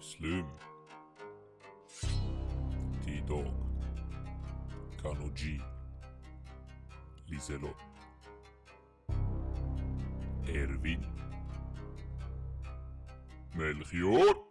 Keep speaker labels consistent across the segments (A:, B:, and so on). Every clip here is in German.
A: Slim. T-Dog. Kano G. Liselot. Erwin. Melchior.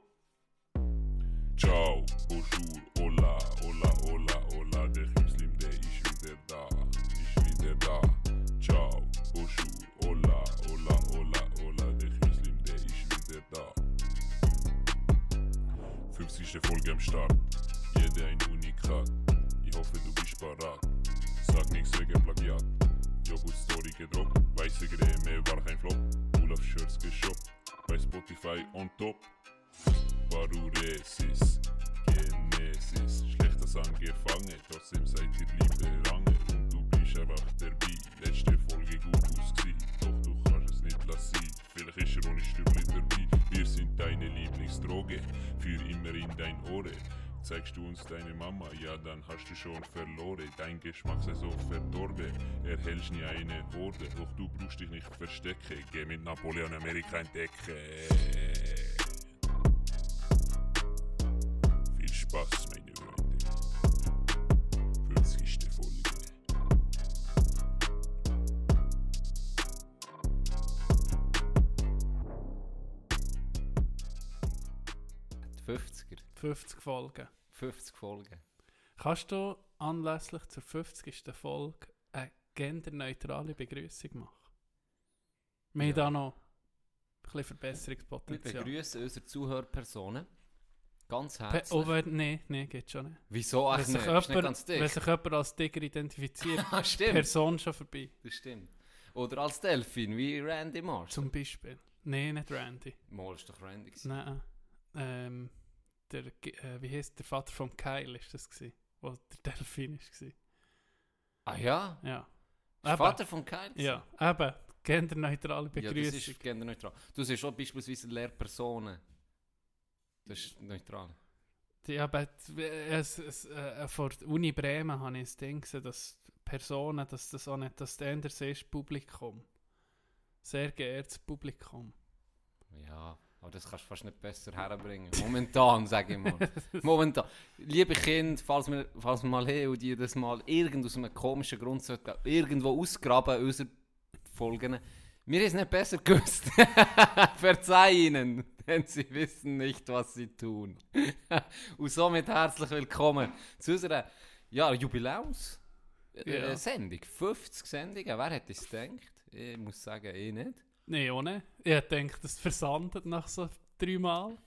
A: Uns deine Mama, ja dann hast du schon verloren. Dein Geschmack sei so verdorben, erhältst nie eine Horde. Doch du brauchst dich nicht verstecken, geh mit Napoleon Amerika entdecken. Viel Spaß, meine Freunde. 50. Folge.
B: Die 50er.
C: 50 Folgen.
B: 50 Folgen.
C: Kannst du anlässlich zur 50. Folge eine genderneutrale Begrüßung machen? Wir haben
B: Ja.
C: da noch ein bisschen
B: Wir
C: Verbesserungspotenzial.
B: begrüßen unsere Zuhörpersonen ganz
C: Pe-
B: herzlich.
C: Oh, wenn- nee, nee, geht schon nicht.
B: Wieso eigentlich
C: sich,
B: nicht? Ist nicht
C: jemand,
B: ganz
C: wenn sich jemand als Digger identifiziert,
B: Ah, stimmt.
C: Person schon vorbei.
B: Das stimmt. Oder als Delfin, wie Randy Marsh.
C: Zum Beispiel. Nee, nicht Randy.
B: Mal ist doch Randy gewesen.
C: Nein. Ähm, der, äh, wie heißt der Vater von Kyle ist das gewesen, wo der Delfin ist gewesen.
B: Ah ja?
C: Ja. Eben.
B: Vater von Kyle?
C: Ja, eben. Genderneutrale
B: Ja, das
C: Begrüßung.
B: ist genderneutral. Du siehst auch beispielsweise Lehrpersonen. Das ist neutral.
C: Ja, aber es, es, äh, vor der Uni Bremen habe ich das Ding gesehen, dass Personen, dass das auch nicht das Anders ist, Publikum. Sehr geehrtes Publikum.
B: Ja, aber das kannst du fast nicht besser herbringen. Momentan, sage ich mal. Momentan. Liebe Kinder, falls wir, falls wir mal haben und die das mal irgend aus einem komischen Grund sollten, irgendwo ausgraben, unsere Folgen, haben es nicht besser gewusst. Verzeih ihnen, denn sie wissen nicht, was sie tun. und somit herzlich willkommen zu unserer ja, Jubiläums. äh,
C: Ja.
B: Sendung. 50 Sendungen. Wer hätte es gedacht? Ich muss sagen, ich nicht.
C: Nein, auch nicht. Ich denke, das versandet nach so drei Mal.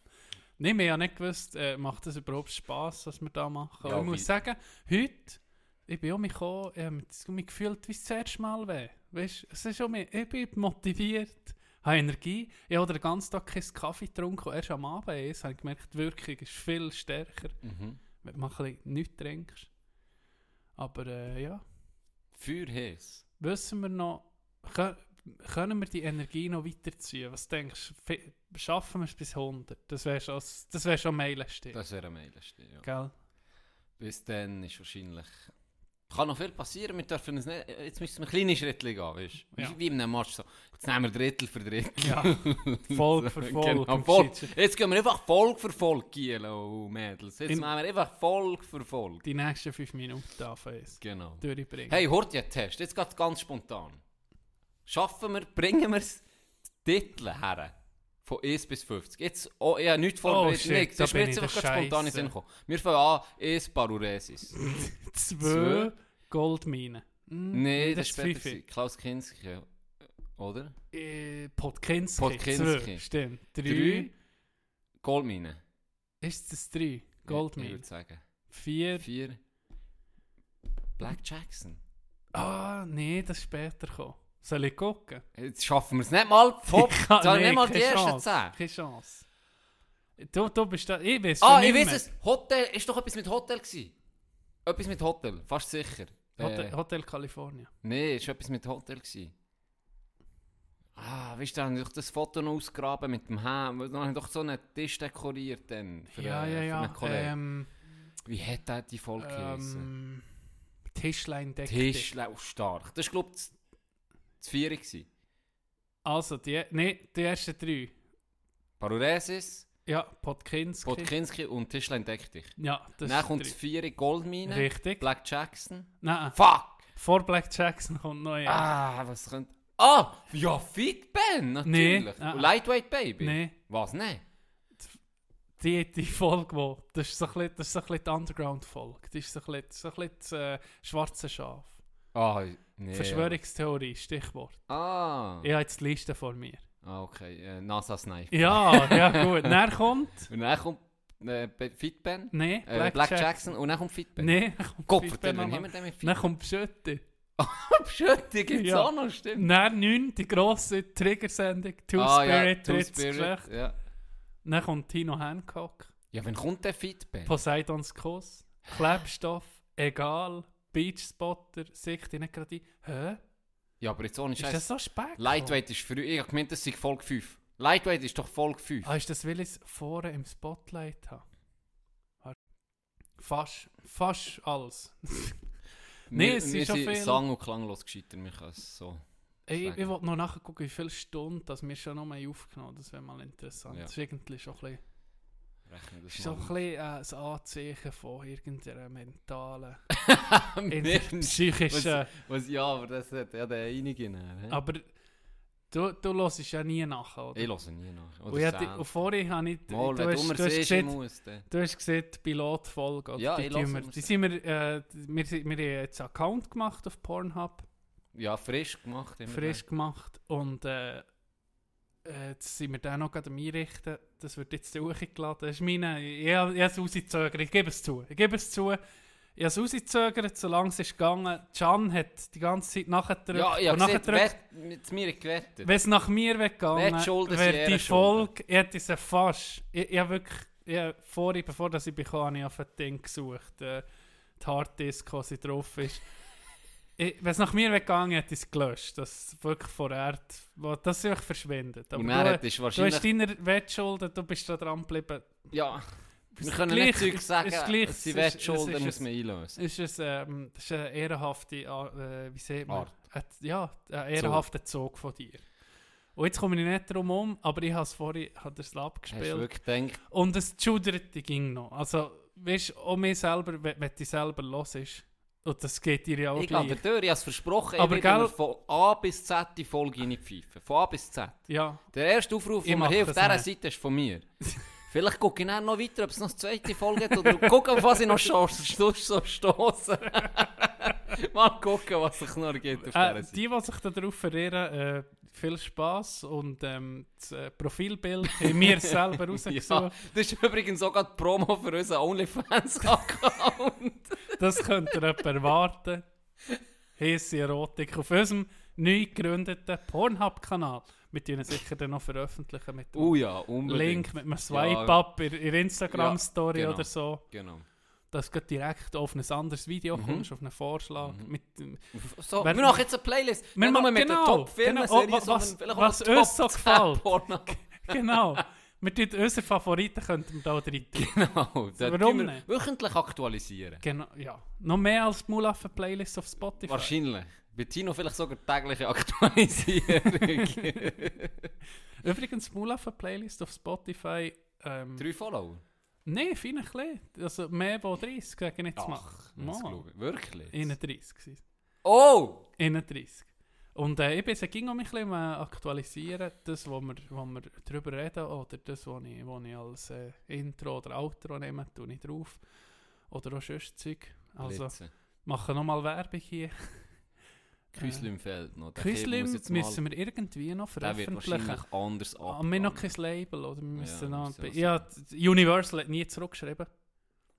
C: Nein, wir haben nicht gewusst, äh, macht das überhaupt Spass, was wir da machen.
B: Ja,
C: ich muss sagen, heute, ich bin auch mich gekommen, ich habe mich- gefühlt wie das erste Mal weh. Weißt, es ist auch mich, ich bin motiviert, habe Energie. Ich habe den ganzen Tag keinen Kaffee getrunken, und erst am Abend erst habe ich gemerkt, die Wirkung ist viel stärker,
B: Mhm.
C: wenn du ein bisschen nichts trinkst. Aber äh, ja,
B: Für Hes.
C: wissen wir noch, können wir die Energie noch weiterziehen? Was denkst du, schaffen wir es bis 100? Das wäre schon, das wär schon Meilenstein,
B: Das wäre ein Meilenstein, ja.
C: gell?
B: Bis dann ist wahrscheinlich... Kann noch viel passieren, wir dürfen es nicht... Jetzt müssen wir kleine Schritte gehen, weißt du?
C: Ja.
B: Wie, in einem Match so. Jetzt nehmen wir Drittel für Drittel.
C: Ja, Folge für Folge.
B: Genau.
C: Schweizer-
B: Jetzt gehen wir einfach Folge für Folge, Gielo Mädels. Jetzt
C: In-
B: machen wir einfach Folge für Folge.
C: Die nächsten 5 Minuten anfangen
B: Genau.
C: durchbringen.
B: Hey, Hortja-Test, jetzt geht ganz spontan. Schaffen wir, bringen wir es, die Titel her. Von 1 bis 50. Jetzt, oh, ich habe nichts vorbereitet.
C: shit,
B: nichts.
C: da
B: Das ist mir jetzt einfach spontan in. Sinn gekommen. Wir fangen an, 1 Paruresis.
C: Zwei Goldminen. Hm,
B: Nein, das,
C: ist
B: ist gewesen. Klaus Kinski, oder?
C: Äh, Podkinski.
B: Podkinski.
C: Stimmt. Drei.
B: Drei. Goldmine.
C: Ist das drei?
B: Ja, ich
C: Goldmine.
B: würde sagen.
C: Vier.
B: 4. Black Jackson.
C: Ah, nee, das ist später gekommen. Soll ich gucken?
B: Jetzt schaffen wir es nicht mal. Pop.
C: Ich kann-
B: Jetzt haben wir
C: nee,
B: nicht mal die ersten
C: Chance,
B: 10.
C: Keine Chance. Du, du bist da, ich weiß
B: Ah, ich weiß es. Hotel, ist doch etwas mit Hotel gewesen. Etwas mit Hotel, fast sicher.
C: Hotel,
B: Äh,
C: Hotel California.
B: Es war etwas mit Hotel. Gewesen. Ah, weißt du, da habe ich doch das Foto noch ausgraben mit dem Helm. Da habe ich doch so einen Tisch dekoriert dann. Für,
C: ja,
B: äh,
C: ja,
B: für
C: ja.
B: einen Kollegen.
C: Ähm,
B: Wie hat der die Folge geheißen?
C: ähm, Tischlein deckt
B: Tisch, oh, stark. Das war, glaube ich, das- Viere. gewesen.
C: Also, die, nee, die ersten drei.
B: Paruresis,
C: Ja, Podkinski.
B: Podkinski und Tischlein deck dich.
C: Ja, das
B: Dann
C: ist
B: kommt das
C: der-
B: Vieri Goldmine.
C: Richtig.
B: Black Jackson.
C: Nein,
B: Fuck!
C: vor Black Jackson kommt noch ein.
B: Ah, was könnte... Ah! Ja, Fit Ben, natürlich.
C: Nee, ah.
B: Und Lightweight Baby.
C: Nee,
B: Was, ne?
C: die, die Folge, wo, das ist so ein bisschen, das ist so ein bisschen die Underground-Folge. Das ist so ein bisschen, so ein bisschen das äh, schwarze Schaf.
B: Ah, nee.
C: Verschwörungstheorie, Stichwort.
B: Ah.
C: Ich habe jetzt die Liste vor mir.
B: Ah, okay. Äh, NASA Sniper.
C: Ja, ja gut. Dann kommt...
B: Und dann kommt äh, Be- Fit Ben.
C: Nee,
B: Äh, Black, Jackson. Und dann kommt Fit Ben.
C: Nee, dann kommt
B: Gott,
C: Fit
B: vertell,
C: Ben
B: wann
C: noch.
B: haben wir den mit Fit
C: Dann kommt Pschötti.
B: Schötti gibt es
C: Ja.
B: auch noch, stimmt.
C: Dann 9, die grosse Triggersendung, Two
B: ah, ja,
C: Spirit,
B: Two
C: drittes
B: Spirit. Ja.
C: Dann kommt Tino Hancock,
B: ja, wann kommt der Fit Ben?
C: Poseidons Kuss, Klebstoff, Egal, Beachspotter, Sicht ich nicht gerade ein. Hä?
B: Ja, aber jetzt ohne
C: Ist das
B: Scheiß.
C: so spät?
B: Lightweight ist früh. Ich hab gemeint, das sei Folge 5. Lightweight ist doch Folge 5.
C: Ah, ist das, weil ich es vorne im Spotlight habe? Fast, fast alles. Nee, es ist schon viel.
B: Sang- und klanglos gescheitert, wir können es so.
C: Ey, ich, ich wollte noch nachgucken, wie viele Stunden das wir schon noch mal aufgenommen haben. Das wäre mal interessant.
B: Ja.
C: Das ist irgendwie schon ein bisschen,
B: Das
C: ist so ein bisschen äh, ein Anzeichen von irgendeiner mentalen, psychischen...
B: was, ja, aber das hat ja der einige hä?
C: Aber du, du hörst ja nie nach, oder?
B: Ich höre nie nach.
C: Und, ich hatte- und vorhin habe ich...
B: Mal,
C: du, hast,
B: du
C: hast gesehen,
B: muss,
C: du hast gesehen, die Pilotfolge.
B: Ja,
C: die,
B: ich höre
C: wir, die sind wir, äh, wir, sind- wir haben jetzt einen Account gemacht auf Pornhub.
B: Ja, frisch gemacht.
C: frisch gemacht und äh, äh, jetzt sind wir dann noch gerade am Einrichten. Das wird jetzt hochgeladen. Das ist meine, ich, ich habe es rausgezögert, ich gebe es zu. Ich gebe es zu. Ich habe es rausgezögert, solange es ist gegangen. Can hat die ganze Zeit nachgedrückt.
B: Ja, ich habe wett, mit mir gewettet.
C: Wenn es nach mir
B: Wettschulden sind
C: wäre die. Folge, ich hätte sie fast, ich, ich habe wirklich, ich habe vorher, bevor ich bekomme, habe ich auf ein Ding gesucht, äh, die Harddisk, sie drauf ist. Wenn es nach mir weggegangen hätte ich es gelöscht, das wirklich vor Erde, wo- das ist wirklich verschwindet. Aber
B: Und
C: du,
B: dann hättest du
C: du
B: wahrscheinlich...
C: hast deine Wettschulden, du bist da dran geblieben.
B: Ja, wir
C: Ist
B: können
C: gleich-
B: nicht Zeug
C: ist-
B: sagen,
C: ist gleich-
B: es
C: es ist-
B: Wettschulden,
C: es ist-
B: muss man einlösen.
C: Es ist, ein, ähm, das ist eine ehrenhafte, äh, wie sieht man?
B: Art.
C: Ein, ja, ein ehrenhafter Zug von dir. Und jetzt komme ich nicht drum um, aber ich habe es vorhin,
B: Hast du
C: abgespielt. Und das Schuderte ging noch. Also, weißt du, auch mir selber, wenn, wenn du selber los ist, und das geht dir ja auch
B: ich gehe
C: gleich.
B: durch, ich habe es versprochen,
C: Aber
B: ich werde
C: gell-
B: mir von A bis Z die Folge reinpfeifen. Von A bis Z.
C: Ja,
B: Der erste Aufruf,
C: Ich
B: den wir
C: mach
B: hier auf
C: das
B: dieser
C: nicht.
B: Seite ist von mir. Vielleicht gucke ich dann noch weiter, ob es noch eine zweite Folge gibt oder gucke, auf was ich noch schon so, stoße. Mal gucken, was sich noch gibt auf
C: äh,
B: dieser Seite.
C: die, die sich darauf verirren, äh, viel Spass und ähm, das äh, Profilbild haben wir selber
B: Ja,
C: rausgesucht.
B: das ist übrigens sogar die Promo für unseren OnlyFans-Account.
C: Das könnt ihr etwa erwarten. Heiße Erotik auf unserem neu gegründeten Pornhub-Kanal. Wir tun ihn sicher dann noch veröffentlichen mit dem
B: oh ja.
C: Link, mit einem Swipe-Up in, in Instagram-Story
B: Ja, genau.
C: oder so.
B: Genau.
C: Dass du direkt auf ein anderes Video
B: Mhm.
C: kommst, auf einen Vorschlag.
B: Mhm.
C: Mit,
B: So,
C: Wer-
B: wir machen jetzt eine Playlist.
C: Wir
B: machen mit
C: genau,
B: den Top-Filmen,
C: genau. Oh, was- was
B: auch
C: uns so
B: 10
C: gefällt. Genau. Wir tun unsere Favoriten könnten wir da tun.
B: Genau. da
C: Warum
B: wir
C: nicht?
B: Wöchentlich aktualisieren.
C: Genau, ja. Noch mehr als die Mulaffen-Playlist auf Spotify.
B: Wahrscheinlich. Bei Tino vielleicht sogar tägliche Aktualisierung.
C: Übrigens, die Mulaffen-Playlist auf Spotify. Ähm,
B: Drei Follower.
C: Nein, fein ein bisschen. Also mehr als 30, sage ich jetzt mal.
B: Ach, das
C: Mal.
B: glaube ich. Wirklich?
C: 31 gewesen.
B: Oh!
C: 31. Und äh, ich bin es ging um ein bisschen am aktualisieren, das, wo wir, wo wir darüber reden, oder das, was ich, wo ich als äh, Intro oder Outro nehme, tue ich drauf. Oder auch sonst Zeug. Also,
B: Blitze.
C: machen nochmal Werbung hier.
B: Küslim fehlt noch.
C: Küslim
B: jetzt
C: müssen
B: mal,
C: wir irgendwie noch
B: Der wird
C: veröffentlichen.
B: wahrscheinlich anders ab.
C: Aber wir noch kein Label, oder? Wir müssen
B: Ja,
C: noch... Ja, Universal hat nie zurückgeschrieben.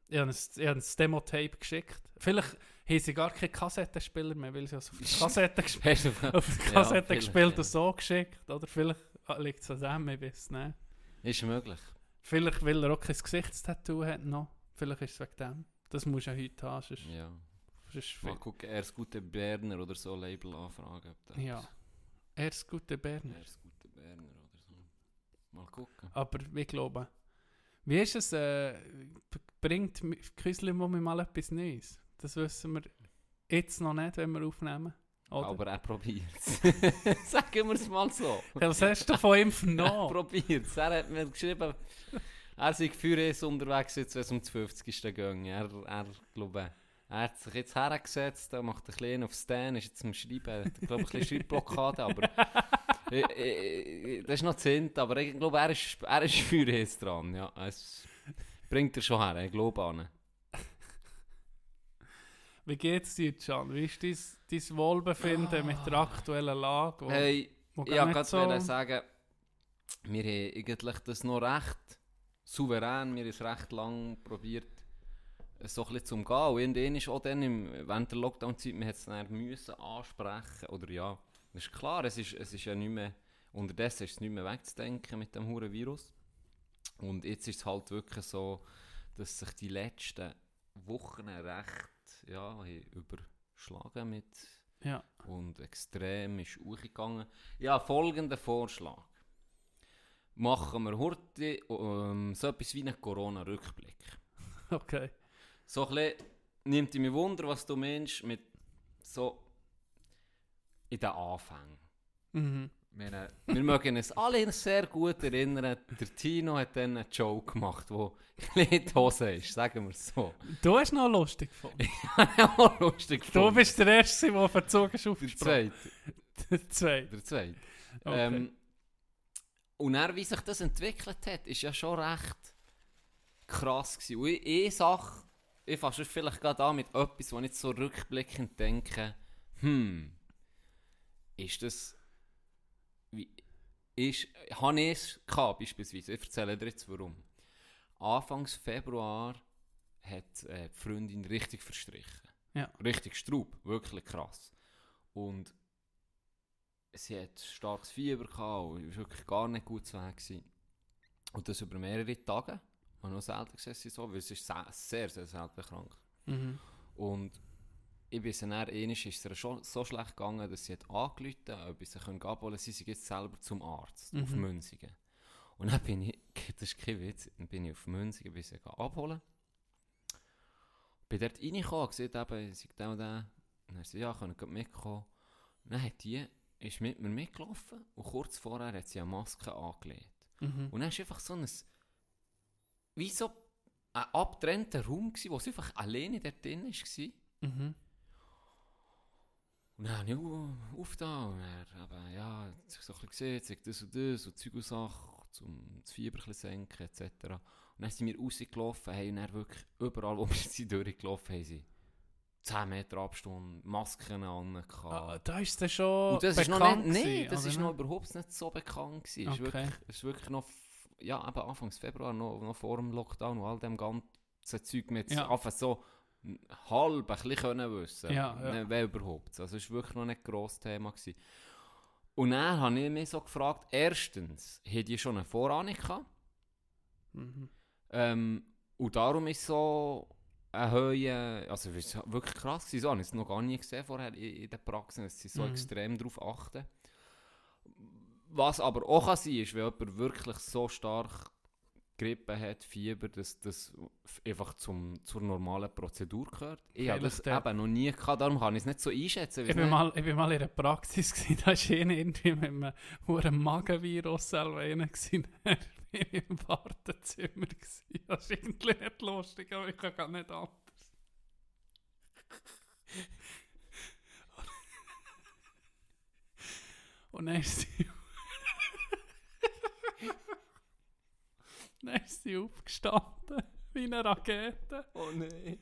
C: Ich habe ein, ich habe ein Demo-Tape geschickt. Vielleicht haben sie gar keine Kassettenspieler mehr, weil sie es auf die Kassette gespielt auf die
B: Ja,
C: Kassette
B: vielleicht,
C: gespielt
B: ja.
C: und so geschickt. Oder vielleicht liegt es an dem, ich weiß nicht.
B: Ist möglich.
C: Vielleicht, weil er auch kein Gesichtstattoo hat noch. Vielleicht ist es wegen dem. Das musst du ja heute haben, sonst,
B: Ja.
C: sonst
B: Mal gucken, er ist gute Berner oder so Label anfragen. Ob das
C: Ja. Er ist guter Berner.
B: Er ist gute Berner oder so. Mal gucken.
C: Aber ich glaube, wie ist es, äh, bringt Küslim mal etwas Neues? Das wissen wir jetzt noch nicht, wenn wir aufnehmen. Oder?
B: Aber er probiert es. Sagen wir es mal so.
C: Ja, Was hast du von ihm
B: Er
C: vernommen?
B: probiert es. Er hat mir geschrieben, er sei für uns unterwegs, jetzt, wenn es um das 50. ging. Er, er, glaube, er hat sich jetzt hergesetzt, er macht ein bisschen auf Stan, ist jetzt am Schreiben, hat, glaube ich, ein bisschen Schreibblockade, aber äh, äh, das ist noch Zint, aber ich glaube, er ist, er ist für uns dran. Ja, es bringt er schon her, ich glaube an.
C: Wie geht's dir, Can? Wie ist dein, dein Wohlbefinden mit der aktuellen Lage? wo-
B: Hey,
C: wo
B: ich wollte gerade sagen, wir haben eigentlich das noch recht souverän, wir haben es recht lang probiert, so ein bisschen zu umgehen. Und irgendwann ist auch dann im, während der Lockdown-Zeit, wir es dann müssen ansprechen, oder ja, das ist klar, es ist, es ist ja nicht mehr, unterdessen ist es nicht mehr wegzudenken mit dem huren Virus. Und jetzt ist es halt wirklich so, dass sich die letzten Wochen recht, ja, haben überschlagen mit
C: Ja.
B: und extrem ist hochgegangen. Ja, folgenden Vorschlag. Machen wir heute ähm, so etwas wie einen Corona-Rückblick.
C: Okay.
B: So ein bisschen, nimmt mich Wunder, was du meinst mit so in den Anfängen.
C: Mhm.
B: Wir, wir mögen uns alle sehr gut erinnern, der Tino hat dann einen Joke gemacht, der in die Hose ist, sagen wir es so.
C: Du hast noch lustig gefunden.
B: auch lustig
C: Du
B: gefunden.
C: bist der Erste, der verzogen ist
B: der. Zweite.
C: Der Zweite.
B: Der Zweite.
C: Okay.
B: Ähm, und dann, wie sich das entwickelt hat, ist ja schon recht krass gewesen. Und ich- eine Sache, ich fasse vielleicht gerade an mit etwas, wo ich jetzt so rückblickend denke, hm, ist das, ist, habe ich es gehabt, beispielsweise, ich erzähle dir jetzt warum. Anfangs Februar hat äh, die Freundin richtig verstrichen.
C: Ja.
B: Richtig Straub, wirklich krass. Und sie hat starkes Fieber gehabt und war wirklich gar nicht gut zu gewesen. Und das über mehrere Tage. Ich habe noch selten gesehen, sie so, weil sie ist se- sehr, sehr selten krank.
C: Mhm.
B: Und ich bin dann, einmal ist es ihr schon so schlecht gegangen, dass sie hat angerufen hat, ob ich sie können abholen kann. Sie sind jetzt selber zum Arzt auf
C: Mhm.
B: Münzigen. Und dann bin ich, das ist kein Witz, dann bin ich auf Münzigen, bin sie abholen. Bin dort reingekommen, gesehen eben, sie da und da. Und dann sie, ja, können mitkommen. Dann hat die, ist mit mir mitgelaufen und kurz vorher hat sie eine Maske angelegt.
C: Mhm.
B: Und dann war einfach so ein, wie so ein abgetrennter Raum, gewesen, wo sie einfach alleine dort drin war.
C: Mhm.
B: Und dann habe ich au- aufgetan und er aber ja, so ein bisschen gesehen, das und das und Zeug und Sachen, um das Fieber ein senken etc. Und dann sind wir rausgelaufen, haben dann wirklich überall, wo wir sind durchgelaufen haben, sie 10 Meter Abstand, Masken an.
C: Ah, da ist es schon
B: und das ist noch
C: bekannt
B: nicht, nee, das ist
C: nicht?
B: noch überhaupt nicht so bekannt gewesen. Es ist
C: Okay.
B: wirklich, es ist wirklich noch, ja, eben Anfangs Februar, noch, noch vor dem Lockdown und all dem ganzen Zeug mit
C: Ja.
B: einfach so halb ein bisschen können wissen.
C: Ja, ja.
B: Wer überhaupt. Also es war wirklich noch nicht ein grosses Thema. Gewesen. Und dann habe ich mich so gefragt, erstens, haben die schon eine Vorahnung gehabt?
C: Mhm.
B: Ähm, und darum ist so eine Höhe, also es ist wirklich krass so habe ich es noch gar nie gesehen vorher in, in der Praxis, dass sie so
C: Mhm.
B: extrem darauf achten. Was aber auch kann sein ist, wenn jemand wirklich so stark Grippe hat, Fieber, dass das einfach zum, zur normalen Prozedur gehört. Ich habe das
C: äh,
B: eben noch nie gehabt, darum kann ich es nicht so einschätzen.
C: Ich bin,
B: nicht.
C: mal, ich bin mal in einer Praxis, gewesen, da war einer irgendwie mit einem hohen Magenvirus selber gewesen. Bin ich im Wartezimmer. gewesen. Das ist irgendwie nicht lustig, aber ich kann gar nicht anders. Und dann ist sie... dann ist sie aufgestanden, wie eine Rakete.
B: Oh nein.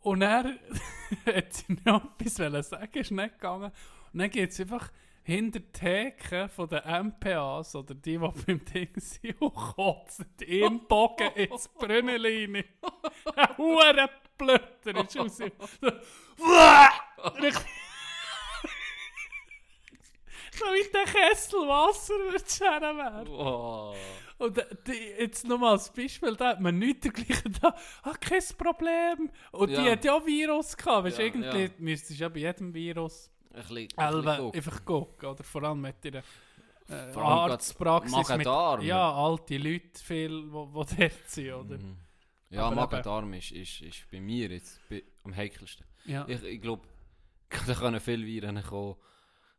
C: Und er hat sie noch etwas wollen sagen, ist nicht gegangen. Und dann geht es einfach hinter die Theke von den MPAs oder die, die beim Ding sind, und kotzt in Bogen ins Brünnelein. Ein hoher Blötter ist aus ihm. Richtig- so wie der Kessel Wasser scheren werden.
B: Oh.
C: Und äh, die, jetzt nochmal als Beispiel, da hat man nicht dergleichen da, ah, kein Problem. Und die
B: Ja.
C: hat ja auch Virus gehabt, weißt
B: Ja,
C: irgendwie
B: ja.
C: müsstest du ja bei jedem Virus
B: Ein bisschen, ein bisschen
C: einfach gucken, oder vor allem mit ihrer äh, Arztpraxis mit ja, alte Leute viel, wo dort sind, oder?
B: Mhm. Ja, Magen-Darm ist, ist, ist bei mir jetzt bei, am heikelsten.
C: Ja.
B: Ich, ich glaube, da können viele Viren kommen.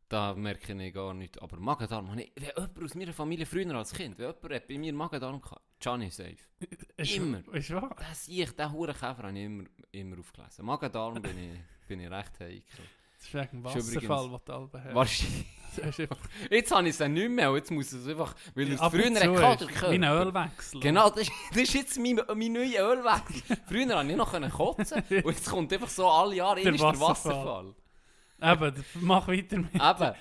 B: Da merke ich gar nicht. Aber Magen-Darm, wenn jemand aus meiner Familie früher als Kind, wenn jemand bei mir Magen-Darm gehabt, Johnny safe.
C: Ist-
B: Immer.
C: Ist wahr?
B: Das ich, den Hurenkäfer habe ich immer, immer aufgelesen. Magen-Darm bin ich, bin ich recht heikel.
C: Das ist wegen
B: übrigens-
C: Wasserfall, den du alle hast.
B: Wahrscheinlich. Jetzt habe ich es nicht mehr, jetzt muss es einfach, weil es früher hatte,
C: ein
B: Körper.
C: Ölwechsel.
B: Genau, das, ist- das ist jetzt mein, mein neuer Ölwechsel. Früher konnte ich noch kotzen und jetzt kommt einfach so alle Jahre
C: Der
B: der
C: Wasserfall.
B: Wasserfall.
C: Eben, mach weiter mit.
B: Eben.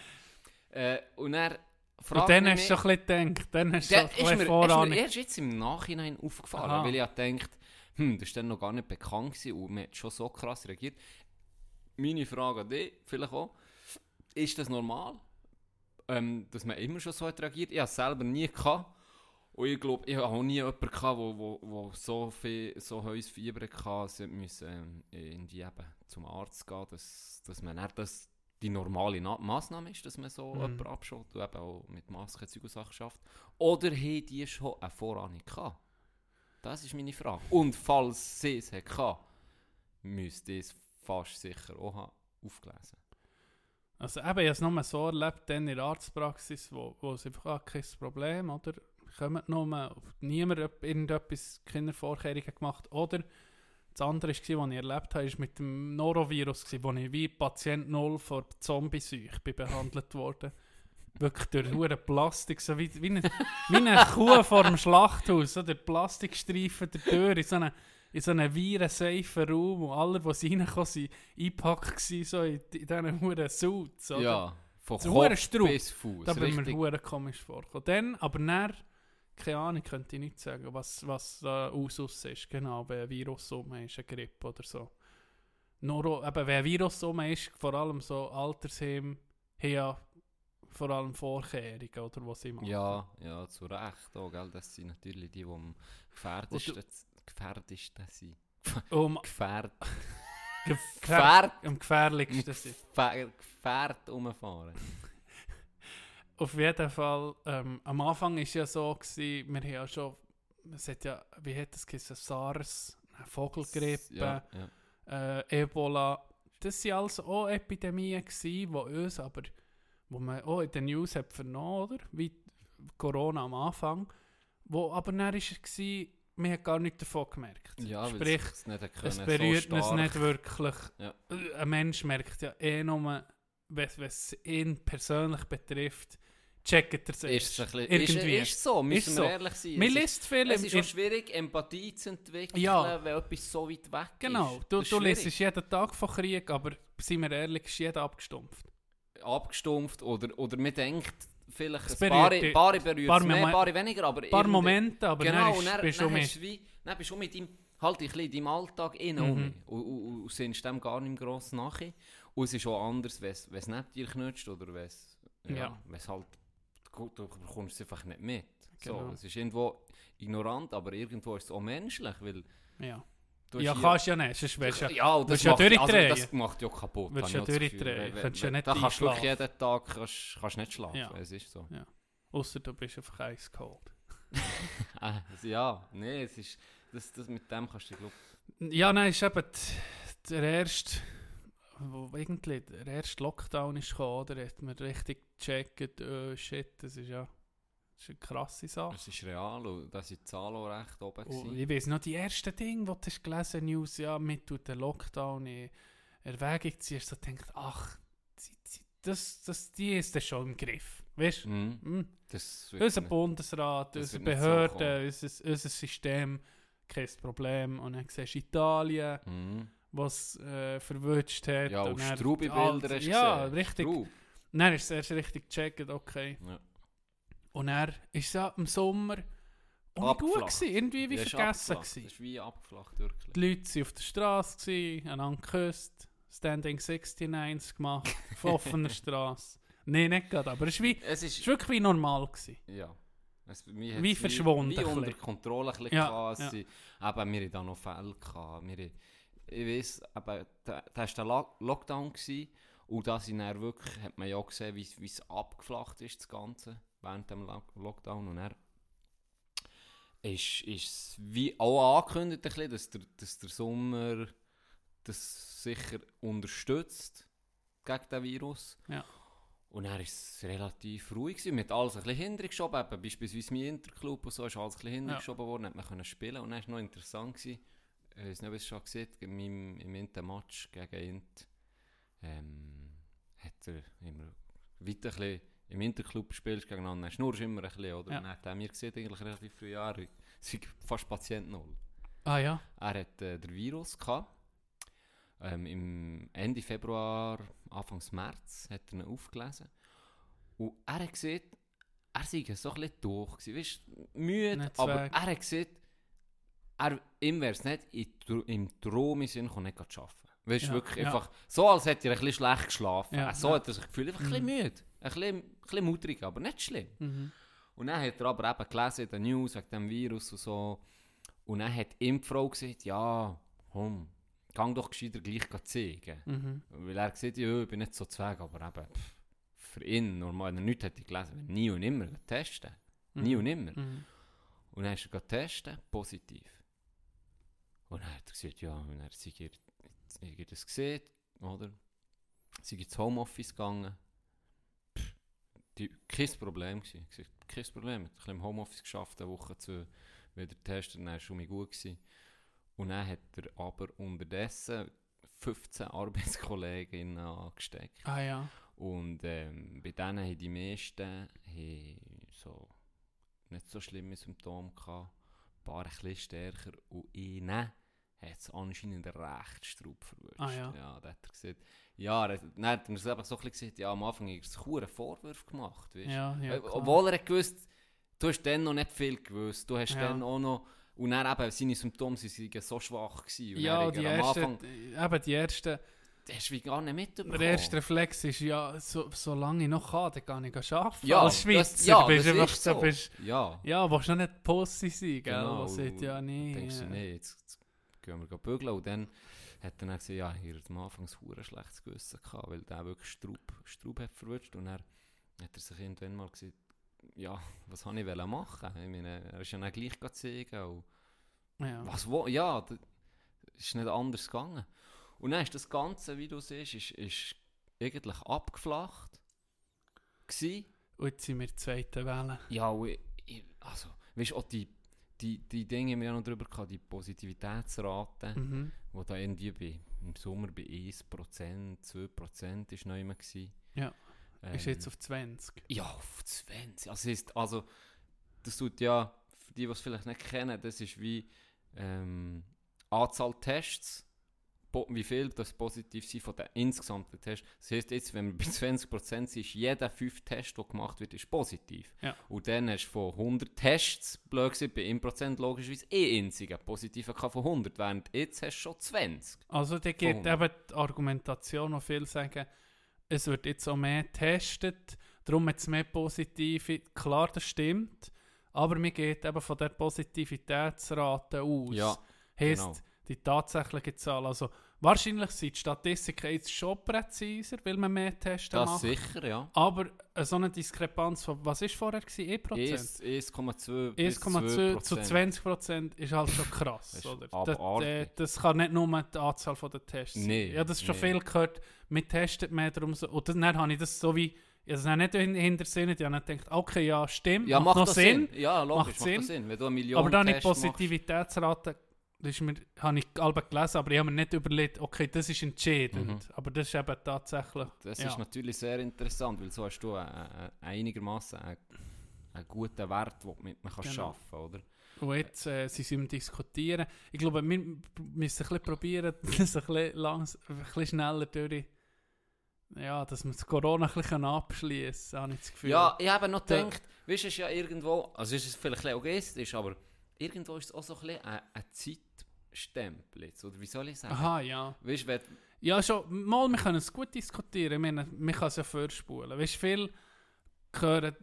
B: Äh, und dann
C: Und
B: fragt
C: dann
B: mich
C: hast du schon ein bisschen gedacht, dann hast du schon ein bisschen
B: ist mir
C: Vorahnung.
B: erst jetzt im Nachhinein aufgefallen,
C: Aha.
B: weil ich habe gedacht, hm, das war dann noch gar nicht bekannt gewesen und man hat schon so krass reagiert. Meine Frage an dich, vielleicht auch, ist das normal, ähm, dass man immer schon so hat reagiert? Ich habe es selber nie gehabt. Und ich glaube, ich habe nie jemanden gehabt, der wo, wo so viel, so hohes Fieber hatte, müssen ähm, in die eben zum Arzt gehen, dass, dass man nicht das die normale Na Massnahme ist, dass man so
C: Mhm.
B: jemanden abschaut und eben auch mit Masken Zeug und Sachen schafft. Oder haben die schon eine Vorahnung gehabt? Das ist meine Frage. Und falls sie es hatte, müsste ich es fast sicher auch aufgelesen.
C: Also eben, ich habe es nur so erlebt, dann in der Arztpraxis, wo, wo es einfach, ah, kein Problem, oder? Kommt nur, niemand irgendetwas, keine Vorkehrungen gemacht. Oder das andere war, was ich erlebt habe, ist mit dem Norovirus, wo ich wie Patient Null vor Zombie-Seuche bin behandelt wurde. Wirklich durch hure Plastik, so wie, wie, eine, wie eine Kuh vor dem Schlachthaus, so der Plastikstreifen der Tür in so einem in so einem virensafen Raum, wo alle, die reinkommen, sind eingepackt waren, so in, in diesen huren Suits. oder?
B: Ja, von Kopf bis Fuß.
C: Da bin mir
B: richtig.
C: hure komisch vorgekommen. Dann, aber dann, keine Ahnung, könnte ich nicht sagen, was, was da Usus ist. Genau, wenn ein Virus rum ist, eine Grippe oder so. Noro, eben, wenn ein Virus rum ist, vor allem so Altersheim, haben ja vor allem Vorkehrungen, oder was sie machen.
B: Ja, ja, zu Recht auch, gell? Das sind natürlich die, die am gefährdesten, gefährdesten sind.
C: Um,
B: Gefährd,
C: ge- gefähr
B: Gefährd,
C: am gefährlichsten sind.
B: Gefährd umfahren.
C: Auf jeden Fall, ähm, am Anfang war es ja so, gewesen, wir haben ja schon, es hat ja, wie hat das geheißen, SARS, Vogelgrippe,
B: Ja, ja.
C: äh, Ebola, das waren alles auch Epidemien, gewesen, die uns aber, wo man auch in den News hat vernommen, oder? Wie Corona am Anfang, wo aber dann war es, man hat gar nichts davon gemerkt.
B: Ja,
C: Sprich,
B: es
C: es berührt
B: so
C: uns nicht wirklich.
B: Ja.
C: Ein Mensch merkt ja eh nur, wenn es ihn persönlich betrifft, checkt er es
B: Ist,
C: erst.
B: bisschen,
C: Irgendwie.
B: ist, ist so, müssen
C: Ist
B: wir
C: so.
B: ehrlich sein.
C: Man
B: Es ist-
C: liest viel
B: Es
C: im-
B: ist
C: im-
B: auch schwierig, Empathie zu entwickeln,
C: Ja.
B: wenn etwas so weit weg
C: Genau,
B: ist.
C: du,
B: ist
C: du
B: schwierig.
C: liest jeden Tag von Krieg, aber seien wir ehrlich, ist jeder abgestumpft.
B: abgestumpft oder, oder man denkt vielleicht
C: Es
B: ein paar, paar berührt
C: Paar
B: mehr, paar weniger, aber
C: Ein paar Momente, aber
B: genau,
C: dann
B: und
C: ist,
B: dann,
C: bist
B: dann,
C: du mit.
B: du wie, dann bist du mit deinem, halt ein bisschen in deinem Alltag innen
C: Mhm.
B: um und, und, und sinnst dem gar nicht gross nachher. Und es ist auch anders, wenn es es neben dir knutscht oder wenn es, ja,
C: Ja.
B: wenn es halt, gut, du bekommst es einfach nicht mit. So,
C: Genau.
B: es ist irgendwo ignorant, aber irgendwo ist es auch menschlich, weil
C: Ja,
B: du
C: ja kannst ja nicht, sonst wärst du ja...
B: ja, das,
C: ja
B: also,
C: durchdrehen.
B: das macht ja kaputt. Habe
C: ja durchdrehen. Kannst ja nicht
B: Da kannst du wirklich jeden Tag kannst, kannst nicht schlafen.
C: Ja.
B: Es ist so.
C: Ausser du bist einfach eiskalt.
B: Ah, also ja, nee, es ist, das, das mit dem kannst du, glaub,
C: Ja, nein, ist eben der erste, wo irgendwie der erste Lockdown ist gekommen, oder? Hat man richtig gecheckt, oh shit, das ist ja das ist eine krasse Sache.
B: es ist real und da sind die Zahlen auch recht oben
C: Und. Oh, ich weiß noch, die ersten Dinge, die du hast gelesen News, ja, mit der Lockdown in Erwägung ziehst, so denkt, ach, die- die- das, das, die ist das schon im Griff. Weißt du? Mm.
B: Wird
C: Unser
B: nicht-
C: Bundesrat, unsere
B: so
C: Behörden, unser, unser System, kein Problem. Und dann siehst du Italien,
B: Mhm.
C: Was äh, verwünscht hat.
B: Ja,
C: und
B: und Strubi-Bilder hast
C: Ja,
B: gesehen.
C: richtig.
B: Strub.
C: Dann ist es erst richtig gecheckt, okay.
B: Ja.
C: Und dann ist ja im Sommer nicht gut gewesen, irgendwie wie
B: ist
C: vergessen gewesen.
B: Das ist wie abgeflacht, wirklich.
C: Die Leute waren auf der Straße, gewesen, einander geküsst, Standing 69 gemacht, auf offener Straße. Nein, nicht gerade, aber es war wie,
B: Es ist,
C: war wirklich wie normal. Gewesen.
B: ja. Es,
C: Wie verschwunden
B: Wie, wie unter. Kontrolle ein bisschen
C: Ja,
B: gehabt.
C: ja.
B: Eben, wir hatten da noch Fälle. Gehabt. Wir, ich weiss, eben, da, da war der Lo- Lockdown gewesen, und da sind dann wirklich, hat man ja auch gesehen, wie es abgeflacht ist, das Ganze, während dem Lo- Lockdown. Und dann ist ist es wie auch angekündigt, bisschen, dass, der, dass der Sommer das sicher unterstützt gegen den Virus.
C: Ja.
B: Und war es relativ ruhig. Gewesen. Wir haben alles ein bisschen hintergeschoben. Eben, beispielsweise mein Interclub und so ist alles ein bisschen hintergeschoben worden, hat man können spielen. Und dann war es noch interessant. Gewesen. Ich weiß nicht, ob ihr es schon gesehen in meinem, im Inter-Match gegen Int ähm, hat er immer weiter ein bisschen im Interclub gespielt gegeneinander. Dann schnurrst du immer ein bisschen, oder?
C: Ja.
B: Und dann hat er mir gesehen, eigentlich relativ früh Jahre, fast Patient Null.
C: Ah ja.
B: Er hat äh, den Virus gehabt. Ähm, Im Ende Februar, Anfang März hat er ihn aufgelesen. Und er hat gesehen, er sei so ein bisschen durch gewesen, weißt, müde,
C: Nicht
B: aber
C: weg.
B: er hat gesehen, er, ihm wäre es nicht im Traum in Sinn gekommen, nicht zu arbeiten. Weißt
C: Ja,
B: wirklich
C: ja.
B: einfach, so als hätte er ein bisschen schlecht geschlafen.
C: Ja,
B: so hat er sich gefühlt, einfach ein bisschen
C: Mhm.
B: müde, ein bisschen, ein bisschen mutrig, aber nicht schlimm.
C: Mhm.
B: Und dann hat er aber eben gelesen in den News wegen dem Virus und so. Und dann hat ihm die Frau gesagt, ja, komm, gang doch gescheiter gleich zeigen.
C: Mhm.
B: Weil er gesagt ja, ich bin nicht so zweig, aber eben, pff, für ihn, normal, wenn er nichts hätte gelesen, nie und nimmer testen. Nie und nimmer.
C: Mhm.
B: Und dann ist er gegangen testen, positiv. Und dann hat er gesagt, ja, und er sei ihr, ihr das gesehen, oder? Sei ins Homeoffice gegangen. Pff, die, kein Problem gewesen. Ich gesagt, kein Problem. Ein bisschen im Homeoffice geschafft, eine Woche zu wieder testen, dann war schon mal gut gewesen. Und dann hat er aber unterdessen 15 Arbeitskolleginnen angesteckt.
C: Ah ja.
B: Und ähm, bei denen haben die meisten haben so nicht so schlimme Symptome gehabt, ein paar ein bisschen stärker und ihnen hat es anscheinend recht Straub verwünscht.
C: Ah, ja.
B: ja, da hat er gesagt, ja, er, dann hat er einfach so ein bisschen gesagt, ja, am Anfang hat er sich einen Vorwurf gemacht, weißt?
C: Ja, ja.
B: Äh,
C: klar.
B: Obwohl er hat gewusst, du hast dann noch nicht viel gewusst, du hast
C: Ja.
B: dann auch noch, und dann eben, seine Symptome sind so schwach gewesen. Und
C: ja, die
B: er
C: ersten,
B: Anfang,
C: eben die ersten,
B: das hast du gar nicht mitbekommen.
C: der erste Reflex ist ja, so, solange ich noch kann, dann kann ich arbeiten.
B: Ja,
C: Als Schweizer
B: das, ja,
C: bist du einfach,
B: so.
C: bist,
B: ja.
C: ja, willst du noch nicht Pussy sein, gell?
B: Genau,
C: sagt, ja, nee.
B: denkst du,
C: ja.
B: nee, jetzt gehen wir bügeln. Und dann hat er dann gesagt, ja, hier hat am Anfang ein schlechtes Gewissen gehabt, weil der wirklich Straub, Straub hat verwünscht. Und dann hat er sich irgendwann mal gesagt, ja, was habe ich machen? Ich meine, er ist ja dann gleich. Und
C: Ja.
B: was wo? Ja, das ist nicht anders gegangen. Und dann ist das Ganze, wie du siehst, ist, ist eigentlich abgeflacht. Gewesen.
C: Und jetzt sind wir zweiten Welle.
B: Ja, ich, ich, also, weißt du, auch die, die, die Dinge haben wir noch drüber gehabt, die Positivitätsrate,
C: Mhm.
B: wo da irgendwie bei, im Sommer bei 1%, 2% ist noch immer gewesen.
C: Ja.
B: Ähm,
C: Ist jetzt auf 20.
B: Ja, auf 20. Also, ist, also, das tut ja, für die, die es vielleicht nicht kennen, das ist wie ähm, Anzahl Tests, wie viel das positiv sind von den insgesamten Tests. Das heisst, jetzt, wenn wir bei 20% sind, ist jeder 5 Test, der gemacht wird, ist positiv.
C: Ja.
B: Und dann hast du von 100 Tests, blöd gesagt, bei 1% logischerweise eh einzigen positiven von 100, während jetzt hast du schon 20.
C: Also da geht
B: Von-
C: eben die Argumentation, wo viele sagen, es wird jetzt auch mehr getestet, darum hat es mehr Positive. Klar, das stimmt, aber mir geht eben von der Positivitätsrate aus.
B: Ja,
C: Heisst,
B: genau.
C: Die tatsächliche Zahl, also wahrscheinlich sind die Statistiken jetzt schon präziser, weil man mehr Tests
B: Das
C: macht.
B: sicher, ja.
C: Aber äh, so eine Diskrepanz von, was ist vorher gewesen? 1%?
B: 1,2 bis
C: 1,2 zu
B: 2%.
C: 20 Prozent ist halt schon krass,
B: Das ist.
C: Das, äh, das kann nicht nur die Anzahl der Tests sein.
B: Nee,
C: Ja, das ist schon
B: nee.
C: viel gehört, wir testen mehr darum so. Und dann habe ich das so wie, ich habe das dann nicht hin- hinter Sinn, ich habe gedacht, okay, ja, stimmt,
B: Ja,
C: macht,
B: macht
C: noch
B: das
C: Sinn.
B: Sinn? Ja, logisch,
C: Macht
B: macht,
C: Sinn.
B: das Sinn. Wenn du eine Million
C: Aber dann die Positivitätsrate, das mir, habe ich alle gelesen, aber ich habe mir nicht überlegt, okay, das ist entscheidend.
B: Mhm.
C: Aber das ist eben tatsächlich,
B: Das
C: ja.
B: ist natürlich sehr interessant, weil so hast du äh, äh, einigermaßen einen, einen guten Wert, den man
C: Genau.
B: schaffen oder?
C: Und jetzt äh, sie sind am Diskutieren. Ich glaube, wir müssen ein bisschen probieren, das ein bisschen, langs ein bisschen schneller durch. Ja, dass wir das Corona ein bisschen abschließen kann, habe ich das Gefühl.
B: Ja, ich habe noch
C: Da-
B: gedacht, weißt du, es ist ja irgendwo, also es ist vielleicht ein bisschen egoistisch, aber irgendwo ist es auch so ein bisschen ein, ein Jetzt, oder wie soll ich sagen?
C: Aha, ja.
B: Weißt wenn-
C: Ja, schon, mal, wir können es gut diskutieren. Ich meine, man kann es ja vorspulen. Weißt du, viel ein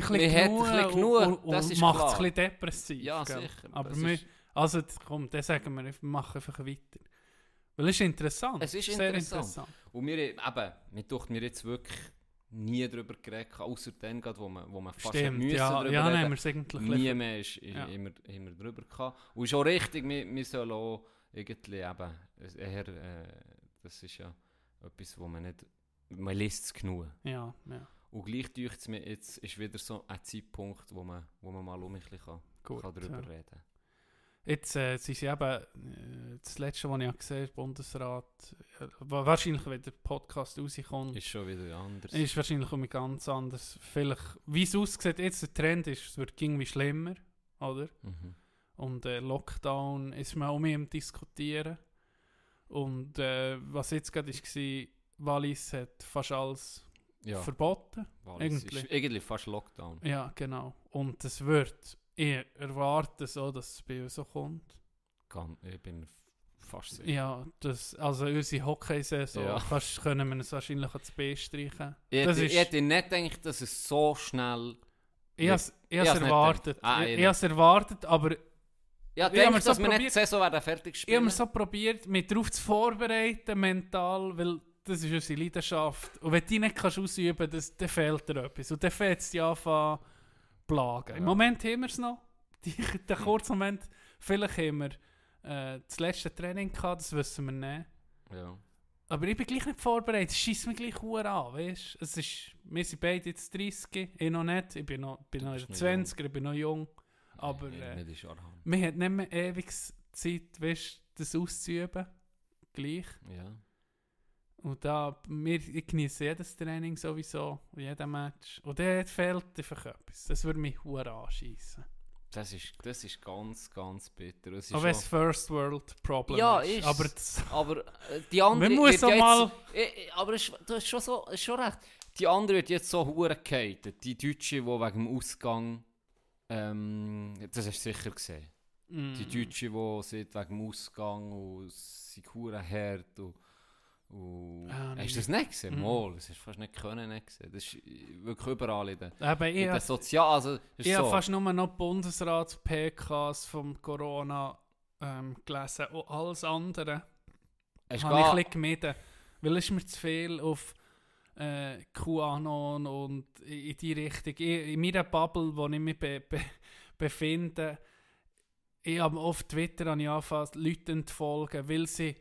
C: bisschen
B: Man hat genug,
C: und, und,
B: das ist
C: macht es ein bisschen depressiv.
B: ja,
C: gell?
B: sicher.
C: Aber wir, also komm, dann sagen wir, wir machen einfach weiter. Weil es ist interessant.
B: Es ist interessant.
C: interessant.
B: und wir, eben, mir taucht mir jetzt wirklich nie darüber geredet, außer dann, gerade, wo man, wo man fast
C: Stimmt,
B: müssen
C: ja,
B: darüber
C: ja,
B: reden.
C: es eigentlich
B: Nie mehr ist,
C: Ja.
B: immer, immer drüber gehabt. Und ist auch richtig, wir, wir sollen auch irgendwie eben, eher, äh, das ist ja etwas, wo man nicht man liest es genug.
C: Ja, ja.
B: Und gleich deucht es mir, jetzt ist wieder so ein Zeitpunkt, wo man, wo man mal um mich kann,
C: Gut,
B: kann darüber
C: ja.
B: reden
C: Jetzt äh, sind sie eben, äh, das letzte, was ich gesehen habe, Bundesrat, äh, wa- wahrscheinlich, wenn der Podcast rauskommt,
B: Ist schon wieder anders.
C: ist wahrscheinlich um ganz anders. Vielleicht, wie es aussieht, jetzt der Trend ist, es wird irgendwie schlimmer, oder?
B: Mhm.
C: Und äh, Lockdown ist man auch mehr am Diskutieren. Und äh, was jetzt gerade war, Wallis hat fast alles
B: Ja,
C: verboten.
B: es
C: irgendwie.
B: ist eigentlich fast Lockdown.
C: Ja, genau. Und es wird, ich erwarte so, dass es bei uns so kommt.
B: Kann, ich bin fast sicher.
C: Ja, das, also unsere Hockeysaison,
B: Ja.
C: fast können wir es wahrscheinlich ans B streichen.
B: Ich,
C: Das
B: hätte,
C: ist-
B: ich hätte nicht gedacht, dass es so schnell...
C: Ich habe es erwartet.
B: Ah,
C: ich
B: ich
C: habe es erwartet, aber
B: Ja,
C: Ich
B: denke,
C: so
B: dass wir nicht die
C: probiert-
B: Saison werden fertig
C: ich habe
B: spielen.
C: mir so probiert, mich darauf zu vorbereiten, mental, weil das ist unsere Leidenschaft. Und wenn du die nicht kannst ausüben kannst, dann fehlt dir etwas. Und dann fällt es dich anfangen plagen. Im
B: Ja.
C: Moment haben wir es noch. Den kurzen Moment, vielleicht haben wir äh, das letzte Training gehabt, das wissen wir nicht.
B: Ja.
C: Aber ich bin gleich nicht vorbereitet. Es schießt mich gleich hure an, weißt es ist, Wir sind beide jetzt 30, ich noch nicht. Ich bin noch, bin noch
B: bist noch
C: 20, ich bin noch jung. Aber äh,
B: Arham.
C: man hat nicht mehr ewig Zeit, weißt, das auszuüben. Gleich.
B: Ja.
C: Und da, wir, ich genieße jedes Training sowieso, jeden Match. Und dann fehlt einfach etwas. Das würde mich hure anschießen.
B: Das ist, das ist ganz, ganz bitter. Es ist
C: Aber es First World Problem
B: Ja,
C: ist. Aber das,
B: Aber äh, die andere
C: Man muss auch mal-
B: Jetzt, äh, äh, aber du hast schon, so, schon recht. Die andere wird jetzt so hure gehatet. Die Deutsche, die wegen dem Ausgang... Ähm, das hast du sicher gesehen.
C: Mm.
B: Die Deutsche, die sind wegen dem Ausgang und sie hure hart und... und
C: Ah,
B: hast du das nicht gesehen?
C: Mhm.
B: Mal, das hast du fast nicht können nicht gesehen. Das ist wirklich überall in den,
C: Eben,
B: in den
C: habe
B: Sozial... Also,
C: Ich habe
B: so.
C: fast nur noch Bundesrats-PKs vom Corona ähm, gelesen und alles andere
B: Hast
C: habe ich ein bisschen gemieden. Weil es mir zu viel auf äh, QAnon und in die Richtung. Ich, in meiner Bubble, wo ich mich be, be, befinde, ich habe auf Twitter habe angefangen, Leuten zu folgen, weil sie,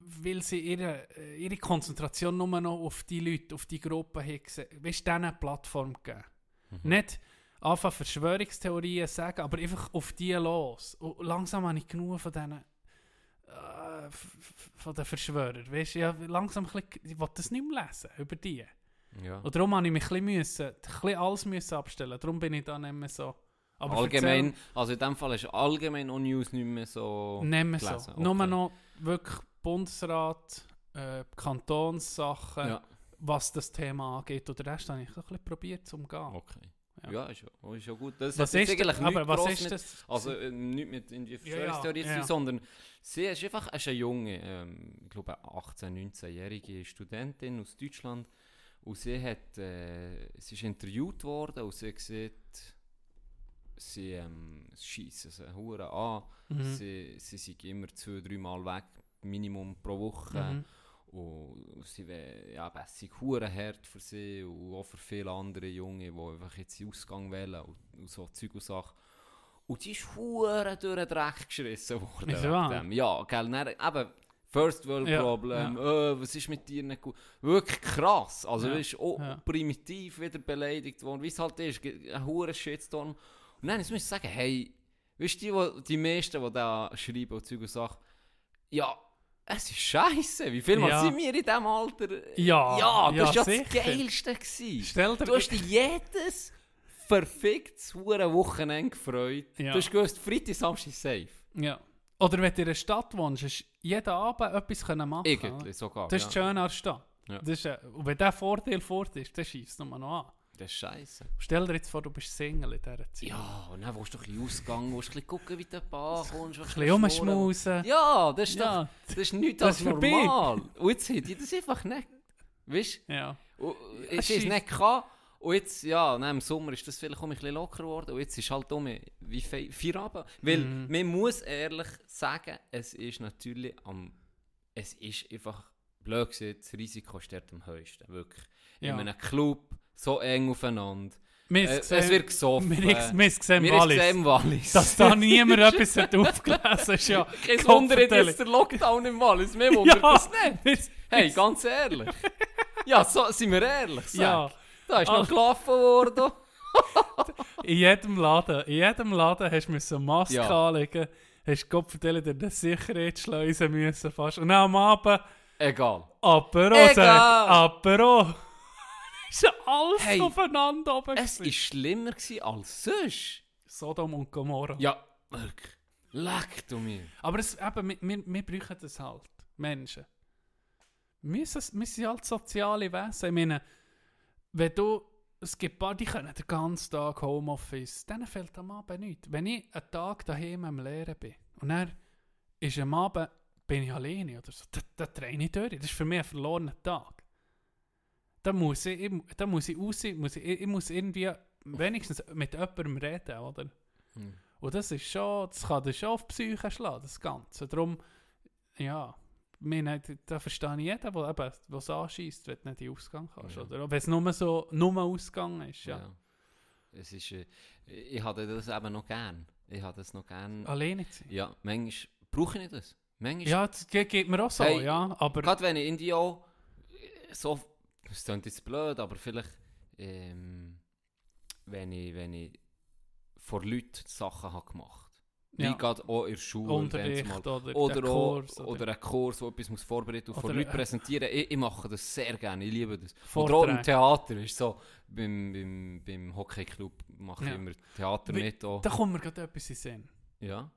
C: weil sie ihre, äh, ihre Konzentration nur noch auf die Leute, auf die Gruppe haben gesehen. Weißt du, denen eine Plattform geben.
B: Mhm.
C: Nicht anfangen Verschwörungstheorien sagen, aber einfach auf die los. Und langsam habe ich genug von diesen äh, von den Verschwörern. Weißt du, langsam ein bisschen, ich will das nicht mehr lesen über die.
B: Ja.
C: Und darum habe ich mich ein bisschen, müssen, ein bisschen alles müssen abstellen. Darum bin ich da nicht mehr so. Aber
B: allgemein, also in dem Fall ist allgemein auch News nicht mehr so
C: erzähl, nicht mehr
B: gelesen.
C: so. Nur
B: Okay.
C: noch wirklich Bundesrat, äh, Kantonssachen,
B: Ja,
C: was das Thema angeht. Und den Rest habe ich ein bisschen probiert zu umgehen.
B: okay.
C: Ja.
B: Ja, ist, ja, ist ja gut. Das
C: Was ist,
B: eigentlich
C: aber was ist
B: mit,
C: das?
B: Also äh, nicht mit in die Verschwörungstheorie
C: ja, ja.
B: sondern sie ist einfach ist eine junge, ähm, ich glaube 18-, 19-jährige Studentin aus Deutschland und sie hat, äh, sie ist interviewt worden und sie sieht, sie ähm, schießen sie hure an,
C: Mhm.
B: sie, sie sind immer zwei, dreimal weg, Minimum pro Woche.
C: Mhm.
B: Und sie wär, ja, sind hure hart für sie und auch für viele andere Junge, die einfach jetzt den Ausgang wählen und, und so Zeug und Sachen. Und die ist hure durch den Dreck geschrissen worden.
C: Ist
B: dem. Ja, gell, dann, eben, First World
C: Ja,
B: Problem, äh, was ist mit dir nicht gut? Wirklich krass. Also,
C: Ja,
B: du bist auch
C: ja.
B: primitiv wieder beleidigt worden, wie es halt ist, ein hure Shitstorm. Und dann jetzt muss ich sagen, hey, weißt du, die, die meisten, die da schreiben und Zeug und Sachen, ja, es ist scheiße. Wie viel Mal
C: Ja.
B: sind wir in diesem Alter?
C: Ja,
B: ja, das
C: ja,
B: war ja das Geilste. Gewesen.
C: Stell dir
B: Du hast dich jedes verficktes Wochenende gefreut.
C: Ja.
B: Du hast gewusst, Freitag, Samstag safe.
C: Ja. Oder wenn du in einer Stadt wohnst, hast du jeden Abend etwas können machen
B: Irgendwie sogar.
C: Das ist
B: ja.
C: schön an der Stadt.
B: Ja.
C: Das ist, äh, und wenn der Vorteil fort ist, dann schießt es nur noch an.
B: Das ist scheiße.
C: Stell dir jetzt vor, du bist Single in dieser Zeit.
B: Ja, und dann willst du doch in den Ausgang, willst du ein bisschen gucken, wie du ankommst.
C: Ein bisschen rumschmusen.
B: Ja, das ist
C: Ja.
B: doch das ist nichts
C: Das
B: als normal. Und jetzt hätte ich das einfach nicht. Weißt
C: Ja.
B: du? Und
C: Das
B: Jetzt ist es nicht gehabt. Und jetzt, ja, dann im Sommer ist das vielleicht auch ein bisschen lockerer geworden. Und jetzt ist halt um wie Fe- Feierabend. Weil
C: Mhm.
B: man muss ehrlich sagen, es ist natürlich am. Es ist einfach blöd gesagt, das Risiko ist dort am höchsten. Wirklich.
C: Ja.
B: In einem Club, so eng aufeinander.
C: Wir
B: Äh,
C: haben
B: es
C: gesehen-
B: wird gesoffen.
C: Wir haben es gesehen, Wallis.
B: gesehen Wallis.
C: Dass da niemand etwas hat aufgelesen ist ja.
B: Kein Wunder jetzt der Lockdown im Wallis. Mir wundert
C: Ja.
B: das nicht. Hey, ganz ehrlich. Ja, so, sind wir ehrlich, sag.
C: Ja,
B: Da ist noch
C: Ah.
B: gelaufen worden.
C: in jedem Laden, in jedem Laden hast du eine Maske
B: Ja.
C: anlegen, hast Gott vertellen, dir eine Sicherheitsschleuse müssen fast. Und dann am Abend,
B: Egal.
C: Apero,
B: Egal.
C: sagt, Apero. Ist ja alles
B: Hey,
C: aufeinander oben.
B: Es
C: gewesen.
B: war schlimmer gewesen als sonst.
C: Sodom und Gomorra.
B: Ja, wirklich. Leck du mir.
C: Aber es, eben, wir, wir, wir brauchen das halt, Menschen. Wir, sind- wir sind halt soziale Wesen. Ich meine, wenn du, es gibt paar, die können den ganzen Tag Homeoffice, denen fehlt am Abend nichts. Wenn ich einen Tag daheim am Lehren bin und dann ist am Abend, bin ich alleine oder so, da, da drehe ich durch. Das ist für mich ein verlorener Tag. Da muss ich, ich, da muss ich raus, muss ich, ich muss irgendwie wenigstens mit jemandem reden, oder?
B: Hm.
C: Und das ist schon, das kann dir schon auf die Psyche schlagen, das Ganze. Darum, ja, meine, da verstehe ich jeden, der eben, was anschießt, wenn du nicht in den Ausgang kannst.
B: Ja.
C: Oder wenn es nur so, nur Ausgang ist, ja.
B: Ja. Es ist, äh, ich hatte das eben noch gern. Ich hatte das noch gern.
C: Alleine zu sein.
B: Ja, manchmal brauche ich das. Manchmal,
C: Ja, das ge- geht mir auch so,
B: Hey,
C: ja. Aber
B: gerade wenn ich in die auch so, das klingt jetzt blöd, aber vielleicht, ähm, wenn ich, wenn ich vor Leuten Sachen habe gemacht. Wie
C: Ja.
B: gerade auch in der Schule.
C: Unterricht
B: wenn's mal-
C: oder, der
B: oder,
C: Kurs
B: oder, einen Kurs, wo etwas muss vorbereiten und vor
C: Oder,
B: Leuten präsentieren. Ich, ich mache das sehr gerne, ich liebe das. Oder auch
C: Vorträge.
B: im Theater ist so, beim, beim, beim Hockeyclub mache ich
C: Ja.
B: immer Theater
C: Wie-
B: mit. Auch.
C: Da kommt mir gerade etwas in Sinn.
B: Ja,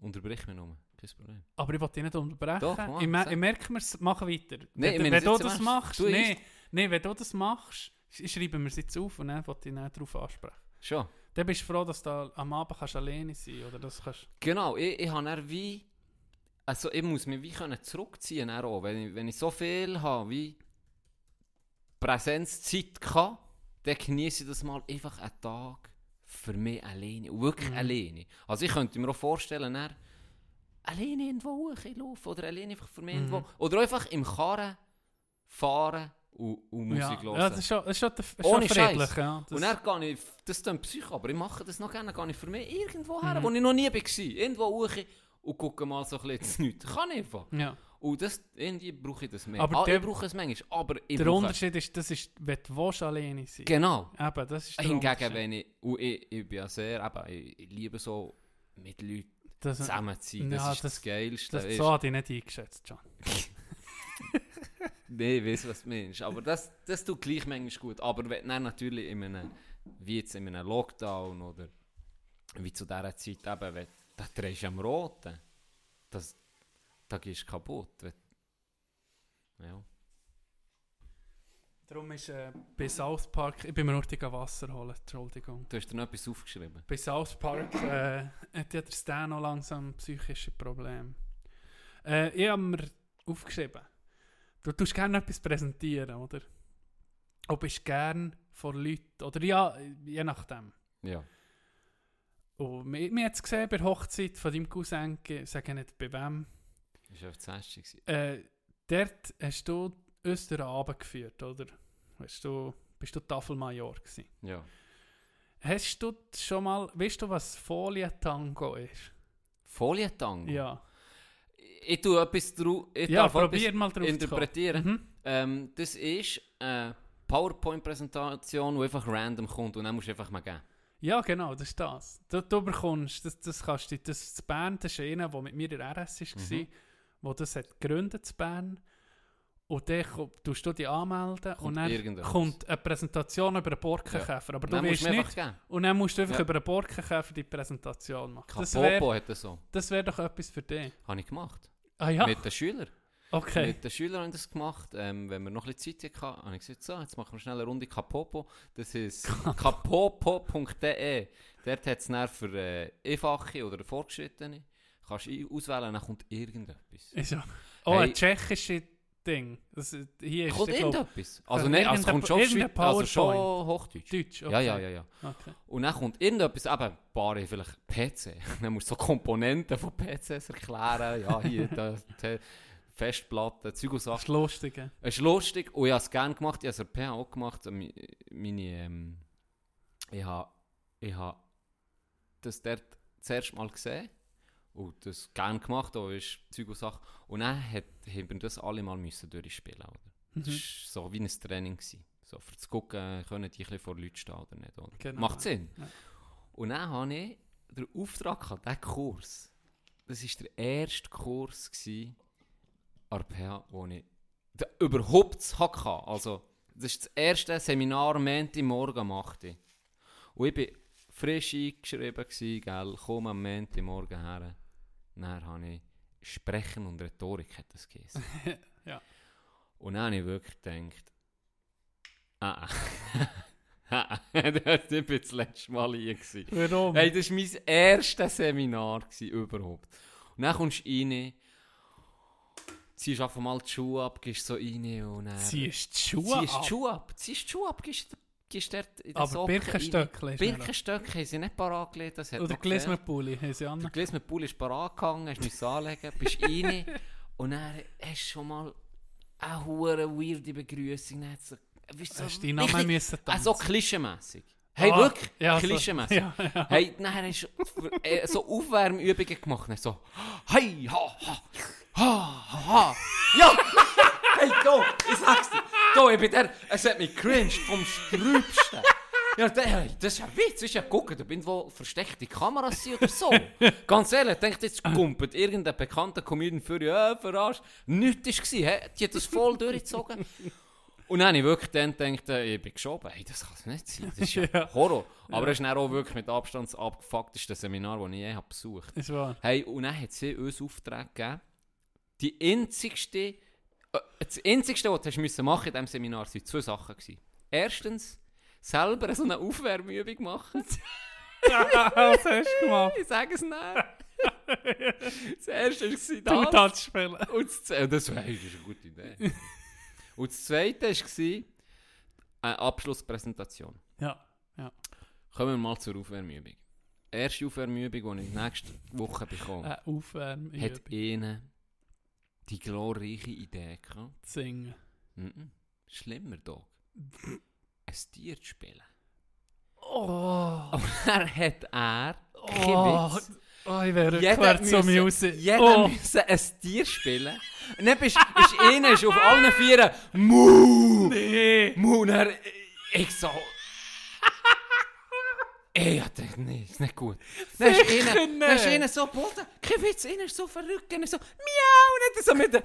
B: unterbrich mich nur, kein Problem.
C: Aber ich wollte dich nicht unterbrechen.
B: Doch, mach,
C: ich, mer ich merke mir, mach weiter.
B: Nee, ich
C: wenn wenn du das machst,
B: du
C: nee, nee, wenn du das machst, sch- schreiben wir es jetzt auf und dann wollte ich nicht darauf ansprechen.
B: Schon.
C: Dann bist du froh, dass du am Abend kannst alleine sein oder das kannst.
B: Genau, ich, ich habe dann wie, also ich muss mich wie können zurückziehen dann auch, wenn ich, wenn ich so viel habe wie Präsenzzeit kann, dann genieße ich das mal einfach einen Tag für mich alleine, und wirklich
C: Mhm.
B: alleine. Also ich könnte mir auch vorstellen, dann alleine irgendwo hochlaufen oder alleine einfach für mich
C: Mhm.
B: irgendwo, oder einfach im Karren fahren und, und Musik
C: ja,
B: hören.
C: ja, das ist schon, das ist schon, das ist
B: Ohne
C: schon friedlich. Ja. Das,
B: Und dann gehe ich, das klingt psycho, aber ich mache das noch gerne, gehe ich für mich irgendwo her,
C: Mhm.
B: wo ich noch nie war. Irgendwo hoch und gucke mal so ein bisschen ins Nichts. Kann ich einfach.
C: ja.
B: Und das, irgendwie brauche ich das mehr.
C: Aber
B: ah,
C: der-
B: ich brauche es manchmal, aber ich
C: Der
B: brauche...
C: Unterschied ist, das ist, wenn du willst, alleine sein
B: Genau.
C: Eben, das ist der
B: Hingegen, wenn ich, und ich, ich bin ja sehr, eben, ich, ich liebe so mit Leuten
C: das,
B: zusammen zu sein. Das
C: Ja,
B: ist
C: das-
B: das, Geilste.
C: das,
B: weisst
C: so hatte ich nicht eingeschätzt, John.
B: Nee, ich weiß, was du meinst. Aber das, das tut gleich manchmal gut. Aber wenn dann natürlich in einem, wie jetzt in einem Lockdown oder wie zu dieser Zeit eben, wenn, da drehst du am Roten. Das, da gehst du kaputt. Wenn, ja.
C: Darum ist äh, bei South Park, ich bin mir noch Wasser holen, Entschuldigung.
B: Du hast dir noch etwas aufgeschrieben.
C: Bei South Park äh, hat ja der Stan noch langsam psychische Probleme. Äh, ich habe mir aufgeschrieben, du tust gerne etwas präsentieren, oder? Du bist gerne vor Leuten, oder ja, je nachdem.
B: Ja.
C: Und wir, wir haben es gesehen bei der Hochzeit von deinem Cousin, ich sage nicht bei wem,
B: Das war auf gewesen.
C: äh, dort hast du uns durch den Abend geführt, oder? Weißt du, bist du Tafelmajor gewesen.
B: Ja.
C: Hast du schon mal, weißt du, was Folientango ist?
B: Folientango?
C: Ja.
B: Ich tue etwas drauf. Ich
C: Ja, probier mal drauf
B: interpretieren.
C: Mhm.
B: Ähm, das ist eine PowerPoint-Präsentation, die einfach random kommt und dann musst du einfach mal geben.
C: Ja, genau, das ist das. Du, du bekommst, das, das kannst du, das, das Band, das ist einer, der mit mir in der RS war,
B: Mhm.
C: wo das hat gegründet, das Band. Und dann tust du dich anmelden und
B: Kommt
C: dann
B: irgendetwas.
C: kommt eine Präsentation über einen Borkenkäfer. Aber du
B: Dann musst
C: weißt nicht, und dann musst du einfach
B: Ja.
C: über einen Borkenkäfer die Präsentation machen. Das
B: Kapopo
C: wäre
B: hat das so.
C: das wär doch etwas für dich.
B: Habe ich gemacht.
C: Ah ja,
B: Mit den Schülern.
C: okay.
B: Mit den Schülern haben das gemacht. Ähm, wenn wir noch ein bisschen Zeit hatten, habe ich gesagt, so, jetzt machen wir schnell eine Runde Kapopo. Das ist kapopo.de. Dort hat es dann für äh, Einfache oder Fortgeschrittene. Kannst du auswählen, dann kommt irgendetwas.
C: Ist ja. Oh,
B: Hey.
C: ein tschechisches Ding. Das, hier ist
B: Kommt irgendetwas? Also nicht, also kommt schon, Schweiz, also schon. Hochdeutsch.
C: Deutsch. Okay.
B: Ja, ja, ja, ja.
C: Okay.
B: Und dann kommt irgendetwas, eben, ein paar haben vielleicht PC. Dann musst du so Komponenten von PCs erklären. Ja, hier, da, die Festplatte, Zeug und
C: Das
B: Sachen.
C: ist lustig. ja.
B: Es ist lustig und ich habe es gerne gemacht. Ich habe es per auch gemacht. Meine, ähm, ich habe ich habe das dort zuerst mal gesehen und das gerne gemacht, auch ist Zeug und Sachen. Und dann hat, haben wir das alle mal müssen durchspielen, oder? Das war so wie ein Training. Gewesen. So, für zu gucken, können die ein vor Leuten stehen oder nicht. Oder?
C: Genau.
B: Macht Sinn.
C: Ja.
B: Und dann hatte ich den Auftrag, gehabt, diesen Kurs, das war der erste Kurs gewesen, an der PH, wo ich überhaupt hatte. Also, das ist das erste Seminar Menti morgen am 8. Uhr. Und ich war frisch eingeschrieben, gewesen, gell, komm am Menti morgen her. Dann habe ich Sprechen und Rhetorik, hat das geheißen.
C: Ja.
B: Und dann habe ich wirklich gedacht, ah, ah, das war das letzte Mal hier.
C: Warum?
B: Hey, das war mein erstes Seminar überhaupt. Und dann kommst du rein, ziehst einfach mal die Schuhe ab, gehst so rein und dann...
C: Ziehst die Schuhe
B: ziehst
C: ab?
B: die Schuhe ab, ziehst die Schuhe ab, gehst, gehst dort in
C: Aber
B: Socken
C: Birkenstöckchen
B: rein.
C: ist nicht
B: Birkenstöckchen haben sie nicht parat gelegt, das hat
C: Oder. Glismenpulli, haben sie an.
B: Der Glismenpulli ist parat gehangen, hast mich anlegen, bist rein und dann hast du schon mal eine hure weirde Begrüßung. Dann so, weißt du,
C: Hast du deinen Namen müssen
B: so
C: tanzen?
B: klischeemässig. Hey,
C: Ah,
B: wirklich?
C: ja, so-
B: klischeemässig.
C: ja, ja.
B: Hey, dann hast du äh, so Aufwärmübungen gemacht. Dann So, hey, ha, ha, ha, ha, ha. Ja! Hey, da, ich sag's dir. Da, ich bin der, es hat mich cringe vom Strübsten. Ja, der, das ist ein Witz, das ist ja gucken, da bin wo versteckte Kameras sind oder so. Ganz ehrlich, denkt jetzt gumpet irgendein bekannter Comedian für ja, verarscht. Nichts war, hä? die hat das voll durchgezogen. Und dann habe ich wirklich dann gedacht, äh, ich bin geschoben, hey, das kann es nicht sein, das ist ja,
C: Ja.
B: Horror. Aber es ist dann auch wirklich mit Abstand das abgefuckteste Seminar, das ich je habe besucht
C: Ist wahr.
B: Hey, und dann hat sie uns Auftrag gegeben, die einzigste, äh, das einzigste, was du müssen machen in diesem Seminar, waren zwei Sachen. Gewesen. Erstens, selber so eine Aufwärmübung machen.
C: Was hast du gemacht?
B: ich sage es nicht. das erste war
C: Du
B: das.
C: spielen.
B: Und das, das, das ist eine gute Idee. und das zweite war eine Abschlusspräsentation.
C: Ja.
B: Kommen wir mal zur Aufwärmübung. Erste Aufwärmübung, die ich nächste Woche bekomme,
C: Eine Aufwärmübung.
B: hat ihnen die glorreiche Idee gehabt.
C: Singen.
B: Mhm. Schlimmer, Dog. Ein Tier zu spielen.
C: Oh.
B: Und dann hat er, kein
C: Oh,
B: Witz,
C: oh ich wäre
B: jeder
C: rückwärts so
B: müsse-
C: Musik.
B: Jeder
C: Oh.
B: müsse ein Tier spielen. Und dann bist, ist einer ist auf allen Vieren Mu!
C: Nee.
B: Mu! Und er, ich so... Ey, dachte, nee, ist nicht gut. Dann ist
C: Sicher
B: dann ist
C: nicht.
B: einer so Boden, kein Witz, ist so verrückt, einer so Miau! Dann so mit der...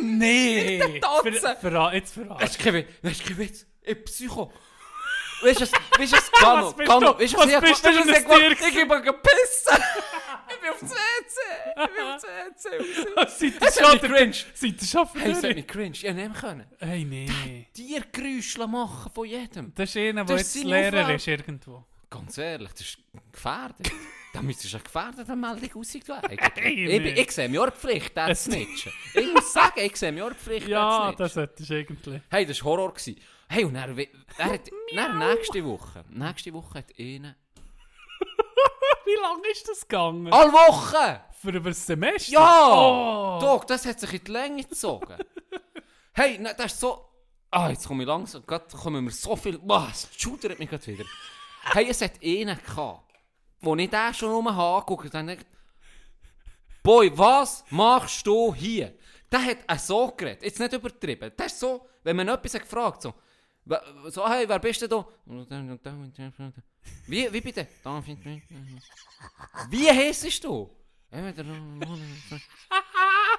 C: Nee.
B: Mit der Tatze.
C: Ver- verra- Jetzt
B: Das ist kein Witz, das ist kein Witz. Ich Psycho. Weißt du, was- weißt du, was Gano,
C: Was bist
B: Gano,
C: du?
B: weißt du,
C: Was
B: ich-
C: bist du
B: weißt
C: für
B: was
C: ein
B: ich gemacht-
C: Tier
B: Ich gebe gepissen. Ich bin auf das WC. Ich bin auf das WC. raus.
C: Seid ihr
B: Es hat
C: schon
B: mich cringe.
C: Seid ihr schon
B: Hey, es hat
C: durch?
B: mich cringe. Ich nehmen können.
C: Hey, nee.
B: Tiergeräusche machen von jedem.
C: Das ist einer, der
B: Das ist
C: jetzt Lehrer ist irgendwo.
B: Ganz ehrlich, das ist gefährdet. Da müsstest du eine gefährdete Meldung rausgeben.
C: Hey,
B: ich, bin- ich sehe mir auch die Pflicht, das zu snitchen. Ich muss sagen, ich sehe mir auch die Pflicht,
C: Ja,
B: das
C: das hättest du irgendwie.
B: Hey, das war Horror. Gewesen. Hey, und er dann nächste Woche, nächste Woche hat einer...
C: Wie lange ist das gegangen?
B: Alle Woche!
C: Für über das Semester?
B: Ja!
C: Oh.
B: Doch, das hat sich in die Länge gezogen. hey, das ist so... Ah, jetzt komme ich langsam, gerade kommen mir so viel... Boah, es schudert mich gerade wieder. Hey, es hat einen gehabt, wo ich den schon rum habe angeguckt dann gedacht, Boy, was machst du hier? Der hat auch so geredet, jetzt nicht übertrieben. Das ist so, wenn man etwas hat gefragt so, so, hey, wer bist du da? Wie, wie bitte? Wie heisst du?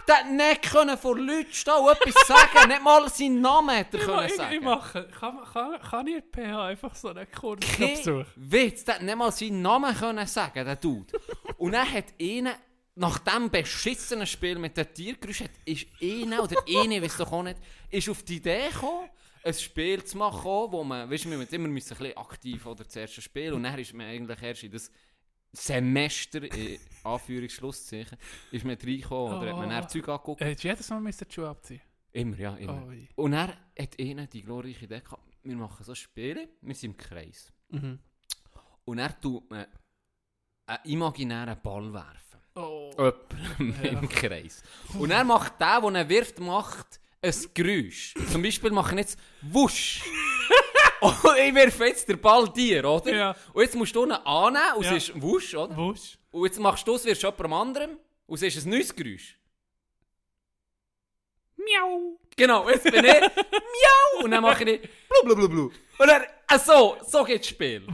B: Der hat nicht können vor Leuten stehen und etwas sagen, nicht mal seinen Namen hat er
C: Ich,
B: können
C: ich, ich
B: sagen.
C: mache, kann, kann, kann ich PH einfach so einen Kurs besuchen?
B: Witz, der hat nicht mal seinen Namen können sagen, der Dude. Und dann hat einer, nach diesem beschissenen Spiel mit den Tiergeräuschen, hat- ist einer oder eine, weiß doch auch nicht, ist auf die Idee gekommen, ein Spiel zu machen, wo man, weißt du, wir müssen immer müssen ein bisschen aktiv oder das erste Spiel und dann ist man eigentlich erst in das Semester, in Anführungsschlusszeichen, ist man reingekommen oder hat man
C: Oh.
B: dann Zeug angeguckt.
C: Hättest du jedes Mal müssen die Schuhe abziehen
B: Immer, ja, immer.
C: Ui.
B: Und er hat einer die glorreiche Idee gehabt, wir machen so Spiele, wir sind im Kreis.
C: Mhm.
B: Und er tut man einen imaginären Ball werfen.
C: Oh.
B: Jemandem im Kreis. Und er macht der, der ihn wirft, macht ein Geräusch. Zum Beispiel machen jetzt Wusch. Und ich werfe jetzt den Ball dir, oder?
C: Ja.
B: Und jetzt musst du ihn annehmen und
C: Ja.
B: es ist Wusch, oder?
C: Wusch.
B: Und jetzt machst du es, wirst jemand anderem und es ist ein neues Geräusch.
C: Miau.
B: Genau, jetzt bin ich Miau und dann mache ich blu blu blu blu. Und dann, äh, so, so geht das Spiel.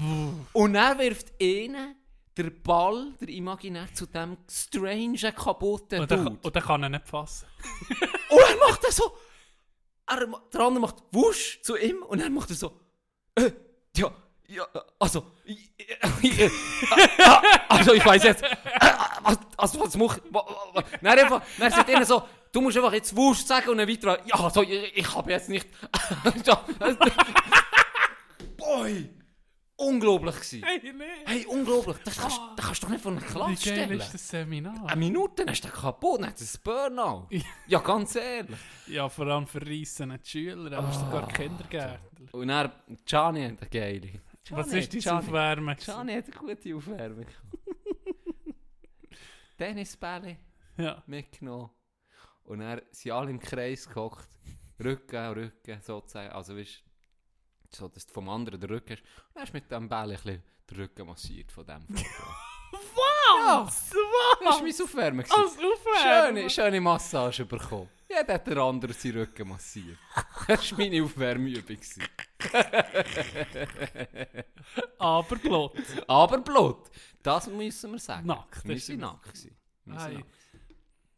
B: Und dann wirft einer der Ball, der Imaginär, zu dem strange, kaputten
C: Und
B: Dude.
C: und dann kann er nicht fassen.
B: Und er macht das so. Er, der andere macht Wusch zu ihm und dann macht er so. Äh, ja, ja, also. Ich, ich, äh, äh, also, ich weiß jetzt. Äh, was, also, was wa- wa- Nein, einfach. Dann sagt einer so. Du musst einfach jetzt Wusch sagen und dann weiter. Ja, also, ich, ich habe jetzt nicht. Äh, Boy! Unglaublich gewesen.
C: Hey, nee.
B: Hey, unglaublich. Das kannst, das kannst du doch nicht von einer
C: Wie
B: Klasse
C: geil
B: stellen.
C: ist das Seminar?
B: Eine Minute, dann ist der kaputt, dann hat es Burnout. Ja, ganz ehrlich.
C: Ja, vor allem für reissende Schüler, aber
B: Ah,
C: sogar Kindergärtner.
B: Und dann, Gianni hat eine geile.
C: Was
B: Gianni-
C: ist dein
B: Gianni-
C: Aufwärmen?
B: Gianni hat eine gute Aufwärmung. Tennisbälle
C: Ja.
B: mitgenommen. Und dann sind alle im Kreis gehockt. Rücken an Rücken, sozusagen. Also, weißt du, so, dass du vom anderen den Rücken hast. Und dann hast du mit dem Ball ein bisschen den Rücken massiert von dem Vortrag.
C: Wow!
B: Das
C: Wow!
B: war mein Aufwärmen.
C: Als Aufwärmen!
B: Schöne, schöne Massage bekommen. Jeder hat der andere seinen Rücken massiert. Das war meine Aufwärmübung.
C: Aber Blut.
B: Aber Blut, das müssen wir sagen.
C: Nackt,
B: Wir sind nackt. gewesen. Wir sind
C: Hey.
B: nackt.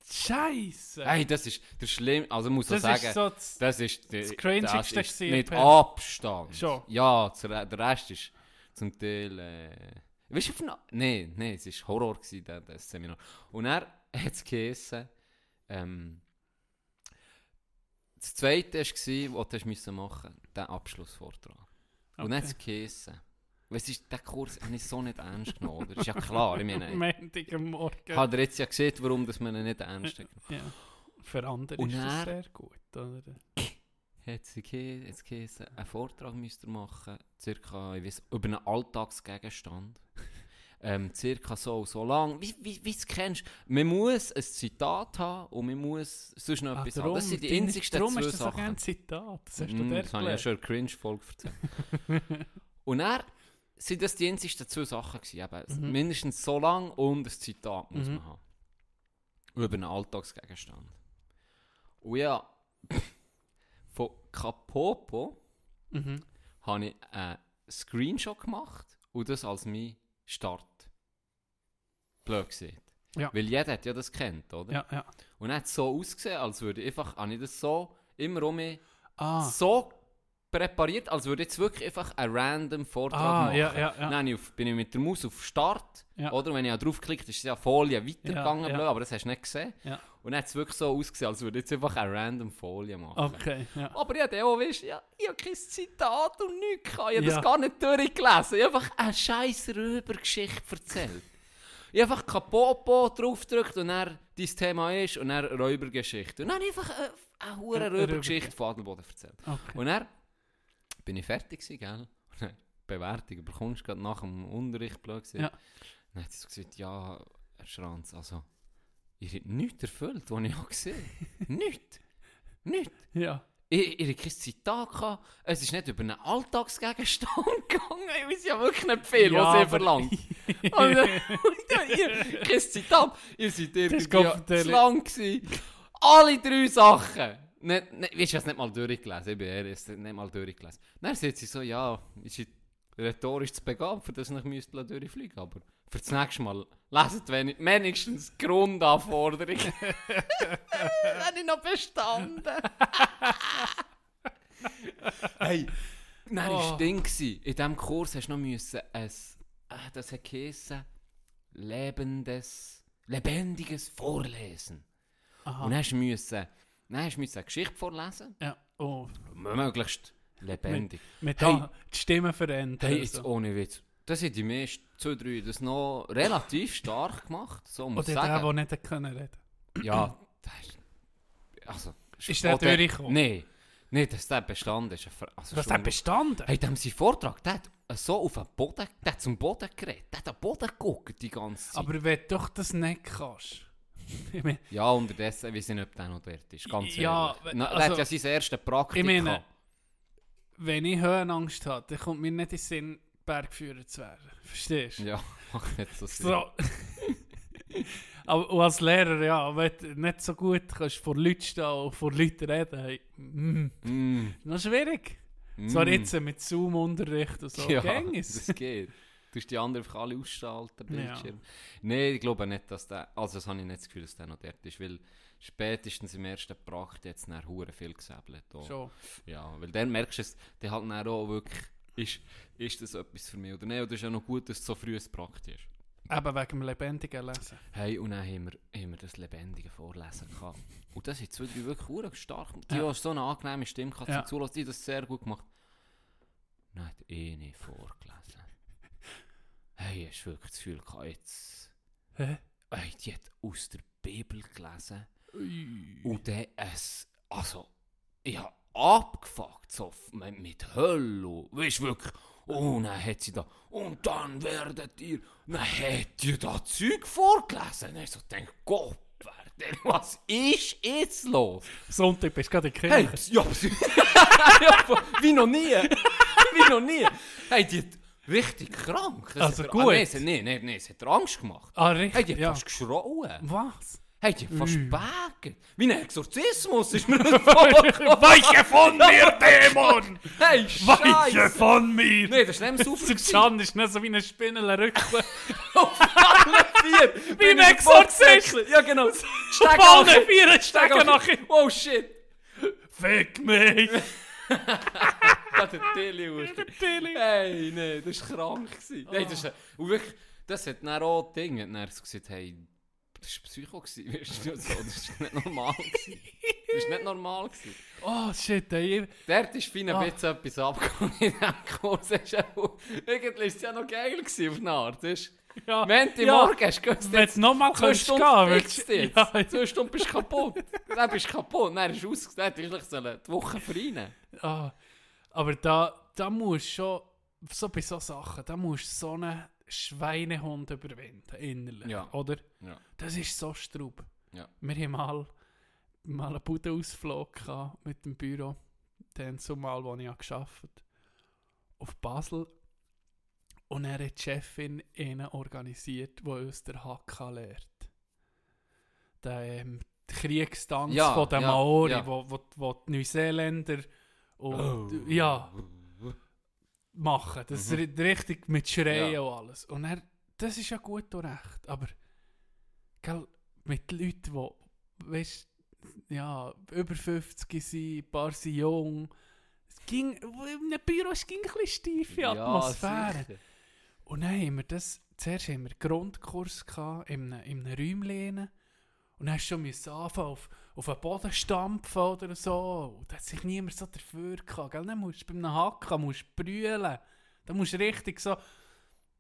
C: Scheiße!
B: Hey, das ist der schlimm. Also, ich muss
C: das
B: auch sagen,
C: so das,
B: das ist der,
C: das
B: das ist mit Abstand.
C: Schon.
B: Ja, der Rest ist zum Teil. Äh, weißt du, Nein, nein, es war Horror, gewesen, der, das Seminar. Und er hat es geheissen, ähm, das zweite war, was du machen musst, der Abschlussvortrag. Und dann hat es geheissen, weil es ist, den Kurs habe ich so nicht ernst genommen, oder? Ist ja klar, ich meine,
C: Montag am Morgen.
B: hat er jetzt ja gesehen, warum dass man ihn nicht ernst nimmt.
C: Ja. Für andere
B: Und
C: ist das sehr gut, oder?
B: Hat sie geheißen, einen Vortrag müsst ihr machen, circa, ich weiss, über einen Alltagsgegenstand. ähm, circa so, so lang, wie, wie, wie du es kennst. Man muss ein Zitat haben und man muss sonst noch
C: Ah,
B: etwas haben.
C: darum,
B: Das sind die einzigsten
C: darum
B: zwei
C: ist das so
B: Sachen.
C: gerne Zitat. Das hast du
B: Mm,
C: dir
B: das habe ich ja schon in der Cringe-Folge erzählt. und er sind das die einzigsten zwei Sachen gewesen. Eben,
C: Mhm.
B: Mindestens so lang und ein Zitat muss
C: Mhm.
B: man haben. Über einen Alltagsgegenstand. Und ja, von Capopo
C: Mhm.
B: habe ich einen Screenshot gemacht und das als mein Start. Blöd gesehen.
C: Ja.
B: Weil jeder hat ja das kennt, oder?
C: Ja, ja.
B: Und dann hat so ausgesehen, als würde ich einfach, habe ich das so immer um mich
C: Ah,
B: so präpariert, als würde jetzt wirklich einfach einen random Vortrag
C: Ah,
B: machen.
C: ja, ja, ja.
B: Dann habe ich auf, bin ich mit der Maus auf Start,
C: Ja.
B: oder? Wenn ich draufklickt, ist es ja Folie weitergegangen,
C: Ja, ja.
B: blöd, aber das hast du nicht gesehen.
C: Ja.
B: Und dann hat es wirklich so ausgesehen, als würde jetzt einfach eine random Folie machen.
C: okay, ja.
B: Aber ich habe auch, weißt, ja, ich habe kein Zitat und nichts gehabt. Ich habe
C: Ja.
B: das gar nicht durchgelesen. Ich habe einfach eine scheiß Röbergeschichte erzählt. Ich habe einfach Kapopo draufgedrückt und dann dein Thema ist und dann Räubergeschichte. Und dann einfach eine, eine
C: Eine
B: Röbergeschichte von Adelboden erzählt.
C: Okay.
B: Und dann bin ich fertig gewesen, gell? Und dann Bewertung bekommst du gerade nach dem Unterricht, blöd gesagt.
C: Ja.
B: Dann hat sie so gesagt, ja, Herr Schranz, also, ihr habt nichts erfüllt, was ich habe gesehen Nichts. Nichts.
C: Ja.
B: Ich, ich hatte kein Zitat. Gehabt. Es ist nicht über einen Alltagsgegenstand gegangen. Ich weiß ja wirklich nicht viel,
C: Ja,
B: was
C: aber-
B: verlangt. Und, ja, ihr, kein Zitat. Ihr seid irgendwie
C: kommt
B: zu lang gewesen. Alle drei Sachen. Nicht, nicht, weißt du, ich habe es nicht mal durchgelesen. Ich bin ehrlich, ich nicht mal durchgelesen. Dann sagt sie so, ja, ist rhetorisch zu begabt, für das ich müsste durchfliegen Aber für das nächste Mal leset wenig, wenigstens Grundanforderungen. Habe ich noch bestanden. hey, war
C: Oh.
B: Ding. In diesem Kurs hast du noch müssen ein, ah, das hat geheissen, lebendes, lebendiges Vorlesen.
C: Aha.
B: Und hast du müssen, dann hast du müssen eine Geschichte vorlesen,
C: ja. Oh.
B: möglichst lebendig.
C: Mit
B: Hey.
C: da die Stimme verändern.
B: Hey, jetzt
C: so.
B: ohne Witz. Das sind die meisten, zwei, drei, das noch relativ stark gemacht, so muss
C: Oder
B: ich
C: der,
B: sagen.
C: der nicht hat können reden
B: Ja, ist, also...
C: Ist der durchgekommen?
B: Nein, nee, dass der bestanden ist. Also
C: Was
B: schon-
C: hat bestanden?
B: Hey, dem sein Vortrag, der hat so auf den Boden, der hat zum Boden geredet, der hat den Boden geguckt die ganze Zeit.
C: Aber wenn du doch das nicht kannst.
B: Ja, unterdessen, wir sind nicht, der noch dort ist, ganz
C: Ja,
B: ehrlich. Na, der
C: also-
B: hat ja sein erstes Praktikum.
C: ich meine wenn ich Höhenangst habe, dann kommt mir nicht in den Sinn, Bergführer zu werden. Verstehst du?
B: Ja, macht nicht so Sinn.
C: So. Aber und als Lehrer, ja, wenn du nicht so gut kannst vor Leuten stehen und vor Leuten reden, hey, mm,
B: Mm.
C: noch schwierig.
B: Mm.
C: Zwar jetzt mit Zoom-Unterricht und so,
B: ja, das geht. Du hast die anderen einfach alle ausschalten,
C: Ja.
B: Bildschirm. Nein, ich glaube nicht, dass der, also das habe ich nicht das Gefühl, dass der noch dort ist, weil spätestens im ersten Prakt jetzt nachher hure viel gesäbelt.
C: Schon.
B: Ja, weil dann merkst du es, dann halt dann auch wirklich, ist, ist das etwas für mich oder nicht, oder ist ja noch gut, dass es so früh ein Prakt ist.
C: Eben wegen dem lebendigen Lesen.
B: Hey, und dann haben wir, haben wir das lebendige Vorlesen gehabt. Und das drei wirklich hure stark. Die
C: Ja.
B: haben so eine angenehme Stimme gehabt
C: Ja.
B: zum Zulassen, die das sehr gut gemacht. Dann hat eh nicht vorgelesen. Hey, hast du wirklich das Gefühl gehabt, jetzt...
C: Hä?
B: Hey, die hat aus der Bibel gelesen.
C: Ui.
B: Und dann es, also, ich habe abgefuckt, so mit, mit Hölle, weißt du wirklich, und dann hat sie da, und dann werdet ihr, dann hat ihr da Zeug vorgelesen. Und ich so denke, Gott, denn, was ist jetzt los?
C: Sonntag bist du gerade in der
B: Hey,
C: Kirche.
B: ja, ja, wie noch nie, wie noch nie. Hey, die richtig krank. Das
C: Also
B: hat,
C: gut.
B: Ah, nee, es, nee, nee, nee, es hat ihr Angst gemacht.
C: Ah, richtig,
B: hat
C: ja.
B: fast geschrauen.
C: Was?
B: Hat fast
C: Ui.
B: gebägt. Wie ein Exorzismus ist mir das vorgekommen.
C: Weiche von mir, Dämon!
B: Hey,
C: Weiche
B: Scheiße.
C: von mir!
B: Nee, das ist nicht so
C: Der Can ist nicht so wie ein Spinnenrücken.
B: vier.
C: Wie ein Exorzist!
B: Ja, genau.
C: Auf
B: Steig nachher.
C: vier stecken
B: nachher. Oh shit.
C: Fick mich!
B: Das hat Tilly.
C: Der Tilly.
B: Hey, nee, das war krank. gewesen. Hey, das, ist, und wirklich, das hat dann auch Ding, hat dann so gesagt, hey, das war Psycho, gewesen, weißt du, so, das ist nicht normal. gewesen. Das ist nicht normal. Gewesen.
C: Oh shit, ey.
B: Dort ist fein
C: Ah.
B: ein bisschen etwas abgekommen in diesem Kurs. Ist Irgendwie war es ja noch geil gewesen auf eine Art. Weisst du?
C: Ja,
B: Montag
C: ja.
B: morgen hast du gewusst,
C: du nochmal könntest
B: Stunden
C: gehen,
B: jetzt.
C: ja,
B: Zwei Stunden bist du kaputt. Dann bist du kaputt. Dann ist es du eigentlich sollen die Woche verreinen.
C: Ah, aber da, da musst du schon, so bei so Sachen, da musst du so einen Schweinehund überwinden, innerlich,
B: Ja.
C: oder?
B: Ja.
C: Das ist so Straub.
B: Ja.
C: Wir haben mal, mal einen Budenausflug mit dem Büro, dann zumal, wo ich gearbeitet habe, auf Basel. Und er hat die Chefin einen organisiert, der uns der HK lehrt. Der ähm, die Kriegstanz
B: Ja,
C: von den
B: ja,
C: Maori,
B: ja.
C: Wo, wo, wo die Neuseeländer und,
B: Oh.
C: ja, machen. Das
B: Mhm.
C: ist richtig mit Schreien
B: Ja.
C: und alles. Und er, das ist ja gut und recht. Aber gell, mit Leuten, die, weißt ja, über 50 sind, ein paar sind jung. Es ging, in einem Büro es ging ein bisschen steife Atmosphäre.
B: sicher.
C: Und dann haben wir das, zuerst haben wir einen Grundkurs gehabt, in einem, in einem Räumchen. Und dann hast du schon anfangen, auf, auf den Boden stampfen oder so. Und da hat sich niemand so dafür gehabt. Gell? Dann musst du beim Hacken musst du brüllen. Da musst du richtig so...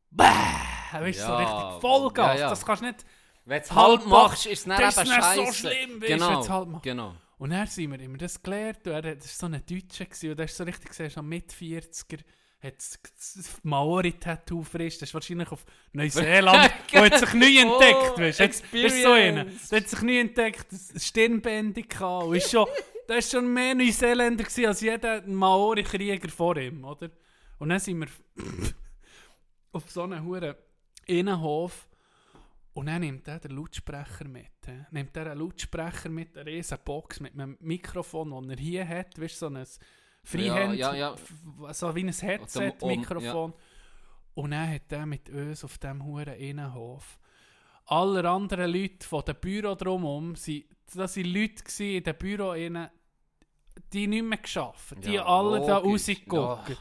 C: Bäh! Weißt du, so
B: Ja,
C: richtig Vollgas.
B: ja, ja.
C: Das kannst du nicht...
B: Wenn du es
C: Halb
B: machst, ist es dann
C: Das ist
B: eben
C: dann so
B: scheiße.
C: schlimm, weißt
B: genau,
C: wenn halb machst.
B: genau.
C: Und dann sind wir immer das gelernt. Und er, das war so ein Deutscher. Gewesen, und der ist so richtig gesehen, schon mit 40er. Hat das- Maori-Tattoo frisch. Das ist wahrscheinlich auf Neuseeland. Und hat sich neu entdeckt.
B: Oh,
C: weißt, du? ist so einer. Der hat sich neu entdeckt. Das Stirnbändung gehabt. Und ist schon, der war schon mehr Neuseeländer gewesen, als jeder Maori-Krieger vor ihm. Oder? Und dann sind wir auf so einen hohen Innenhof. Und dann nimmt er den Lautsprecher mit. He. Nimmt er einen Lautsprecher mit, eine riesen Box mit einem Mikrofon, das er hier hat. Weißt du, so ein Freehand,
B: Ja, ja, ja.
C: so wie ein Headset-Mikrofon. Und dann hat er mit uns auf diesem hohen Innenhof alle anderen Leute von dem Büro drumherum, das waren Leute in dem Büro, innen, die nicht mehr geschafft. Die alle da rausgeguckt.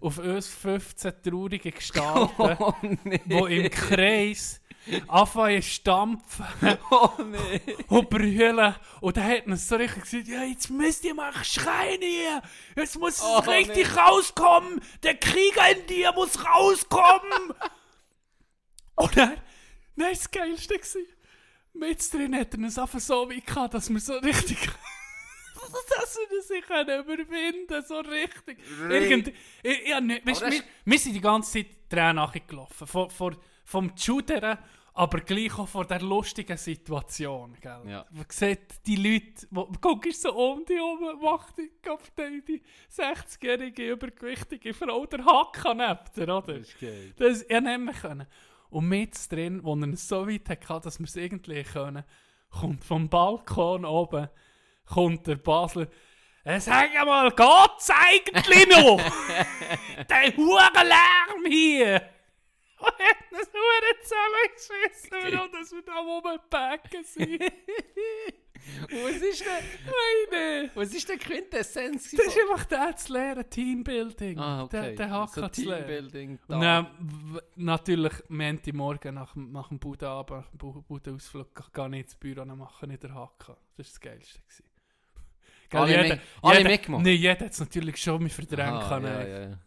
C: Auf uns 15 traurige Gestalten,
B: Oh nee.
C: die im Kreis anfangen zu stampfen
B: Oh nee.
C: und brüllen. Und dann hat man so richtig gesagt, ja, jetzt müsst ihr mal schreien hier. Jetzt muss es
B: Oh,
C: richtig
B: nee.
C: rauskommen. Der Krieger in dir muss rauskommen. und dann, war das Geilste. Gewesen. Mit drin hat er es einfach so weit gehabt, dass wir so richtig... dass wir sich können überwinden so richtig. Irgend, ich, ja, nicht, weißt, wir, wir sind die ganze Zeit Tränen nachgelaufen. Vor, vor, vom Schudern, aber gleich auch vor der lustigen Situation. Gell?
B: Ja.
C: Man sieht die Leute, wo, guckst so um die oben, macht die, die, die 60-jährige übergewichtige Frau der Hacker neben dir, oder?
B: ist geil.
C: Das ja nehmen können. Und mit drin, wo er es so weit hatte, dass wir es irgendwie können, kommt vom Balkon oben, kommt der Basler, äh, sag mal, geht's eigentlich noch? der Hurenlärm hier! Hat das Huren zusammengeschissen, warum dass wir da rumpacken sind.
B: Was ist denn,
C: Meine!
B: was ist denn Quintessenz?
C: Das ist einfach der zu lernen, Teambuilding.
B: ah, okay.
C: Der, der Hacker
B: so
C: zu lernen.
B: Teambuilding.
C: Und dann, natürlich, nach, dem- nach dem nach dem Bu- Budenausflug, gehe ich ins Büro und mache ich den Hacker. Das war das Geilste. Gewesen.
B: Alle
C: jeder-
B: alle
C: jeder-
B: mitgemacht?
C: Nein, jeder hat es natürlich schon mit verdrängt.
B: Aha, ja, ja,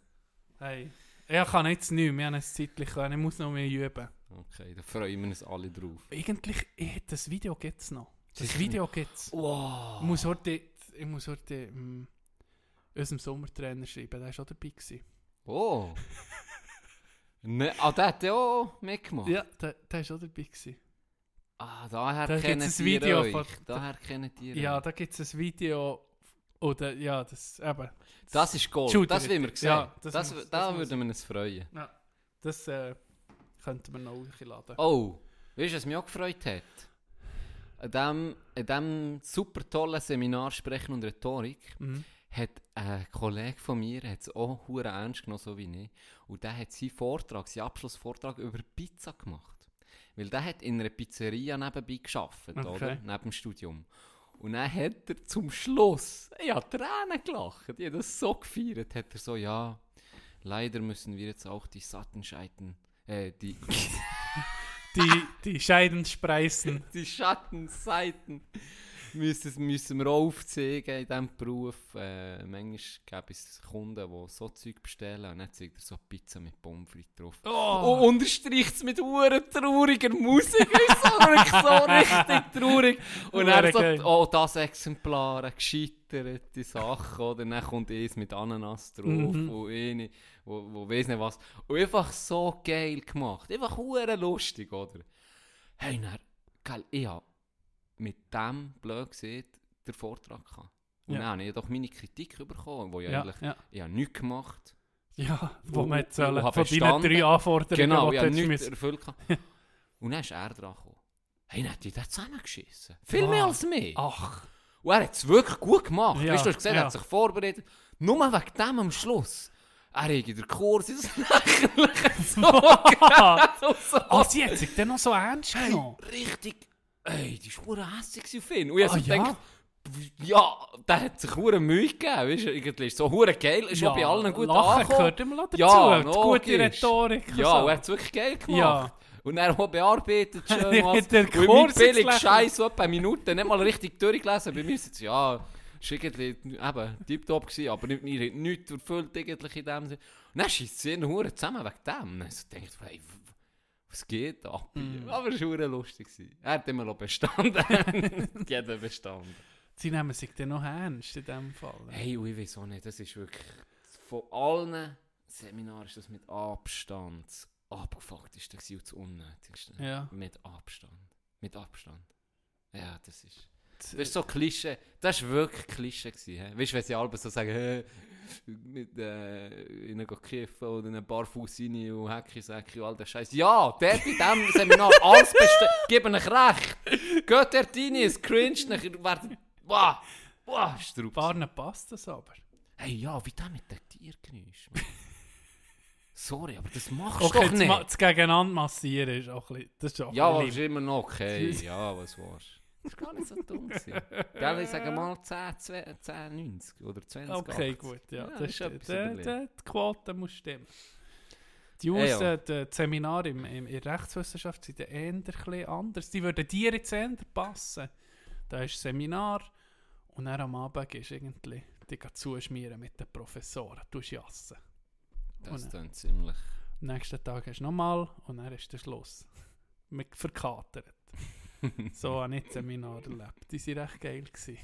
B: ja.
C: Ich kann jetzt nicht mehr, ich habe ein zeitlich können. ich muss noch mehr üben.
B: Okay, da freuen wir uns alle drauf.
C: Eigentlich, ich, das Video gibt es noch. Das
B: Sicher
C: Video gibt es.
B: Wow.
C: Ich muss heute, ich muss heute ähm, unserem Sommertrainer schreiben, der war auch dabei. Gewesen.
B: Oh. ne, ah, der hat ja auch mitgemacht.
C: Ja, der, der war auch dabei. Gewesen.
B: Ah, daher
C: Da
B: kennt ihr
C: Video
B: euch.
C: von-
B: daher kennt ihr
C: Ja, da gibt es ein Video. Oder, ja, das eben.
B: Das ist Gold.
C: Shooter.
B: Das will wir sehen.
C: Ja, das
B: das,
C: muss-
B: da
C: das
B: würden wir uns freuen.
C: Ja, das äh, könnten wir noch hochladen.
B: Oh, weißt du, was mich auch gefreut hat? An diesem, an diesem super tollen Seminar Sprechen und Rhetorik
C: Mhm.
B: hat ein Kollege von mir hat's auch hure ernst genommen, so wie ich. Und der hat seinen Vortrag, seinen Abschlussvortrag über Pizza gemacht. Weil der hat in einer Pizzeria nebenbei geschafft,
C: Okay.
B: oder? Neben dem Studium. Und dann hat er zum Schluss, ich habe Tränen gelacht, ich habe das so gefeiert, hat er so, ja, leider müssen wir jetzt auch die Sattenscheiten, äh, die,
C: Die, die Scheidenspreisen.
B: die Schattenseiten müssen, müssen wir auch aufzeigen in diesem Beruf. Äh, manchmal gibt es Kunden, die so Zeug bestellen und dann zeigt er so Pizza mit Pommes frites drauf.
C: Oh,
B: Und unterstreicht es mit hure trauriger Musik. Ist so, so richtig traurig. Und dann
C: Hure
B: so, oh, das Exemplar, eine gescheiterte Sache. Oder dann kommt eins mit Ananas drauf.
C: Mhm.
B: Und eine, wo, wo weiss nicht was. Und einfach so geil gemacht. Einfach hure lustig, oder? Hey, dann, geil, ich mit dem, blöd gesehen, den Vortrag gehabt. Und
C: Ja.
B: dann habe ich doch meine Kritik bekommen, wo ja,
C: ja,
B: eigentlich,
C: ja.
B: ich habe nichts gemacht.
C: ja, wo man jetzt sollen, von deinen
B: bestanden.
C: drei Anforderungen,
B: Genau,
C: die
B: ich nichts
C: müssen-
B: erfüllt. Und dann ist er dran gekommen. Hey, dann hat die das zusammengeschissen. Viel mehr
C: Ah.
B: als mir.
C: Ach,
B: Und er hat es wirklich gut gemacht.
C: Ja,
B: weißt du, du hast gesehen, er
C: ja.
B: hat sich vorbereitet. Nur wegen dem am Schluss. Er hat der Kurs ins Lächerliche gezogen. so.
C: oh, sie hat sich dann noch so ernst genommen.
B: Richtig, ey, die war verdammt hässlich auf ihn. Und ich
C: Ah,
B: hab so
C: ja?
B: gedacht, ja, der hat sich hure Mühe gegeben. Weißt du, irgendwie so hure geil. Ist ja, bei allen gut
C: Lachen
B: angekommen.
C: gehört immer dazu.
B: Ja,
C: gute. Rhetorik.
B: Ja,
C: so.
B: und er hat es wirklich geil gemacht.
C: Ja.
B: Und er hat bearbeitet schön was.
C: der
B: Und mein
C: Kurs
B: billig. Scheiß so etwa eine Minute nicht mal richtig durchgelesen. Bei mir ist es ja, ist irgendwie eben tiptop gewesen, aber nicht, nicht, nichts erfüllt eigentlich in dem Sinne. Und dann schießt sie in Hure zusammen wegen dem. Und dann so denkt ich, w- was geht ab?
C: Mm.
B: Aber es war lustig. Er hat immer noch bestanden. Jeder bestanden.
C: Sie nehmen sich dann noch ernst in dem Fall.
B: Hey, ich weiß auch nicht, das ist wirklich von allen Seminaren ist das mit Abstand das abgefuckteste und das unnötigste.
C: Ja.
B: Mit Abstand. Mit Abstand. Ja, das ist... Das
C: Das
B: ist so Klischee. Das war wirklich Klischee. Gewesen, he? Weißt du, wenn sie alle so sagen, hey, mit äh, ihnen kiffen oder einen Barfuß rein und Hecki, Säcki und all der Scheiß. Ja, der bei diesem Seminar alles beste. Geben euch recht. Geht dort rein, es cringe, nachher werden. Wow, wow, Strups.
C: Barnen passt das aber.
B: Hey, ja, wie der mit den Tiergeräusch. Mann. Sorry, aber das machst du
C: Okay,
B: doch
C: das,
B: nicht.
C: ma- das Gegeneinander massieren ist auch ein bisschen... Das ist auch
B: Ja, aber ist immer noch okay. Ja, was war's. Das war gar nicht so dumm. Gell, ich sage mal 10, 2, 10, 90 oder 20,
C: Okay,
B: 80.
C: gut, ja.
B: Ja,
C: das
B: ist
C: ist,
B: etwas
C: der, die Quote muss stimmen. Die
B: Ja,
C: Jungs,
B: ja.
C: äh, die Seminare im, im, in Rechtswissenschaft sind dann eher ein bisschen anders. Die würden dir jetzt eher passen. Da ist Seminar und dann am Abend ist irgendwie die gehen zuschmieren mit den Professoren. Du jassen.
B: Das
C: Und-
B: klingt ziemlich.
C: Am nächsten Tag hast du nochmal und dann ist der Schluss. Mit verkatert. so habe ich das Seminar erlebt. Die waren recht geil. Gewesen.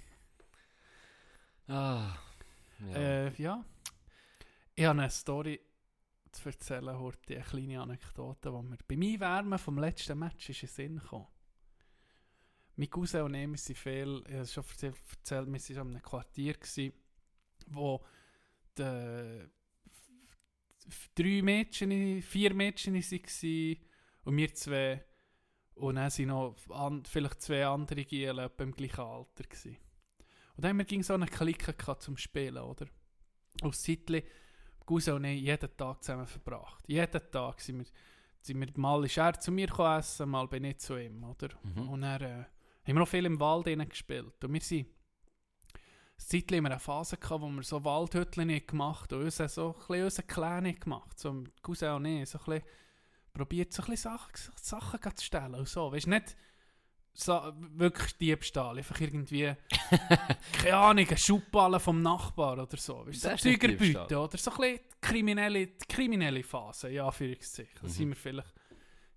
B: Ah. Ja.
C: Äh, ja. Ich habe eine Story zu erzählen, heute eine kleine Anekdote, die mir beim Einwärmen vom letzten Match ist in Sinn gekommen. Mein Cousin und ich, wir sind viel, ich habe es schon erzählt, wir waren in einem Quartier, gewesen, wo die drei Mädchen, vier Mädchen waren Und wir zwei. Und dann sind noch an, vielleicht zwei andere Gielen etwa im gleichen Alter. Gewesen. Und dann haben wir ging so eine Clique zum Spielen, oder? Aus Zeitli, Guse und ich jeden Tag zusammen verbracht. Jeden Tag sind wir, sind wir mal ist er zu mir gekommen essen, mal bin ich zu ihm, oder?
B: Mhm.
C: Und dann äh, haben wir noch viel im Wald gespielt. Und wir sind ein Zeitchen haben wir eine Phase gehabt, wo wir so Waldhütchen nicht gemacht und uns so ein bisschen unsere Kleine gemacht. So Cousin und ich, so ein bisschen probiert, so ein bisschen Sachen, Sachen zu stellen und so. Weißt du, nicht so, wirklich Diebstahl, einfach irgendwie, keine Ahnung, eine Schubballe vom Nachbar oder so. Weißt du, so
B: Diebstahl.
C: oder so ein bisschen die kriminelle, die kriminelle Phase, ja, Anführungszeichen. Da
B: Mhm.
C: sind wir vielleicht,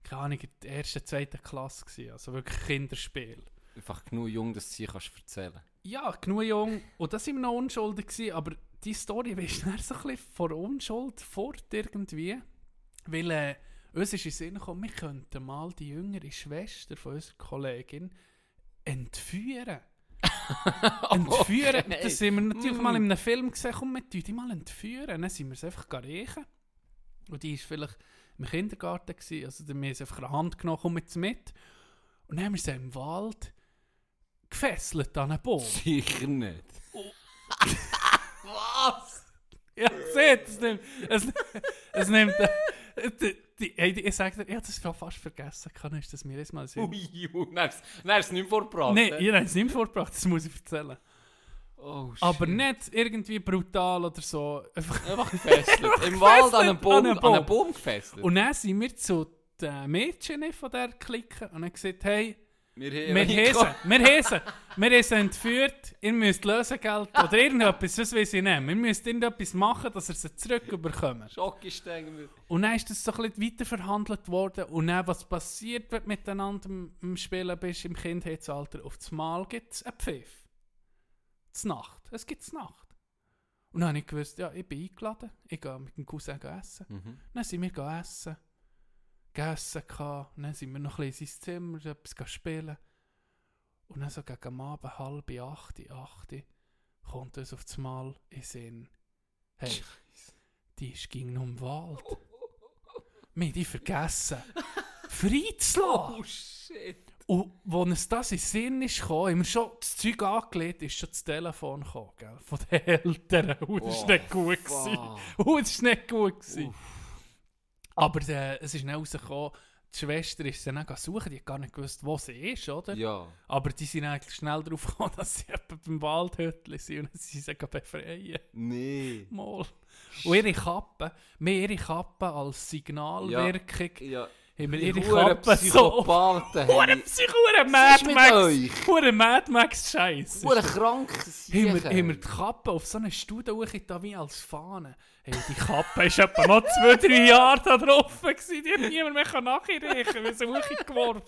C: keine Ahnung, in der ersten, zweiten Klasse gewesen, also wirklich Kinderspiel.
B: Einfach genug jung, dass du sie kannst erzählen
C: Ja, genug jung. Und da sind wir noch unschuldig gewesen, aber die Story ist dann so ein bisschen vor Unschuld fort irgendwie. Weil äh, uns ist in den Sinn gekommen, wir könnten mal die jüngere Schwester von unserer Kollegin entführen. entführen.
B: Okay.
C: Das haben wir natürlich
B: Mm.
C: mal in einem Film gesehen, komm, wir die mal entführen. Dann sind wir sie einfach riechen. Und die war vielleicht im Kindergarten, gewesen, also dann haben wir sie einfach die Hand genommen, komm jetzt mit. Und dann haben wir sie im Wald gefesselt an einen Baum.
B: Sicher nicht.
C: Was? Ja, seht, es nimmt. Es, es nimmt. Die, die, hey, ich sage dir, ich habe das fast vergessen. Kann ist das mir jetzt mal sehen?
B: Ui, ui, dann ist es nicht mehr vorgebracht.
C: Nein,
B: ne?
C: ich habe es nicht mehr vorgebracht, das muss ich erzählen.
B: Oh, shit.
C: Aber nicht irgendwie brutal oder so. Einfach-
B: gefesselt. Im Wald an einem Baum,
C: an einem. Baum
B: gefesselt.
C: Und dann sind wir zu den Mädchen von der Clique und haben gesagt, hey,
B: wir
C: sie, wir sie, wir sie entführt, ihr müsst Lösegeld oder irgendetwas, das weiß ich nicht. Wir müssen irgendetwas machen, dass ihr sie zurückbekommt.
B: Schockgestänge.
C: Und dann ist das so ein bisschen weiter verhandelt worden. Und dann, was passiert, wenn du miteinander im, Spielen bist, im Kindheitsalter, auf das Mal gibt es einen Pfiff. Zur Nacht. Es gibt Nacht. Und dann habe ich gewusst, ja, ich bin eingeladen. Ich gehe mit dem Cousin essen.
B: Mhm.
C: Dann sind wir essen. Gegessen gehabt. Und dann sind wir noch ein bisschen in sein Zimmer, etwas spielen. Und dann so gegen Abend, halb acht, acht, kommt uns auf das Mal in den Sinn. Hey, die ist ging noch im Wald. Wir haben die vergessen. Freizulassen.
B: Oh shit.
C: Und als das in den Sinn ist gekommen, haben wir schon das Zeug angelegt, ist schon das Telefon gekommen, gell? Von den Eltern. Und das war
B: Oh,
C: nicht gut. Gewesen. Und das war nicht gut. Gewesen.
B: Uff.
C: Aber äh, es ist dann rausgekommen, die Schwester ist sie dann suchen, die hat gar nicht gewusst, wo sie ist, oder?
B: Ja.
C: Aber die sind eigentlich schnell darauf gekommen, dass sie beim Waldhütli sind und sie sich befreien.
B: Nee.
C: Mal. Und ihre Kappe, wir ihre Kappe als Signalwirkung,
B: Ja.
C: Haben wir ihre Kappe so...
B: Psychopathen.
C: Hure
B: haben-
C: Psycho, hure
B: Was
C: Mad Max, hure Mad Max Scheiß.
B: Huren krank.
C: Haben wir, haben wir die Kappe auf so eine Stude hochgetan wie als Fahne. Hey, die Kappe ist etwa noch zwei, drei Jahre da drauf gewesen. Die hat niemand mehr nachreichen, weil sie hochgeworfen.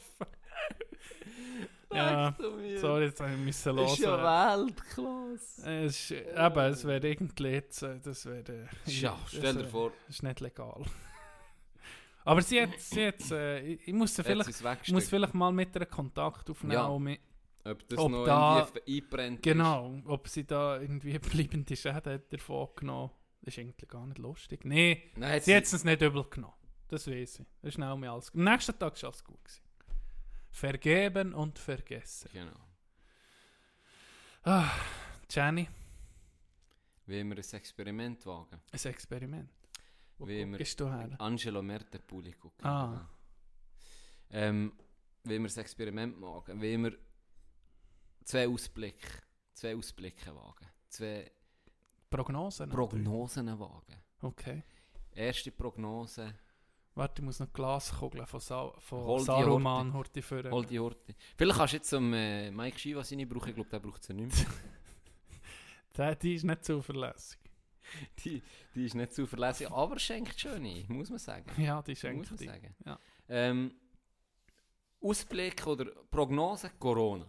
C: ja, sorry, jetzt habe ich müssen
B: Das ist
C: hören.
B: ja Weltklasse.
C: Es ist, eben, es wäre irgendwie jetzt, das wäre...
B: Ja, stell dir
C: wär-
B: vor,
C: Das ist nicht legal. Aber sie hat, sie hat äh, ich, muss sie
B: vielleicht,
C: muss vielleicht mal mit ihr Kontakt aufnehmen.
B: Ja.
C: mit-
B: ob das
C: ob
B: noch
C: da-
B: irgendwie einbrennt
C: Genau, ob sie da irgendwie bleibende Schäden hat davon genommen das ist eigentlich gar nicht lustig. Nee,
B: ist. Nein,
C: sie hat es nicht übel genommen. Das weiß ich. Das ist schnell mir alles. Am nächsten Tag war alles gut. Gewesen. Vergeben und vergessen.
B: Genau.
C: Ah, Jenny,
B: Wie wir ein Experiment wagen.
C: ein Experiment. Wo
B: Wie
C: gehst du her?
B: Angelo Mertepuli gucken.
C: Ah.
B: Ähm, wie wir das Experiment wagen. Wie wir zwei Ausblicke, zwei Ausblicke wagen. Zwei
C: Prognosen?
B: Prognosen wagen.
C: Okay.
B: Erste Prognose.
C: Warte, ich muss noch die Glaskugel von, Sa von
B: Hol
C: Saruman heute führen.
B: Hol die Horte. Vielleicht kannst du jetzt zum äh, Mike Shiva seine brauchen. Ich glaube, der braucht sie nicht mehr.
C: Der, die ist nicht zuverlässig.
B: Die, die ist nicht zuverlässig, aber schenkt schön ein, muss man sagen.
C: Ja, die
B: muss
C: schenkt
B: man
C: die.
B: sagen.
C: Ja.
B: Ähm, Ausblick oder Prognose Corona.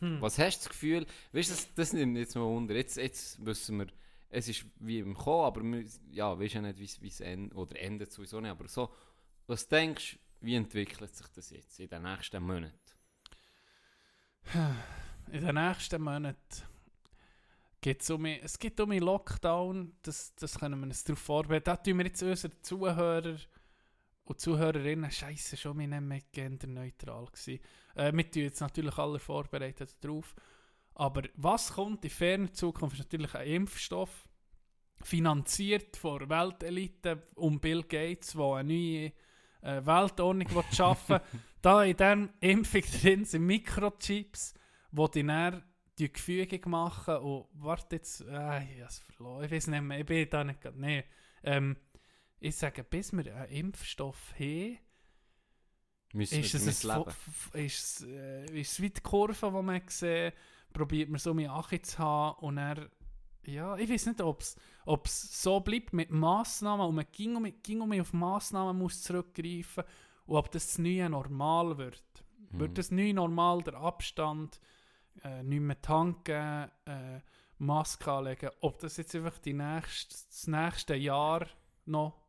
C: Hm.
B: Was hast du das Gefühl? Weißt du, das, das nimmt mich jetzt mal unter. Jetzt, jetzt wissen wir, es ist wie im Kommen, aber wir, ja, weißt ja nicht, wie es- wie es endet oder endet sowieso nicht. Aber so, was denkst du, wie entwickelt sich das jetzt in den nächsten Monaten?
C: In den nächsten Monaten geht es um, es geht um den Lockdown, das, das können wir uns darauf vorbereiten. Da tun wir jetzt unsere Zuhörer und Zuhörerinnen, scheiße, schon wir nicht mehr genderneutral gewesen. Äh, wir tun jetzt natürlich alle vorbereitet darauf. Aber was kommt in ferner Zukunft, ist natürlich ein Impfstoff, finanziert von der Weltelite um Bill Gates, der eine neue äh, Weltordnung will schaffen Da in diesem Impfung drin sind Mikrochips, die die dann die Gefüge machen und warte jetzt, äh, ich habe es verloren, ich weiß nicht mehr, ich bin da nicht gerade, nee. Ähm, ich sage, bis wir einen Impfstoff haben,
B: Müssen
C: ist es, ein,
B: leben.
C: Ist, es, äh, ist es wie die Kurve, die man sieht, probiert man so mit Achi zu haben und er ja, ich weiß nicht, ob es so bleibt mit Massnahmen und man ging ging mit auf Massnahmen muss zurückgreifen und ob das das neue Normal wird.
B: Mhm.
C: Wird das neue Normal der Abstand, äh, nicht mehr tanken, äh, Maske anlegen, ob das jetzt einfach die nächst, das nächste Jahr noch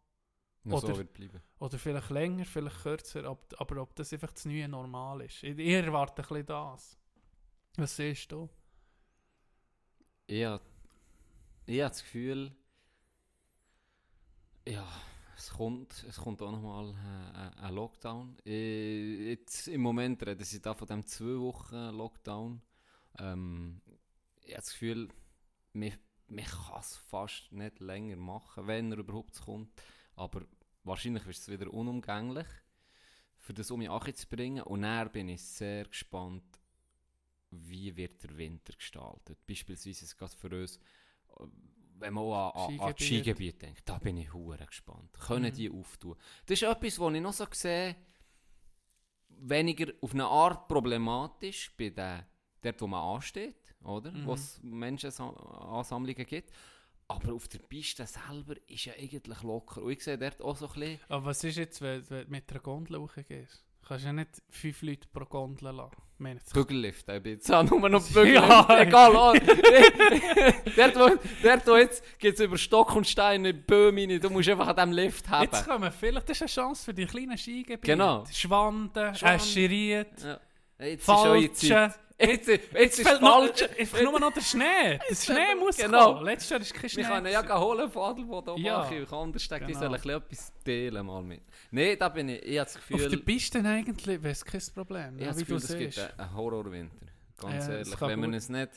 B: Noch so
C: oder-
B: wird bleiben.
C: oder vielleicht länger, vielleicht kürzer, ob, aber ob das einfach das neue Normal ist. Ich, ich erwarte ein bisschen das. Was siehst du?
B: Ich habe ich hab das Gefühl, ja, es kommt, es kommt auch nochmal ein Lockdown. Äh, jetzt im Moment reden sie da von dem zwei Wochen Lockdown. Ähm, ich habe das Gefühl, man, man kann es fast nicht länger machen, wenn er überhaupt kommt. Aber wahrscheinlich wird es wieder unumgänglich, für das um mich Achi zu bringen. Und dann bin ich sehr gespannt, wie wird der Winter gestaltet. Beispielsweise ist gerade für uns, wenn man auch an, an, an die
C: Skigebiet.
B: Denkt, da bin ich hure gespannt. Können
C: Mhm.
B: die auftun? Das ist etwas, was ich noch so sehe, weniger auf eine Art problematisch bei den, dort, wo man ansteht, oder?
C: Mhm.
B: Wo es Menschenansammlungen gibt. Aber auf der Piste selber ist ja eigentlich locker. Und ich sehe dort auch so ein bisschen,
C: Aber was ist jetzt, wenn, wenn du mit einer Gondel hochgehst? Du kannst ja nicht fünf Leute pro Gondel lassen.
B: Bügellift, ich bin jetzt auch nur noch Bügellift,
C: Ja.
B: egal. Oh. dort, wo, dort wo jetzt geht es über Stock und Stein, Böhme rein, du musst einfach an diesem Lift haben.
C: Jetzt kommen vielleicht, das ist eine Chance für die kleinen Skigebiete.
B: Genau.
C: Schwanden,
B: Schwanden.
C: Escheriet,
B: Ja. Jetzt ist
C: Falsche.
B: Jetzt, jetzt ist falsch.
C: einfach nur noch der Schnee. Der Schnee muss
B: Genau.
C: kommen. Letztes Jahr ist kein Schnee.
B: Wir können ja holen von Adelboden
C: Ja.
B: ja. Ich kann anders denken, ich
C: Genau.
B: soll ein bisschen etwas teilen mal mit. Nein, da bin ich, ich habe das
C: Auf der
B: Gefühl,
C: Piste eigentlich wäre es kein Problem.
B: ich habe das Gefühl es gibt einen Horrorwinter. Ganz
C: Ja, es
B: ehrlich, wenn wir, es nicht,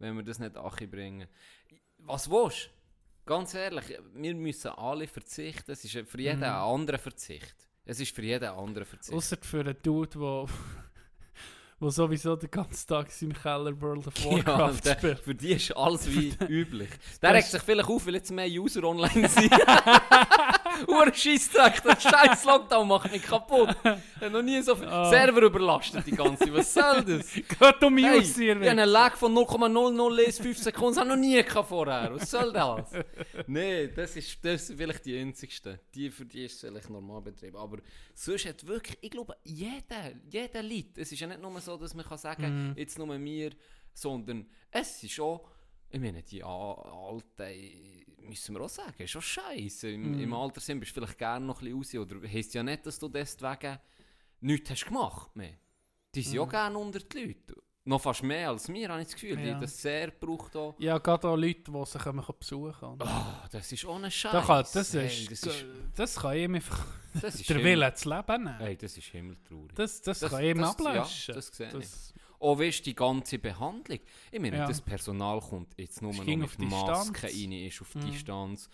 B: wenn wir das nicht bringen. Was willst du? Ganz ehrlich, wir müssen alle verzichten. Es ist für jeden
C: Mhm.
B: ein anderer Verzicht. Es ist für jeden ein anderer Verzicht.
C: Außer für einen Dude, der wo sowieso den ganzen Tag seinem Keller World of
B: Ja,
C: Warcraft
B: der,
C: spielt.
B: für die ist alles wie üblich. Der regt sich vielleicht auf, weil jetzt mehr User online sind. Ur Scheissdreck, der scheiß Lockdown macht mich kaputt. Ich habe noch nie so viel
C: Ah.
B: Server überlastet, die ganze. Was soll das?
C: Geht um
B: Hey,
C: User,
B: ich habe einen Lag von 0,001 Sekunden, das habe ich noch nie gehabt vorher. Was soll das? Nein, das ist, das ist vielleicht die einzigste. Die, für die ist es vielleicht Normalbetrieb. Aber sonst hat wirklich, ich glaube, jeder, jeder Lied. Es ist ja nicht nur so, dass man kann sagen,
C: Mhm.
B: jetzt nur mir, sondern es ist schon, ich meine, die Alten, müssen wir auch sagen, ist schon scheiße. Im,
C: Mhm.
B: Im Alter sind bist du vielleicht gerne noch ein bisschen raus. Oder heisst ja nicht, dass du deswegen nichts hast gemacht mehr. Die sind
C: Mhm.
B: auch gerne unter die Leute. Noch fast mehr als mir, habe ich das Gefühl. Die
C: Ja.
B: das sehr braucht auch.
C: Ja, gerade auch Leute, die sich kommen besuchen können.
B: Ah, das ist ohne Scheiß.
C: Da kann, das,
B: Hey,
C: ist,
B: das ist,
C: das kann ihm einfach
B: das ist
C: der Wille zu leben nehmen.
B: Hey, das ist himmeltraurig.
C: Das, das,
B: Das-
C: kann ihm ablöschen.
B: ja, das sehe ich. Auch weißt, die ganze Behandlung. Ich meine,
C: Ja.
B: das Personal kommt jetzt nur noch mit
C: Distanz.
B: rein, ist auf
C: Mhm.
B: Distanz.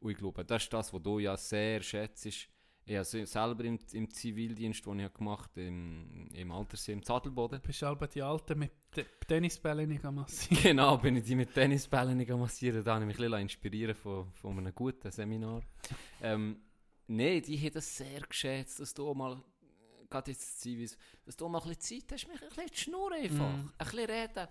B: Und ich glaube, das ist das, was du ja sehr schätzt. Ich habe se- selber im, im Zivildienst, den ich gemacht habe, im, im Altersheim im Zadelboden.
C: Du bist halb die Alten mit Te- Tennisbällen nicht massieren.
B: Genau, bin ich die mit Tennisbällen nicht massieren. Da habe ich mich ein bisschen inspirieren von, von einem guten Seminar. Ähm, Nein, die haben das sehr geschätzt, dass du mal, gerade jetzt Zivis, dass du mal ein bisschen Zeit hast, mich ein bisschen zu schnurren einfach.
C: Mhm.
B: Ein bisschen reden.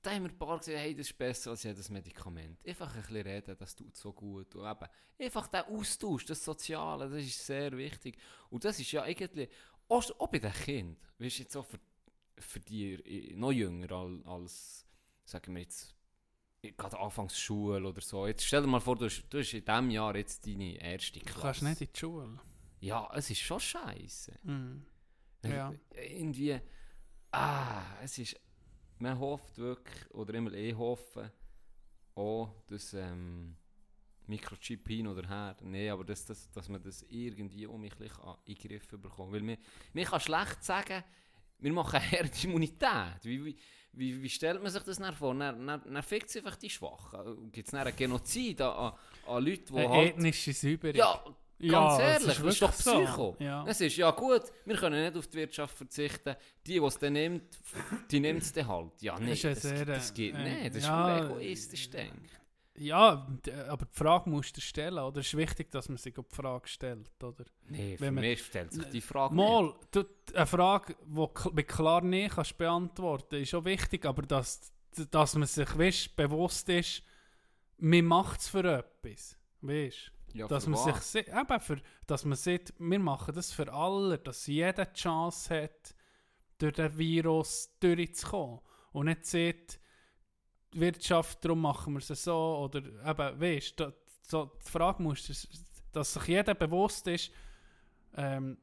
B: Da haben wir ein paar gesagt, hey, das ist besser als jedes Medikament. Einfach ein bisschen reden, das tut so gut. Und eben, einfach der Austausch, das Soziale, das ist sehr wichtig. Und das ist ja eigentlich, auch, auch bei den Kindern, weißt du, jetzt auch für, für die äh, noch jünger als, als sagen wir jetzt, gerade Anfangsschule oder so. Jetzt stell dir mal vor, du hast, du hast in diesem Jahr jetzt deine erste
C: Du
B: Klasse.
C: kannst nicht in die Schule.
B: Ja, es ist schon scheiße.
C: Mhm. Ja.
B: Irgendwie, ah, es ist, man hofft wirklich, oder immer eh hoffen, auch, dass, ähm, Mikrochip hin oder her. Nein, aber das, das, dass man das irgendwie um mich ein in den Griff bekommt. Weil mir, mir kann schlecht sagen, wir machen Herdimmunität. Wie, wie, wie, wie stellt man sich das dann vor? Dann, dann, dann fickt es einfach die Schwachen. Gibt es einen Genozid an, an, an Leute, die
C: Eine
B: halt...
C: Säuberung.
B: Ja, ganz
C: es
B: ehrlich,
C: ist
B: das ist doch
C: wirklich so.
B: Psycho.
C: Ja.
B: Es ist ja gut, wir können nicht auf die Wirtschaft verzichten. Die, die es dann nimmt, die nimmt es dann halt. Ja, nee,
C: ist ja
B: das,
C: sehr,
B: das geht
C: äh,
B: nicht. Das
C: ja,
B: ist egoistisch, denke ich.
C: Ja, aber die Frage musst du stellen, oder? Es ist wichtig, dass man sich die Frage stellt, oder?
B: Nee, für
C: Wenn man-
B: mich stellt sich die Frage
C: Mal, du, eine Frage, die mit klar nicht kannst beantworten ist auch wichtig, aber dass, dass man sich weißt, bewusst ist, man macht es für etwas. Weißt
B: nicht. Ja,
C: dass man sich
B: was?
C: si- eben für, dass man sieht, wir machen das für alle, dass jeder die Chance hat, durch den Virus durchzukommen. Und nicht sieht, die Wirtschaft, darum machen wir es so, oder eben, weißt du, so, die Frage muss, dass, dass sich jeder bewusst ist, ähm,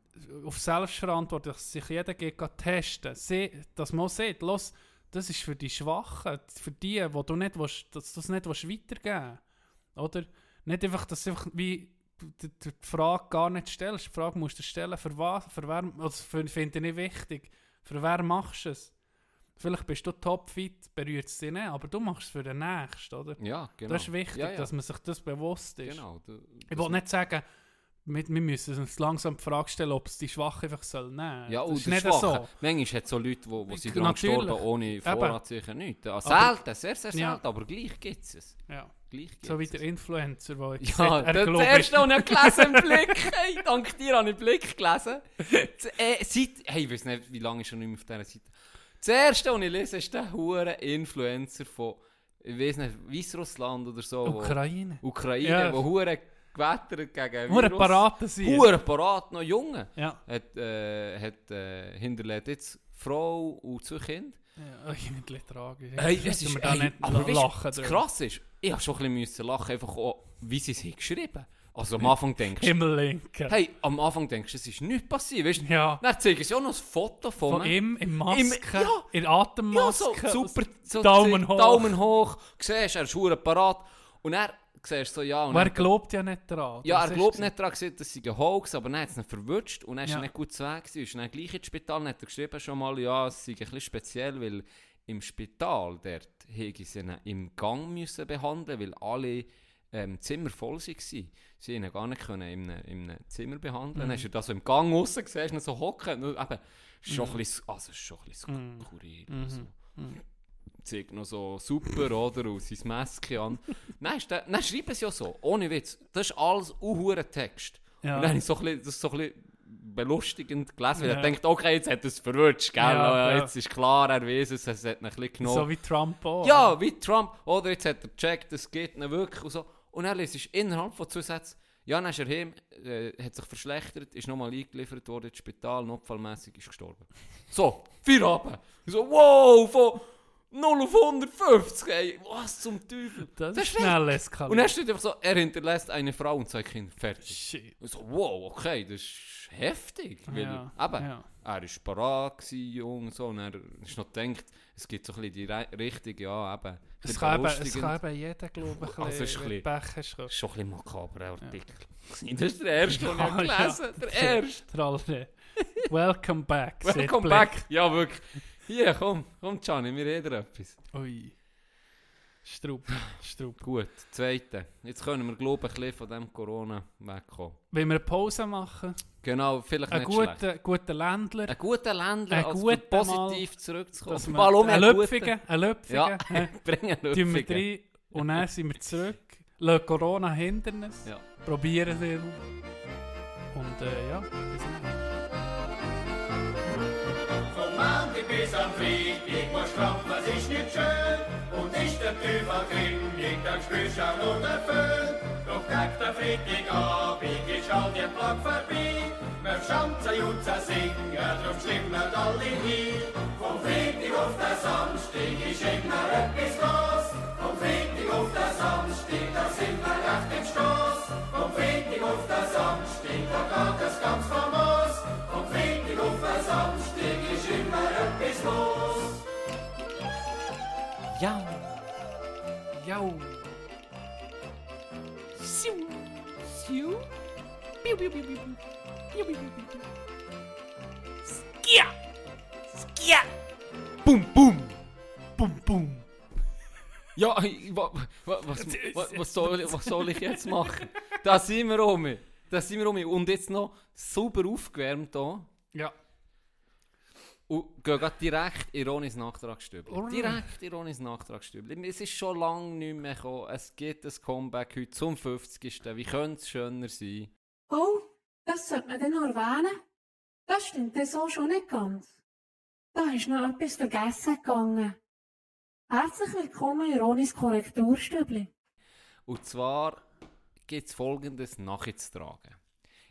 C: auf Selbstverantwortung, dass sich jeder geht testen, Se, dass man auch sieht, los, das ist für die Schwachen, für die, wo du nicht willst, dass du es nicht weitergeben willst. Oder? Nicht einfach, dass du einfach wie die, die Frage gar nicht stellst. Die Frage musst du stellen, für was, für wer, also finde ich nicht wichtig. Für wer machst du es? Vielleicht bist du topfit, berührt es dich nicht, aber du machst es für den Nächsten, oder?
B: Ja, genau.
C: Das ist wichtig,
B: ja, ja.
C: dass man sich das bewusst ist.
B: Genau. Du,
C: Ich
B: das-
C: will nicht sagen, wir, wir müssen uns langsam die Frage stellen, ob es die Schwachen einfach soll nehmen
B: Ja,
C: das
B: und
C: ist
B: der
C: nicht
B: Schwache.
C: so.
B: Manchmal hat es so Leute, wo, wo sie daran
C: Natürlich.
B: gestorben ohne Vorrat sicher nicht. Ja,
C: Aber-
B: selten, sehr, sehr
C: Ja.
B: selten, aber gleich gibt es es.
C: Ja.
B: Gleich gibt's
C: So wie der Influencer, der
B: Ja,
C: sagt, er
B: das
C: glaubt,
B: erste, was ich gelesen im Blick. Hey, dank dir habe ich Blick gelesen. Das, äh, seit, hey, ich weiß nicht, wie lange ist schon nicht mehr auf dieser Seite. Das erste, was ich lese, ist der hure Influencer von, ich weiß nicht, Weißrussland oder so. wo-
C: Ukraine.
B: Ukraine,
C: Ja.
B: wo hure gewettert gegen Virus.
C: Paraten sein.
B: Hure parat, noch Junge.
C: Ja.
B: Hat, äh, hat äh, hinterlässt jetzt Frau und zwei Kinder.
C: ja. Irgendwie tragisch.
B: Hey, es ist,
C: nicht
B: aber weißt,
C: lachen.
B: das krass ist, ich habe schon ein bisschen lachen, einfach auch, wie sie es geschrieben Also am Anfang denkst du,
C: Himmellinken.
B: hey, am Anfang denkst du, es ist nichts passiert, weißt du?
C: Ja.
B: Dann zeigen sie auch noch ein Foto von,
C: Von ihm in Maske,
B: ja.
C: in
B: Ja,
C: Atemmaske.
B: so super. So
C: Daumen hoch.
B: Daumen hoch. Siehst, er ist hure parat. Und er siehst du so, ja. Und
C: er
B: er,
C: glaubt ja nicht daran.
B: ja,
C: Das
B: er glaubt nicht daran, dass sie ein Hoax aber dann hat es ihn verwutscht und er ist
C: Ja.
B: nicht gut zu Weg gewesen. Ist dann gleich ins Spital und hat er geschrieben schon mal, ja, es sei ein bisschen speziell, weil im Spital dort hätte sie ihn im Gang müssen behandeln, weil alle ähm, Zimmer voll waren. Sie ihn gar nicht können in einem, in einem Zimmer behandeln.
C: Mhm.
B: Dann hast du da so im Gang raus gesehen, so hocken. Eben, schon ein bisschen, also schon ein bisschen
C: Mhm.
B: skurril.
C: Mhm.
B: So
C: Mhm.
B: zeigt noch so super, oder? Und sein Maske an. Nein, nein, schreiben sie ja so, ohne Witz. Das ist alles ein Text.
C: Ja.
B: Und dann habe ich so ein bisschen, das so ein bisschen belustigend gelesen, weil
C: Ja.
B: er denkt, okay, jetzt hat er es verwutscht, gell?
C: Ja, ja.
B: Jetzt ist klar, er weiß es, es hat ihn ein bisschen genommen.
C: So wie Trump auch.
B: ja, wie Trump. Oder jetzt hat er gecheckt, es geht nicht wirklich und so. Und er liest innerhalb von zwei Sätzen, ja, dann ist er heim, äh, hat sich verschlechtert, ist nochmal eingeliefert worden ins Spital, notfallmäßig ist gestorben. So, vier Abend. Ich So, wow, von 0 auf 150, ey, was zum Teufel.
C: Das, ist schnell eskaliert.
B: Und er steht einfach so, er hinterlässt eine Frau und zwei Kinder, fertig.
C: Shit.
B: Ich so, wow, okay, das ist heftig. Weil,
C: Ja,
B: eben,
C: ja.
B: er war parat, jung, so, und er ist noch gedacht, es gibt so ein bisschen die Re Richtung, ja, eben.
C: Es kann, eben, es kann eben jeder, glaube ich,
B: Also, ist
C: ein bisschen hast. gehabt.
B: Schon ein bisschen makaber Artikel. Das ist der erste, den ich
C: Ja,
B: habe
C: ja.
B: gelesen Der erste.
C: Welcome back.
B: Welcome back. Ja, wirklich. Hier, komm, komm, Gianni, wir reden etwas.
C: Ui. Strupp. Strupp.
B: Gut, zweite. Jetzt können wir, glaube ich, ein bisschen von dem Corona wegkommen.
C: Wenn wir eine Pause machen,
B: Genau, vielleicht
C: ein
B: nicht schlecht.
C: guter, guter Ländler,
B: Ein guter Ländler,
C: Ein
B: als
C: guter
B: positiv zurückzukommen.
C: dass
B: Ballon
C: ein
B: einen
C: Löpfigen, ein Löpfigen,
B: Ja,
C: hä,
B: bringen
C: tun wir
B: Löpfigen.
C: rein und dann sind wir zurück. Lassen Corona Hindernis,
B: Ja.
C: probieren wir. Und äh, ja, bis dann.
D: Bis am Freitag muss strampfen, es ist nicht schön. Und ist der Teufel grimmig, dann spürst du auch noch den Föhn. Doch gegen den Freitagabend ist all die Plag vorbei. Wir schanzen und singen, drum stimmen alle hin. Vom Freitag auf den Samstag ist immer etwas los. Vom Freitag auf den Samstag, da sind wir recht im Stoss. Vom Freitag auf den Samstag, da geht es ganz famos. Vom Freitag auf den Samstag
B: Ja. Ja.
C: Siu. Siu. Piu, piu, piu, piu, piu. Piu, piu, piu, piu, piu. Skia. Skia.
B: Bum, bum!
C: Bum, bum.
B: Ja, ich- wa, wa, was, wa, was, soll, was soll ich jetzt machen? Da sind wir um. Da sind wir um. Und jetzt noch super aufgewärmt hier.
C: Ja.
B: Und gehen direkt in Ronis Nachtragsstübli.
C: Alright.
B: Direkt in Ronis Nachtragsstübli. Es ist schon lange nicht mehr gekommen. Es gibt ein Comeback heute zum 50. Wie könnte es schöner sein?
E: Oh, das sollte man dann noch erwähnen. Das stimmt dann so schon nicht ganz. Da ist noch etwas vergessen gegangen. Herzlich willkommen in Ronis Korrekturstübli.
B: Und zwar gibt es folgendes nachzutragen.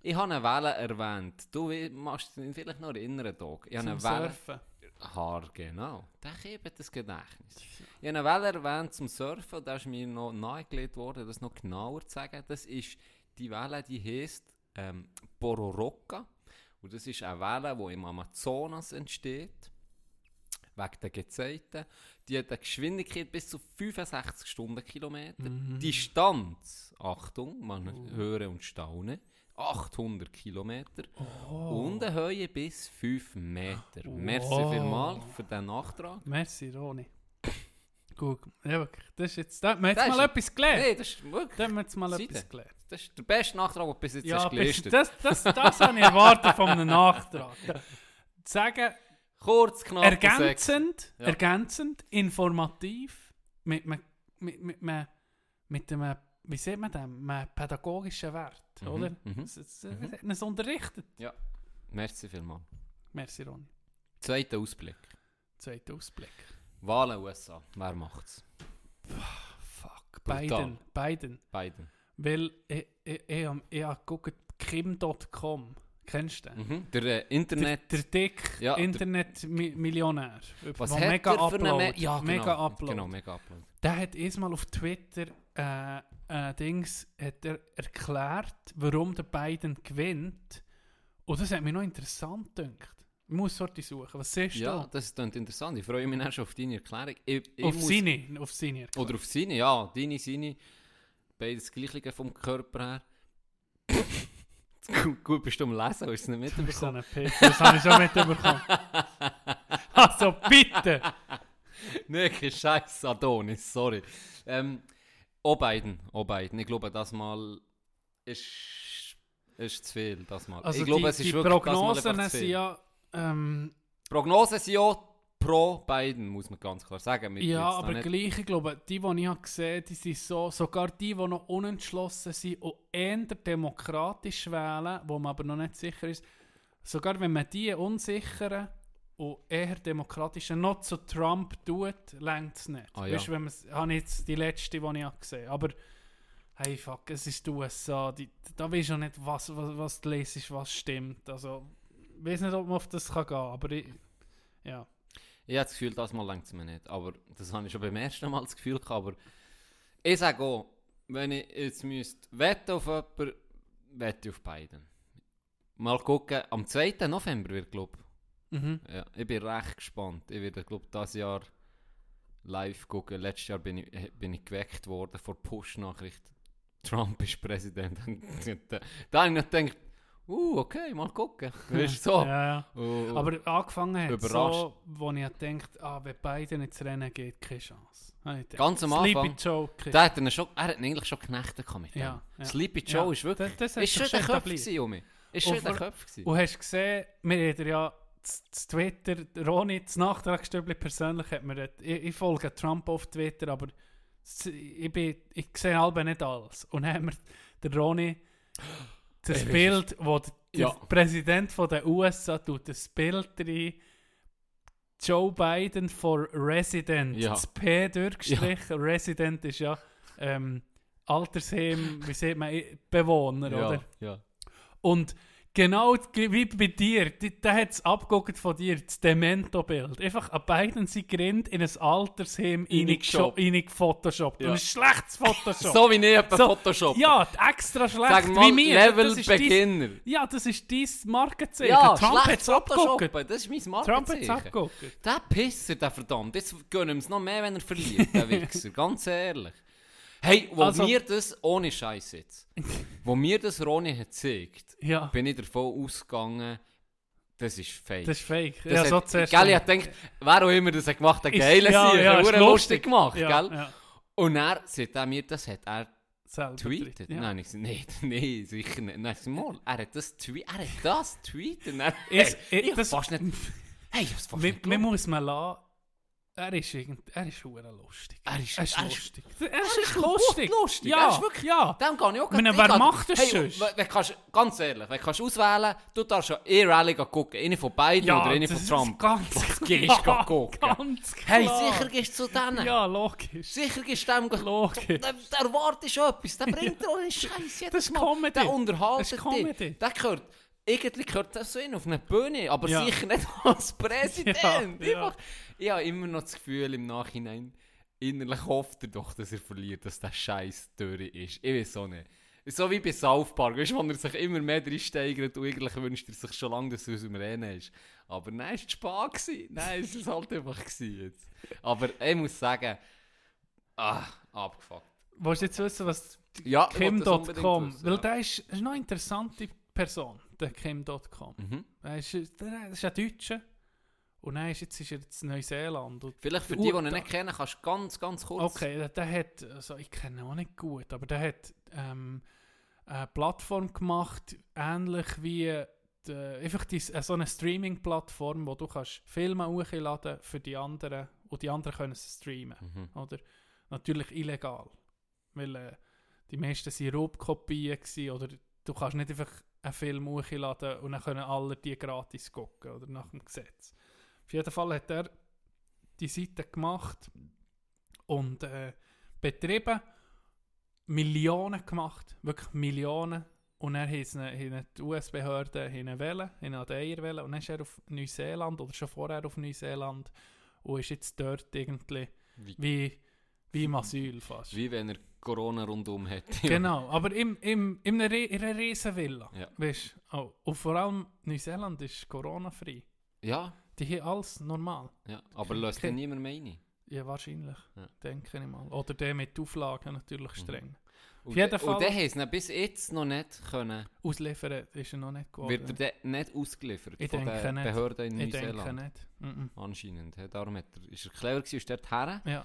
B: Ich habe eine Welle erwähnt. Du machst dich vielleicht noch erinnern, Dog. Ich habe eine Welle.
C: Surfen.
B: Haar, genau. Der hebt das Gedächtnis. Ich habe eine Welle erwähnt zum Surfen, da ist mir noch nahegelegt worden, das noch genauer zu sagen. Das ist die Welle, die heisst ähm, Pororoca. Und das ist eine Welle, die im Amazonas entsteht. Wegen der Gezeiten. Die hat eine Geschwindigkeit bis zu 65 Stundenkilometer. Distanz, Achtung, man höre und staune, 800 Kilometer. Und eine Höhe bis 5 Meter. Merci
C: Wow.
B: vielmals für den Nachtrag.
C: Merci, Roni. Gut, ja, wirklich. Das ist jetzt, da
B: Das
C: mal etwas gelernt.
B: Hey, das ist wirklich
C: Da haben wir jetzt mal
B: Seite.
C: etwas gelernt.
B: das ist der beste Nachtrag, den du bis jetzt
C: Ja,
B: hast gelistet.
C: das, das, das habe ich erwartet von einem Nachtrag. Sagen,
B: Kurz, knapp
C: ergänzend,
B: Ja.
C: ergänzend, informativ, mit, mit, mit, mit, mit, mit einem, wie sieht man das, einem pädagogischen Wert,
B: Mhm,
C: oder?
B: mhm.
C: Es, es, es hat uns unterrichtet.
B: Merci vielmals.
C: Merci, Ronny.
B: Zweiter Ausblick.
C: Zweiter Ausblick.
B: Wahlen USA. Wer macht's?
C: Fuck.
B: Brutal.
C: Biden. Biden.
B: Biden.
C: Weil ich, ich, ich, hab- ich habe geguckt, Kim.com. Kennst du den?
B: Mhm. Der äh, Internet...
C: Der, der dick
B: Ja, der-
C: Internet-Millionär.
B: was
C: der
B: hat
C: mega
B: er für.
C: Upload.
B: Me ja, genau.
C: mega Upload.
B: Genau, mega Upload.
C: Der hat erstmal auf Twitter äh, äh, Dings, hat er erklärt, warum der Biden gewinnt. Und das hat mich noch interessant gedacht. Ich muss Sorte suchen. Was siehst
B: Ja,
C: du?
B: das klingt interessant. Ich freue mich dann schon auf deine Erklärung. Ich, ich
C: Auf
B: muss-
C: seine, auf seine Erklärung.
B: Oder auf seine, ja. Deine, seine. Beides Gleiche vom Körper her. Gut, gut bist du am Lesen, hast du es nicht
C: so
B: mitbekommen?
C: Pick. Das habe ich schon mitbekommen. also bitte!
B: Nee, kein Scheiß, Adonis, sorry. Ähm, auch beiden, auch beiden. Ich glaube, das mal ist, ist zu viel. Das mal.
C: Also
B: ich glaube,
C: die,
B: es ist
C: die
B: wirklich
C: Prognosen
B: das mal
C: sind ja... Ähm,
B: Prognosen sind ja pro beiden, muss man ganz klar sagen. Wir
C: Ja, aber gleich, ich glaube, die, die ich habe gesehen die sind so, sogar die, die noch unentschlossen sind und eher demokratisch wählen, wo man aber noch nicht sicher ist, sogar wenn man die unsicheren und eher demokratischen noch zu Trump tut, längt es nicht.
B: Ah, ja.
C: Weißt du, wenn man's- habe ich jetzt die letzte, die ich habe gesehen aber hey, fuck, es ist die USA, die, da weiß ich auch nicht, was, was, was du lesest, was stimmt. Also, ich weiß nicht, ob man auf das kann gehen aber ich, ja.
B: Ich habe das Gefühl, das mal längt es mir nicht. Aber das habe ich schon beim ersten Mal das Gefühl gehabt. Aber ich sage auch, wenn ich jetzt müsste wetten auf jemanden, wette auf beiden. Mal gucken, am 2. November wird, glaube
C: Mhm.
B: ich. Ja, ich bin recht gespannt. Ich werde, glaube ich, dieses Jahr live gucken. Letztes Jahr bin ich, bin ich geweckt worden vor Push-Nachricht. Trump ist Präsident. da, da habe ich noch gedacht, uh, okay, mal gucken. Weißt du, so.
C: Ja, ja.
B: Und-
C: Aber angefangen hat
B: Überrascht.
C: so, wo ich gedacht ah, wenn beide ins Rennen geht, keine Chance. Gedacht,
B: Ganz am
C: Sleepy
B: Anfang.
C: Joe, keine
B: Da hat er, schon, er hat ihn eigentlich schon geknechtet mit dem.
C: Ja, ja.
B: Sleepy Joe
C: Ja,
B: ist wirklich...
C: das- das
B: ist schon der
C: etabliert.
B: gewesen, Junge. Ist schon der Kopf gewesen.
C: Und hast gesehen, wir haben ja z Twitter, Ronny, das Nachtragsstübli persönlich hat mir, das- ich, ich folge Trump auf Twitter, aber ich, bin, ich sehe halb nicht alles. Und dann haben wir der Ronny das
B: Ey,
C: Bild, wo der, der
B: Ja.
C: Präsident von der USA tut das Bild rein, Joe Biden for Resident,
B: Ja.
C: das P durchgestrichen, Resident ist ja ähm, Altersheim, wie sieht man, Bewohner,
B: ja,
C: oder?
B: ja.
C: Und genau wie bei dir, der hat es abgeguckt von dir, das Demento-Bild. Einfach an beiden sie grinnt in ein Altersheim reingefotoshoppt.
B: Ja.
C: Und ein schlechtes Photoshop.
B: So wie ich
C: So,
B: Photoshop.
C: Ja, extra schlecht
B: Sag mal,
C: wie mir.
B: Level
C: ist dein,
B: Beginner.
C: ja, das ist dein Markenzeichen.
B: Ja,
C: Trump hat es abgeguckt.
B: Das ist mein
C: Trump hat es
B: Markenzeichen.
C: abgeguckt.
B: Der Pisser, der verdammt. Jetzt gönnen wir es noch mehr, wenn er verliert, der Wichser. Ganz ehrlich. Hey, wo
C: Also-
B: mir das, ohne Scheiß jetzt, wo mir das Ronny hat gezeigt,
C: Ja,
B: bin ich davon ausgegangen, das ist fake.
C: das ist fake.
B: Das
C: ja,
B: hat,
C: so zuerst
B: gell, ich
C: gedacht,
B: wer auch immer das hat gemacht hat,
C: Ist-
B: geil
C: ja,
B: sein,
C: ja,
B: lustig,
C: lustig.
B: gemacht,
C: ja,
B: gell?
C: Ja,
B: Und er er mir, das hat er
C: selber
B: tweetet.
C: Ja.
B: Nein, ich sag, nee, nee, sicher nicht. Nein, ich mal, er hat das tweet, er hat das tweetet. Er, hey,
C: ich-
B: ich
C: das-
B: fast nicht, hey, ich hab's fast
C: Man,
B: nicht
C: man muss mal lassen, er ist, irgend, er ist hure lustig.
B: Er ist-
C: er ist
B: er ist-
C: lustig. Er ist,
B: ist
C: lustig.
B: lustig.
C: Ja,
B: Er ist wirklich-
C: ja.
B: Dem kann ich auch
C: meine, wer macht das
B: hey,
C: sonst?
B: wenn- kannst, Ganz ehrlich, wenn kannst du auswählen, du darfst ja eh Rallye gucken. Eine von beiden
C: Ja,
B: oder eine von
C: ist
B: Trump.
C: ganz
B: Was gehst du gucken?
C: Ganz
B: Hey,
C: klar.
B: sicher gehst du zu denen.
C: Ja, logisch.
B: Sicher gehst du dem...
C: Logisch.
B: Der, der erwartet schon etwas. Der bringt dir auch einen Scheiß jedes
C: Das ist. Comedy.
B: Der unterhaltet
C: Das ist Comedy.
B: dich. Der gehört... Irgendwie gehört das so in auf eine Bühne, aber
C: Ja.
B: sicher nicht als Präsident.
C: Ja, ja.
B: Ich habe immer noch das Gefühl im Nachhinein, innerlich hofft er doch, dass er verliert, dass der Scheiß durch ist. Ich weiß auch nicht. So wie bei South Park, weißt du, wo er sich immer mehr reinsteigert und eigentlich wünscht er sich schon lange, dass er aus dem Rennen ist. Aber nein, es war Spaß. gewesen. Nein, es war halt einfach jetzt. Aber ich muss sagen, ah, abgefuckt.
C: Willst du jetzt wissen, was
B: Ja,
C: Kim.com, weil der ist, ist noch eine interessante Person, der Kim.com.
B: Mhm.
C: Der ist, der ist ein Deutscher und dann ist, jetzt ist er in Neuseeland. Und
B: Vielleicht für die, die ihn nicht kennen, kannst du ganz, ganz kurz...
C: Okay, der, der hat, also ich kenne ihn auch nicht gut, aber der hat ähm, eine Plattform gemacht, ähnlich wie die, einfach die, äh, so eine Streaming-Plattform, wo du kannst Filme hochladen für die anderen und die anderen können sie streamen,
B: Mhm.
C: oder? Natürlich illegal, weil äh, die meisten waren Raubkopien oder du kannst nicht einfach einen Film hochladen und dann können alle die gratis gucken, oder nach dem Gesetz. Auf jeden Fall hat er die Seite gemacht und äh, betrieben, Millionen gemacht, wirklich Millionen. Und ihn- haben die US-Behörden wählen, haben an den Eier wählen. Und dann ist er auf Neuseeland oder schon vorher auf Neuseeland und ist jetzt dort irgendwie
B: Wie,
C: wie, wie im Asyl fast.
B: wie wenn er Corona rundum hätte.
C: Genau, aber im, im, in einer, in einer Riesenvilla.
B: Ja.
C: Weißt? Oh, und vor allem Neuseeland ist Corona-frei.
B: Ja,
C: Die haben alles normal.
B: ja. aber löst dann niemand mehr rein.
C: Ja, wahrscheinlich.
B: Ja.
C: Denke ich mal. Oder der mit Auflagen natürlich streng.
B: Und,
C: jeden
B: de-
C: Fall-
B: und der haben es bis jetzt noch nicht können,
C: Ausliefern ist er noch nicht geworden.
B: wird er nicht ausgeliefert
C: Ich
B: von den. Behörden in
C: ich denke
B: Neuseeland.
C: nicht. Mhm.
B: Anscheinend. he. Darum hat er, ist er clever gewesen, ist dort her.
C: Ja,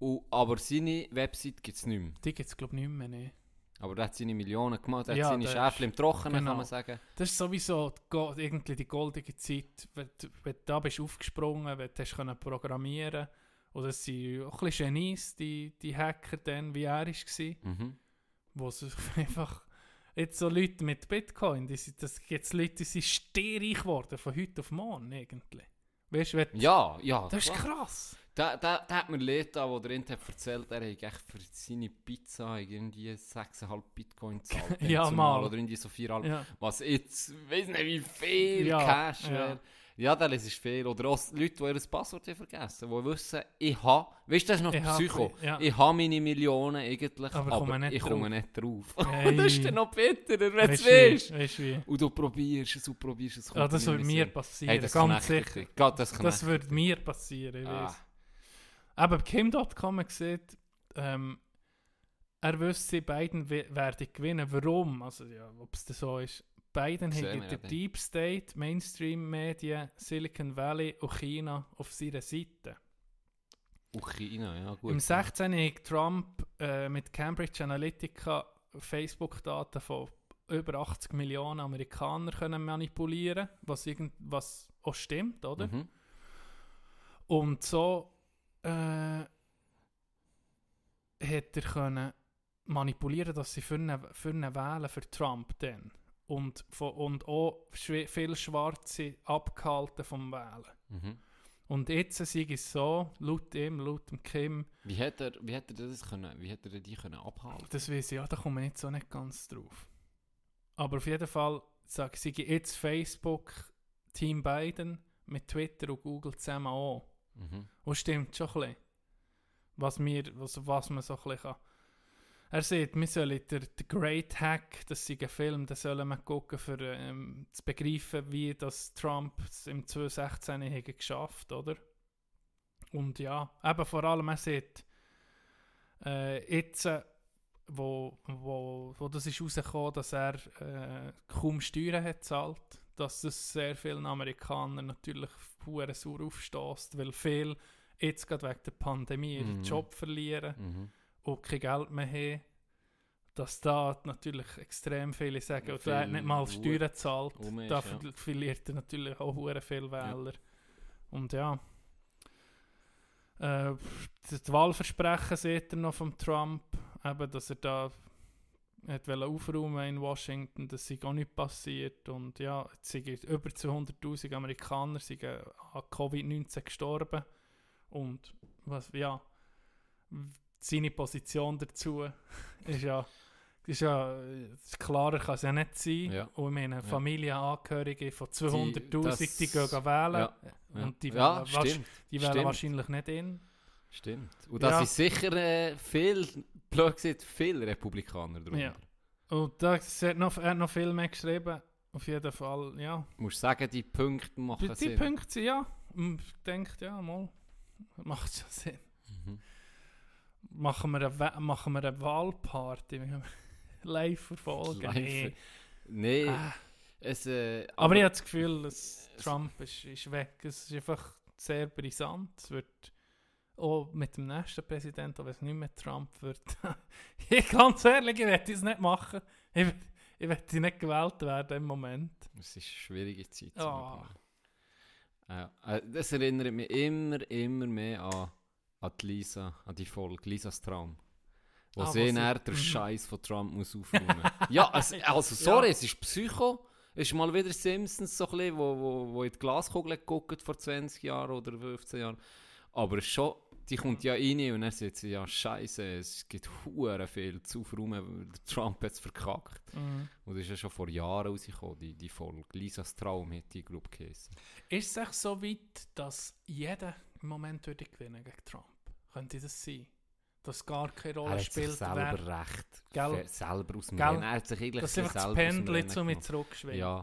B: Und, aber seine Website gibt es nicht mehr.
C: die gibt es glaube ich nicht mehr. Nee.
B: Aber er hat seine Millionen gemacht, er
C: Ja,
B: hat seine
C: der
B: Schäfchen im Trockenen,
C: genau.
B: kann man sagen.
C: Das ist sowieso die, irgendwie die goldige Zeit, wenn, du- wenn du da bist aufgesprungen, wenn du hast können programmieren Oder es sind auch ein bisschen Genies, die, die Hacker dann, wie er war,
B: Mhm.
C: wo sich einfach... Jetzt so Leute mit Bitcoin, die sind, das es Leute, die sind stehreich geworden, von heute auf morgen irgendwie. Weißt du, wenn-
B: Ja, ja.
C: das ist
B: klar.
C: krass.
B: Da, da, da hat mir Leute wo der Int hat erzählt, er hat echt für seine Pizza irgendwie 6,5 Bitcoin gezahlt.
C: Ja,
B: zumal,
C: mal.
B: Oder irgendwie so 4,5.
C: Ja.
B: Was jetzt, weiß nicht wie viel
C: Ja,
B: Cash
C: ja.
B: wäre. Ja, das ist viel. Oder auch Leute, die ihr Passwort haben vergessen die wissen, ich habe, weißt du, das ist noch
C: Ich hab-
B: Psycho.
C: ja.
B: Ich habe meine Millionen eigentlich,
C: Aber
B: aber,
C: komme
B: ich komme nicht drauf.
C: Hey.
B: das ist dann noch bitterer, wenn du es
C: Weißt du wie?
B: weißt. Und du probierst es, du probierst es.
C: Ja,
B: kommt
C: das würde mir passieren,
B: Hey, das
C: ganz sicher.
B: Gott, das
C: Das würde mir passieren, ich
B: Ah.
C: weiss. Aber bei Kim.com hat gesagt, ähm, er wüsste, Biden we- werde gewinnen. Warum? Also, ja, ob es so ist. Biden hat
B: ja dann.
C: Deep State, Mainstream-Medien, Silicon Valley und China auf seiner Seite.
B: Und China, ja gut.
C: Im 16. hat Trump äh, mit Cambridge Analytica Facebook-Daten von über 80 Millionen Amerikanern können manipulieren was, irgend, was auch stimmt, oder?
B: Mhm.
C: Und so äh, hat er können manipulieren, dass sie für ihn, für ihn wählen, für Trump dann. Und, von, und auch viele Schwarze abgehalten vom Wählen.
B: Mhm.
C: Und jetzt sei es so, laut ihm, laut dem Kim,
B: Wie hat er, wie hat er das können, wie hat er die können abhalten?
C: das weiß ich, ja, da komme ich jetzt so nicht ganz drauf. Aber auf jeden Fall sage ich, jetzt Facebook, Team Biden, mit Twitter und Google zusammen auch.
B: Mhm.
C: Und stimmt schon ein bisschen. Was, mir, was, was man so ein bisschen kann. Er sagt, wir sollen der, der Great Hack, das ist ein Film, den sollen wir gucken, für ähm, zu begreifen, wie das Trump im 2016 hat geschafft oder? Und ja, eben vor allem, er sagt, äh, jetzt äh, wo, wo, wo das ist rausgekommen, dass er äh, kaum Steuern hat zahlt, dass das sehr vielen Amerikanern natürlich hure sauer aufstößt, weil viele jetzt gerade wegen der Pandemie ihren
B: Mhm.
C: Job verlieren
B: Mhm.
C: und kein Geld mehr haben. Dass da natürlich extrem viele sagen, und
B: Viel
C: nicht mal Steuern
B: ist,
C: da
B: ja.
C: ver- verliert er natürlich auch hure viele Wähler. Und ja, äh, das Wahlversprechen sieht er noch von Trump, eben, dass er da hat aufräumen in Washington, das sei auch nicht passiert und ja, es sind über 200'000 Amerikaner sind äh, an Covid-19 gestorben und was, ja, seine Position dazu ist ja, ist ja klarer kann es ja nicht sein
B: Ja.
C: und meine,
B: Ja.
C: Familienangehörige von
B: das-
C: 200'000, die, gehen wählen
B: Ja.
C: und die wählen,
B: stimmt.
C: die wählen
B: stimmt.
C: wahrscheinlich nicht in.
B: Stimmt. Und da
C: Ja.
B: sind sicher äh, viel, blöd gesagt, viele Republikaner drunter.
C: Ja. Und da es hat noch, er hat noch viel mehr geschrieben. Auf jeden Fall, ja.
B: Du musst sagen, die Punkte machen
C: Die, die
B: Sinn.
C: Punkte sind ja. Ich denke, ja, mal. Macht schon Sinn.
B: Mhm.
C: Machen wir eine, machen wir eine Wahlparty. Live verfolgen.
B: Live.
C: Nee.
B: Nein,
C: Ah.
B: es, äh,
C: Aber ich habe das Gefühl, dass Trump ist, ist weg. Es ist einfach sehr brisant. Es wird auch mit dem nächsten Präsidenten, wenn es nicht mehr Trump wird. ich ganz ehrlich, ich werde es nicht machen. Ich, ich werde nicht gewählt werden im Moment.
B: Es ist eine schwierige Zeit.
C: Ja.
B: Ja, äh, das erinnert mich immer, immer mehr an, an die Lisa, an die Folge, Lisas Traum. Wo
C: Ah,
B: sie dann den
C: Mhm.
B: Scheiß von Trump muss aufräumen. ja, es, also sorry, es ist Psycho. Es ist mal wieder Simpsons, so ein bisschen, wo, wo, wo in die Glaskugel geguckt vor 20 Jahren oder 15 Jahren. Aber schon, die kommt ja rein und dann sagt sie, ja scheiße, es gibt hure viel zu der Trump hat es verkackt.
C: Mhm.
B: Und das ist ja schon vor Jahren rausgekommen, die, die Folge. Lisas Traum hat die Gruppe geheißen.
C: Ist es echt so weit, dass jeder im Moment würde gewinnen gegen Trump? Könnte das sein? Dass gar keine
B: Er
C: Rolle
B: hat sich
C: spielt,
B: selber
C: wer,
B: recht.
C: Gell?
B: Selber aus dem
C: Gell?
B: Er hat sich eigentlich
C: einfach
B: bisschen
C: das
B: selber aus dem
C: Pendel zu mir
B: genommen.
C: zurückschwingt.
B: Ja.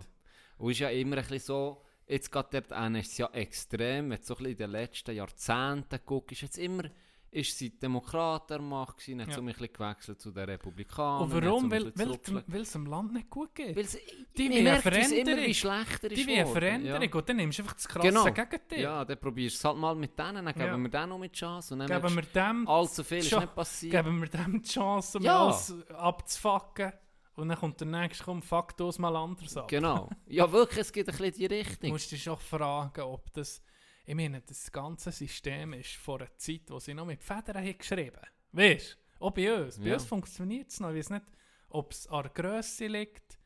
B: Und ist ja immer ein bisschen so, jetzt gerade dort eine ist es ja extrem, wenn du so ein bisschen in den letzten Jahrzehnten guckst, ist jetzt immer, ist sie Demokraten an der Macht gewesen, hat
C: Ja.
B: so ein bisschen gewechselt zu den Republikanern.
C: Und warum? Weil, weil, es dem Land nicht gut geht.
B: Weil
C: Die wollen
B: immer
C: Veränderung.
B: wie schlechter ist
C: Die wollen eine. Veränderung
B: Ja.
C: und dann nimmst du einfach das krasse
B: Genau.
C: Gegenteil.
B: Ja, dann probierst du es halt mal mit denen, dann geben
C: Ja.
B: wir denen noch mit Chance und dann
C: Geben wir dem,
B: allzu viel ist nicht passiert.
C: geben wir dem die Chance, um
B: Ja.
C: alles abzufacken. Und dann kommt der nächste, komm, fuck das mal anders ab.
B: Genau. Ja, wirklich, es geht ein bisschen in die
C: Du
B: Richtung.
C: musst dich auch fragen, ob das... Ich meine, das ganze System ist vor einer Zeit, wo sie noch mit Federn haben geschrieben Weißt du? Auch bei uns. Bei
B: Ja.
C: uns funktioniert es noch. Ich weiß nicht, ob es an der Grösse liegt.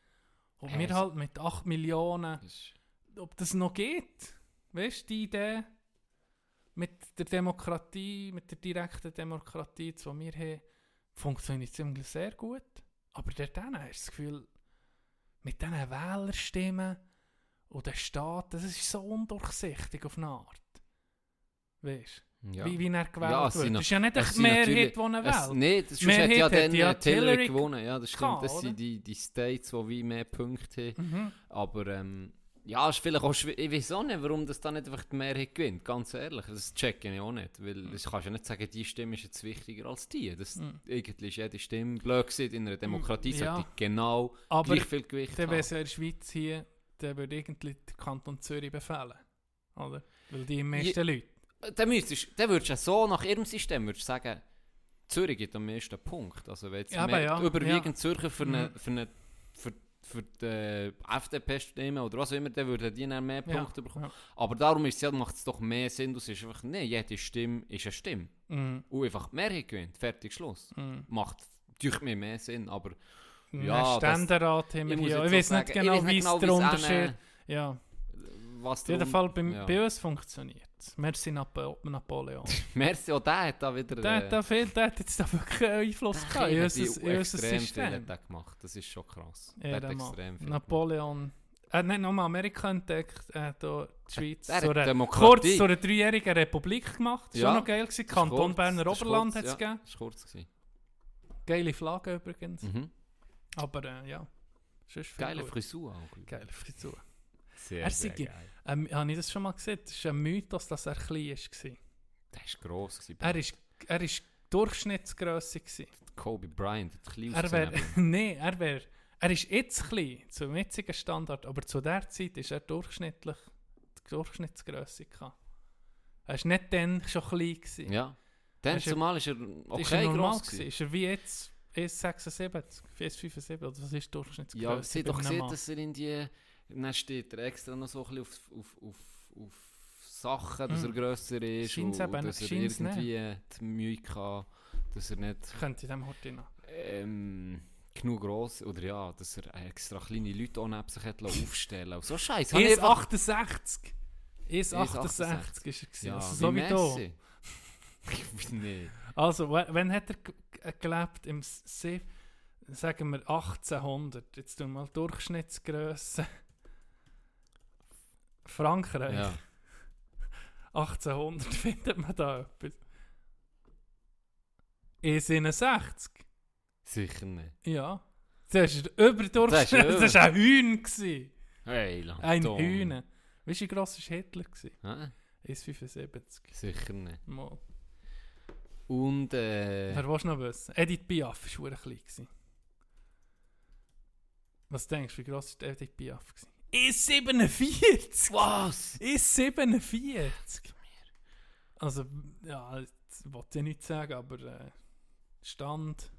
C: Ob
B: Äh,
C: wir halt mit 8 Millionen... Ob das noch geht. Weißt du, die Idee mit der Demokratie, mit der direkten Demokratie, die wir haben, funktioniert ziemlich sehr gut. Aber dort dann hast du das Gefühl, mit diesen Wählerstimmen und der Staat, das ist so undurchsichtig auf eine Art. Weißt du?
B: ja.
C: Wie, wie er gewählt
B: Ja,
C: wird. Das ist ja nicht
B: sind
C: Mehrheit, die er
B: Es,
C: wählt.
B: nee, das
C: Mehrheit
B: hat ja dann
C: ja
B: Hillary gewonnen. Ja, das stimmt.
C: gehabt,
B: das sind die, die States, die wie mehr Punkte haben.
C: Mhm.
B: Aber ähm, ja, ist vielleicht auch schwierig. Ich weiß auch nicht, warum das dann nicht einfach die Mehrheit gewinnt. Ganz ehrlich, das checke ich auch nicht. Weil das kannst ja nicht sagen, die Stimme ist jetzt wichtiger als die. Das,
C: Mhm.
B: Irgendwie ist jede Stimme blöd gesagt. In einer Demokratie
C: Ja.
B: sollte genau
C: Aber
B: gleich viel Gewicht
C: dann wäre
B: haben.
C: es in der Schweiz hier, dann würde irgendwie der Kanton Zürich befehlen. Oder? Weil die meisten Leute.
B: Dann, müsstest, dann würdest du ja so nach ihrem System würdest sagen, Zürich gibt am meisten Punkt. Also wenn jetzt
C: Ja, aber
B: mehr,
C: ja,
B: überwiegend
C: ja.
B: Zürcher für, eine,
C: Mhm.
B: für, eine, für, für die äh, FDP stimmen oder was auch immer, dann würden die dann mehr
C: Ja,
B: Punkte bekommen.
C: ja.
B: Aber darum ist ja, macht es doch mehr Sinn, du sagst einfach, nein, jede Stimme ist eine Stimme.
C: Mhm.
B: Und einfach die Mehrheit gewinnt, fertig, Schluss.
C: Mhm.
B: Macht durch mir mehr Sinn, aber
C: Ja,
B: Ja, das-
C: Ständerat haben wir
B: muss
C: hier. Ich
B: so
C: weiß nicht genau,
B: ich
C: wie es der
B: wie's
C: Unterschied Ja,
B: was
C: auf jeden Fall bei,
B: ja.
C: bei uns funktioniert. Merci Napo Napoleon.
B: Merci, auch der hat da wieder...
C: der, hat da viel, der hat jetzt da wirklich Einfluss gehabt in unser, System.
B: der gemacht, das ist schon krass.
C: Ja,
B: der hat extrem viel
C: Napoleon. Er hat nur Amerika entdeckt, er hat auch die Schweiz
B: Er hat
C: so eine, kurz so eine dreijährige Republik gemacht.
B: Ja,
C: war noch geil. Gewesen. Kanton
B: kurz,
C: Berner Oberland hat es
B: ja,
C: gegeben.
B: Das war kurz. Gewesen.
C: Geile Flagge übrigens.
B: Mhm.
C: Aber äh, ja,
B: Geile
C: gut.
B: Frisur auch.
C: Geile Frisur.
B: Sehr,
C: Er
B: sehr geil.
C: Ähm, habe ich das schon mal gesehen? Das ist ein Mythos, dass er klein war.
B: Der war gross. Gewesen.
C: Er ist, er ist Durchschnittsgrösse. Gewesen.
B: Kobe Bryant. Hat ein bisschen
C: Er nee, er wäre, er ist jetzt klein, zum jetzigen Standard, aber zu der Zeit ist er durchschnittlich, die Durchschnittsgröße. Er war nicht dann schon klein gewesen.
B: Ja. Dann
C: Ist er-
B: zumal ist er
C: ist
B: okay
C: er normal
B: gross
C: gewesen? Ist er wie jetzt 1,76, 1,75 oder was ist die Durchschnittsgröße?
B: Ja, sie hat doch gesehen, dass er in die... Dann steht er extra noch so ein bisschen auf, auf, auf, auf Sachen, dass
C: Mm.
B: er grösser ist
C: Scheint's
B: und
C: eben-
B: dass er irgendwie die Mühe hatte, dass er nicht
C: Könnte in dem Horti noch.
B: ähm, genug gross, oder ja, dass er extra kleine Leute auch neben sich hat lassen aufstellen Und so Scheiße. habe ich einfach-
C: 1,68. 1,68 ist er gewesen.
B: Ja,
C: also so wie.
B: Wie nee.
C: Also, wa- wann hat er gelebt? Im sagen wir 1800. Jetzt tun wir mal Durchschnittsgröße. Frankreich.
B: Ja.
C: 1800 findet man da etwas. E67.
B: Sicher nicht.
C: Ja. Das ist überdurchschnittlich.
B: Das ist
C: war ein Hühn.
B: Hey, lang
C: Ein
B: dumm.
C: Hühner. Weißt du, wie gross war Hitler?
B: Hä?
C: 1,75.
B: Sicher nicht.
C: Mal.
B: Und äh,
C: Wer willst du noch wissen? Edith Piaf war verdammt klein. Was denkst du, wie gross war Edith Piaf? gewesen? Ist 47!
B: was?
C: Ist 47! Also, ja, das wollte ich nicht sagen, aber äh, Stand.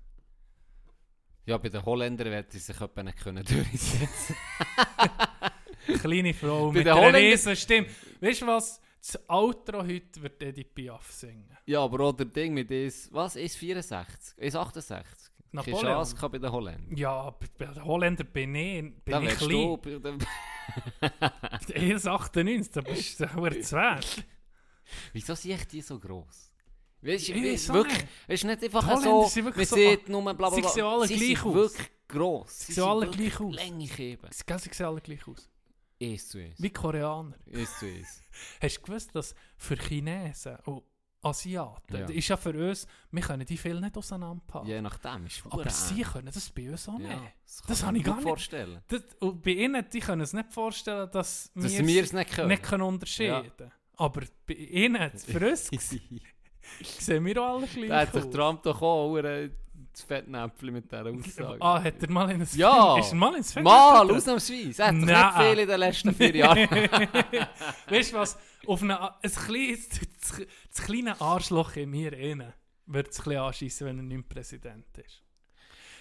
B: Ja, bei den Holländern hätte ich sich etwa nicht können durchsetzen
C: Kleine Frau
B: Bei
C: mit
B: den
C: einer
B: Holländern-
C: riesen Stimme. Weißt du was? Das Outro heute wird Edith Piaf singen.
B: Ja, aber auch der Ding mit is, was? Ist 64? Ist 68? Keine
C: Napoleon.
B: Chance gehabt bei den Holländern.
C: Ja, bei den Holländern bin ich, bin
B: Da
C: ich klein.
B: du... den-
C: 1,98, da bist du zu wert.
B: Wieso sind die so gross? Weißt du,
C: Ich
B: wirklich,
C: nicht.
B: es ist nicht einfach so, man
C: wirklich so-
B: sieht nur bla bla
C: Sie
B: bla.
C: sehen alle
B: Sie
C: gleich aus.
B: wirklich gross.
C: Sie sehen alle gleich aus.
B: Länglich eben.
C: Gell, Sie sehen alle gleich aus.
B: Eins zu eins.
C: Wie Koreaner.
B: Eins zu eins.
C: Hast du gewusst, dass für Chinesen und Asiaten,
B: Ja.
C: das ist ja für uns, wir können die viel nicht auseinanderhalten.
B: Je nachdem ist es
C: aber sie können das bei uns auch nicht.
B: ja, das,
C: Das
B: kann
C: ich gar nicht-
B: vorstellen.
C: Das, und bei ihnen, die können es nicht vorstellen, dass,
B: Dass
C: wir es
B: nicht können.
C: nicht können unterscheiden Aber bei ihnen, für uns, sehen wir auch alle
B: Da
C: gleich
B: hat sich. Trump doch auch das Fettnäpfchen mit dieser Aussage.
C: Ah, hat er mal in ein
B: Ja.
C: Ist er mal ins Fernsehen?
B: Mal, ausnahmsweise. Er hat doch nicht viel in den letzten vier Jahren.
C: weißt du was? Auf eine, ein kleines, das, das kleine Arschloch in mir innen wird es ein bisschen anschiessen, wenn er nicht Präsident ist.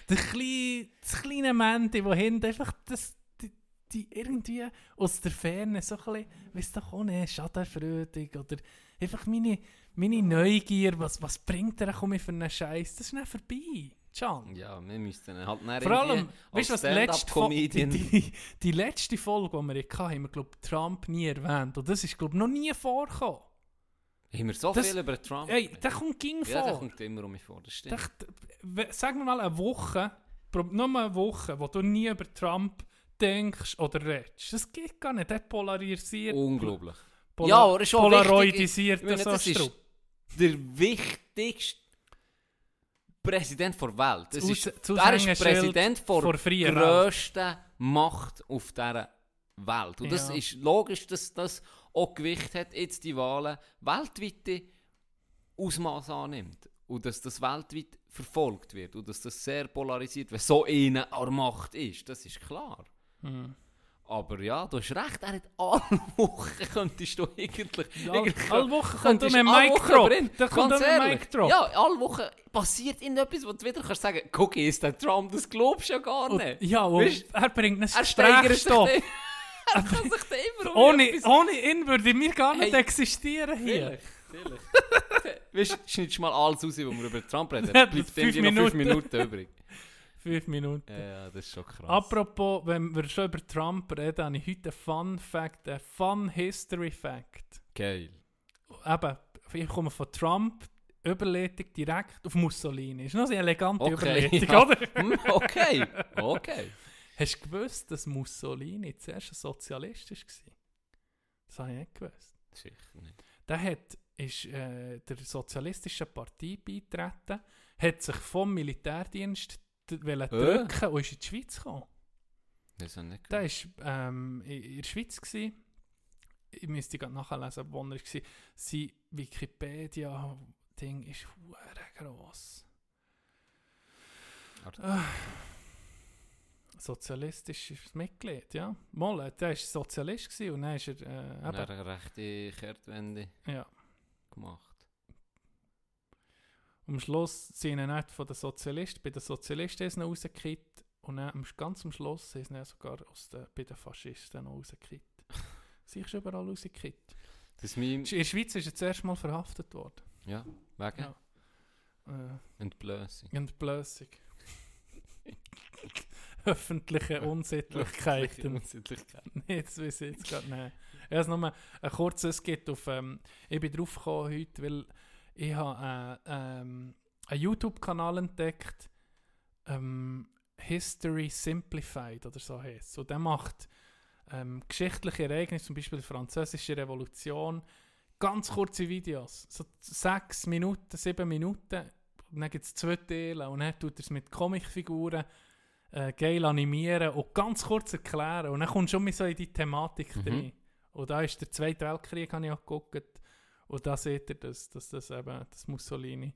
C: Der kleine, das kleine Mänti, das hinten einfach das, die, die irgendwie aus der Ferne so ein bisschen, weiss doch auch nicht, schadenfreudig oder einfach meine, meine Neugier, was, was bringt er auch für einen Scheiß? Das ist nicht vorbei. Can.
B: ja, wir müssten halt nicht
C: Vor allem,
B: irgendwie
C: weißt du was, letzte, die, die, die letzte Folge, die wir hatten, haben wir, glaube Trump nie erwähnt. Und das ist, glaube noch nie vorgekommen.
B: Haben wir so
C: Das-
B: viel über Trump?
C: Ey, der kommt ging
B: ja, der
C: vor.
B: kommt immer um mich vor, das stimmt.
C: Der, der, sag mir mal eine Woche, nur mal eine Woche, wo du nie über Trump denkst oder redest. Das geht gar nicht. Der polarisiert.
B: Unglaublich.
C: Pola
B: Ja, aber ist schon
C: Polaroidisiert
B: Ich meine,
C: so
B: das ist
C: Strupp.
B: der wichtigste Präsident der Welt. Das
C: Das
B: ist,
C: das
B: er ist Präsident der grössten Macht auf dieser Welt. Und das
C: Ja.
B: ist logisch, dass das auch Gewicht hat, jetzt die Wahlen weltweite Ausmaß annimmt. Und dass das weltweit verfolgt wird. Und dass das sehr polarisiert wird. So eine an Macht ist, das ist klar.
C: Mhm.
B: Aber ja, du hast recht, er hat alle Wochen könntest du eigentlich...
C: Ja,
B: eigentlich
C: alle Wochen kommt
B: könntest
C: dann ein Mic Drop. Da kommt ein. Mic Drop.
B: Ja, alle Wochen passiert irgendetwas, wo du wieder kannst sagen, guck, ist der Trump, das glaubst du ja gar
C: Und,
B: nicht.
C: ja, und
B: Weisst-
C: er bringt einen Sprechstoff.
B: Er kann sich dann immer um
C: Ohne,
B: etwas-
C: ohne ihn würde wir gar nicht
B: Hey.
C: existieren hier.
B: Vielleicht, vielleicht. weißt du, schneidest mal alles raus, wo wir über Trump reden.
C: Ja,
B: Bleibt
C: fünf
B: noch fünf.
C: Minuten
B: übrig.
C: Fünf Minuten.
B: Ja, ja, das ist schon krass.
C: Apropos, wenn wir schon über Trump reden, habe ich heute einen Fun Fact, einen Fun History Fact.
B: Geil.
C: Eben, ich komme von Trump, Überleitung direkt auf Mussolini. Ist noch eine elegante
B: Okay,
C: Überleitung,
B: ja.
C: oder?
B: Hm, okay, okay.
C: Hast du gewusst, dass Mussolini zuerst ein Sozialist war? Das habe ich nicht gewusst.
B: Sicher nicht.
C: Der hat, ist äh, der Sozialistischen Partei beitreten, hat sich vom Militärdienst wollen drücken und ist in die Schweiz gekommen.
B: Das habe ich nicht
C: Der war ähm, in der Schweiz. Gewesen. Ich müsste gerade nachlesen, wo er war. Sein Wikipedia-Ding ist gross.
B: Partei.
C: Sozialistisches Mitglied, ja. Mal, äh, der war Sozialist und dann ist er, äh, eben,
B: er eine rechte Kehrtwende
C: ja.
B: gemacht.
C: Am Schluss sind sie nicht von den Sozialisten, bei den Sozialisten ist er rausgekippt und dann, ganz am Schluss ist er sogar aus den, bei den Faschisten noch rausgekippt. Sie ist überall rausgekippt.
B: Das
C: In der Schweiz ist er zuerst mal verhaftet worden.
B: ja, wegen
C: Ja. Äh,
B: Entblößung.
C: Entblößung. Öffentliche Unsittlichkeiten.
B: Unsittlichkeit.
C: nee, das weiß ich jetzt gerade nicht. Ich habe nur ein kurzes Skit auf. Ähm, ich bin drauf gekommen heute, weil ich habe äh, ähm, einen YouTube-Kanal entdeckt, ähm, History Simplified oder so heißt es. Und der macht ähm, geschichtliche Ereignisse, zum Beispiel die Französische Revolution, ganz kurze Videos, so sechs Minuten, sieben Minuten. Und dann gibt es zwei Teile und dann tut er es mit Comicfiguren äh, geil animieren und ganz kurz erklären. Und dann kommt schon mal so in die Thematik
B: Mhm.
C: drin. Und da ist der Zweite Weltkrieg, habe ich auch geguckt. Und da seht ihr, dass, dass das eben, das Mussolini,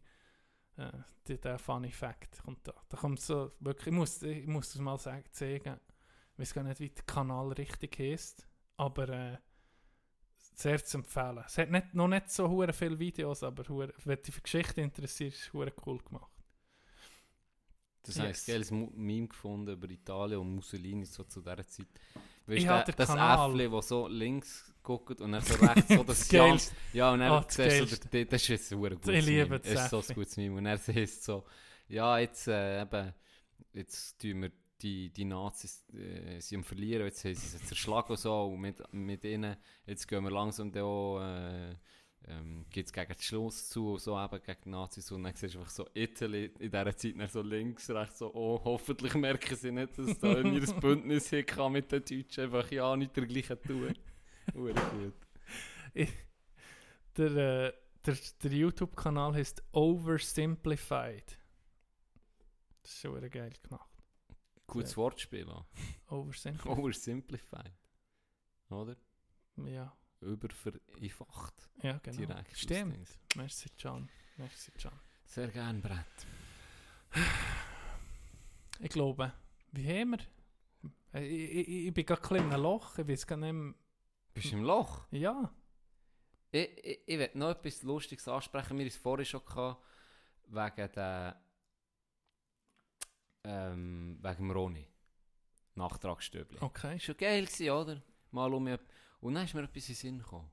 C: äh, der, Funny Fact kommt da. Da kommt so wirklich, ich muss, ich muss das mal sagen, zeigen. Ich weiß gar nicht, wie der Kanal richtig heißt, aber äh, sehr zu empfehlen. Es hat nicht, noch nicht so viele Videos, aber wenn dich für Geschichte interessiert, ist es cool gemacht.
B: Das habe ich
C: Yes.
B: ein geiles Meme gefunden über Italien und Mussolini so zu dieser Zeit. Weißt
C: Ich
B: du, das. Äffli, das so links guckt und dann so rechts so das Jan. Ja, und dann
C: das
B: siehst du, das ist ein verdammt gutes
C: Ich liebe
B: Meme.
C: das
B: Es ist so ein gutes Meme. Und er heißt so, ja, jetzt äh, eben, jetzt tun wir die, die Nazis äh, sie am verlieren, jetzt haben sie sie zerschlagen und so, und mit, mit ihnen, jetzt gehen wir langsam da auch, äh, ähm, geht es gegen den Schluss zu, so eben gegen die Nazis, und dann siehst du einfach so Italy in dieser Zeit dann so links, rechts so, oh, hoffentlich merken sie nicht, dass da in ihr Bündnis hier kann mit den Deutschen, einfach ja, nicht dergleichen tun. Hure gut.
C: Der, äh, der, der YouTube-Kanal heißt Oversimplified. Das ist schon geil gemacht.
B: Gutes Wortspiel auch.
C: Oversimplified.
B: Oversimplified. Oder?
C: ja,
B: Übervereinfacht.
C: ja, genau.
B: Direkt
C: Stimmt. Merci, John. Merci, John.
B: Sehr gern, Brett.
C: Ich glaube, wie haben wir? Äh, Ich, ich, ich bin gerade in einem Loch. Ich weiß gar nicht mehr.
B: Bist du im Loch?
C: Ja,
B: Ich, ich, ich will noch etwas Lustiges ansprechen. Wir es vorhin schon gehabt, wegen der. Ähm, wegen dem Roni. Nachtragsstöbli.
C: okay.
B: Schon geil gewesen, oder? Mal um mich. Und dann ist mir etwas in den Sinn gekommen.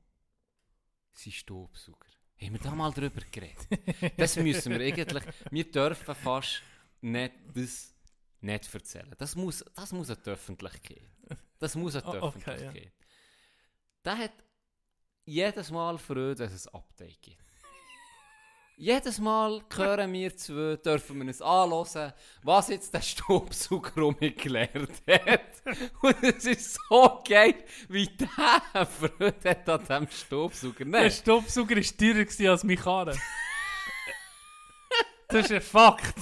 B: Sein Staubsauger. Haben wir da mal drüber geredet? Das müssen wir eigentlich. Wir dürfen fast nicht das nicht erzählen. Das muss, das muss an die Öffentlichkeit. Das muss an die
C: Oh, okay,
B: Öffentlichkeit. Der hat jedes Mal Freude, dass es ein Update gibt. Jedes Mal hören wir zwei, dürfen wir uns anhören, was jetzt der Staubsauger rumgeklärt hat. Und es ist so geil, wie der Freude hat an diesem Staubsauger.
C: Der
B: Nein,
C: Staubsauger war teurer als mein Karren. das ist ein Fakt.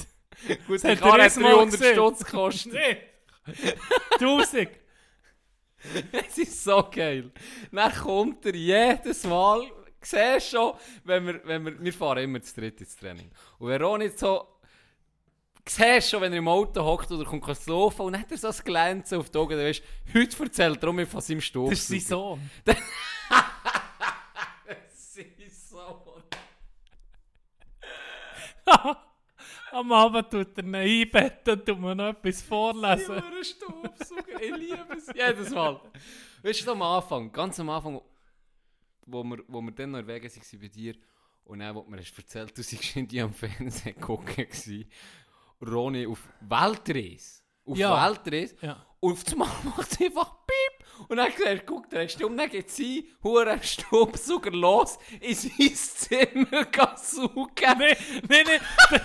B: gut,
C: hat
B: der
C: er
B: Karre hat
C: erst mal
B: 300
C: gesehen.
B: Stutz gekostet.
C: Nee. 1000.
B: Es ist so geil. Dann kommt er jedes Mal, siehst schon, wenn wir, wenn wir, wir fahren immer zu dritt ins Training. Und wenn Ron jetzt so, siehst schon, wenn er im Auto hockt oder kommt ins Laufen und dann hat er so ein Glänzen auf die Augen, dann weißt du, heute erzählt er mir von seinem Staubsauger.
C: Das ist sein Sohn.
B: Sein Sohn.
C: Am Abend tut er ihn einbetten und tut mir noch etwas vorlesen.
B: Ein Staubsauger, ich liebe es. Jedes Mal. Weißt du, am Anfang, ganz am Anfang, wo wir, wo wir dann noch in Vegas waren bei dir, und dann, wo du mir hast erzählt, du warst in die am Fernsehen gucken. Ronny auf Weltreise. Auf
C: Ja.
B: Weltreise.
C: Ja.
B: Und auf einmal macht es einfach Piep. Und dann gesagt, guck, der ist dumm, dann geht sie, hure Staubsauger los, in sein Zimmer saugen.
C: Nee, nee, nee.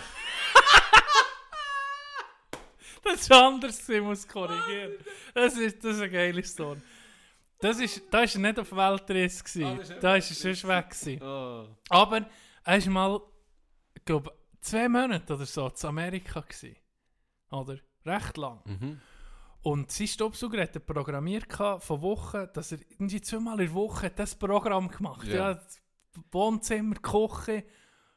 C: Das ist anders, ich muss korrigieren. Das ist, das ist eine geile Story. Das ist, da war er nicht auf Weltreise.
B: Ah, das ist
C: Da war er sonst weg. gewesen.
B: Oh.
C: Aber er war mal, ich glaube, zwei Monate oder so in Amerika. Gewesen. Oder? Recht lang.
B: Mhm.
C: Und sein Staubsauger hat er programmiert von Wochen, dass er irgendwie zweimal in der Woche hat das Programm gemacht
B: Ja.
C: ja. das Wohnzimmer, Küche,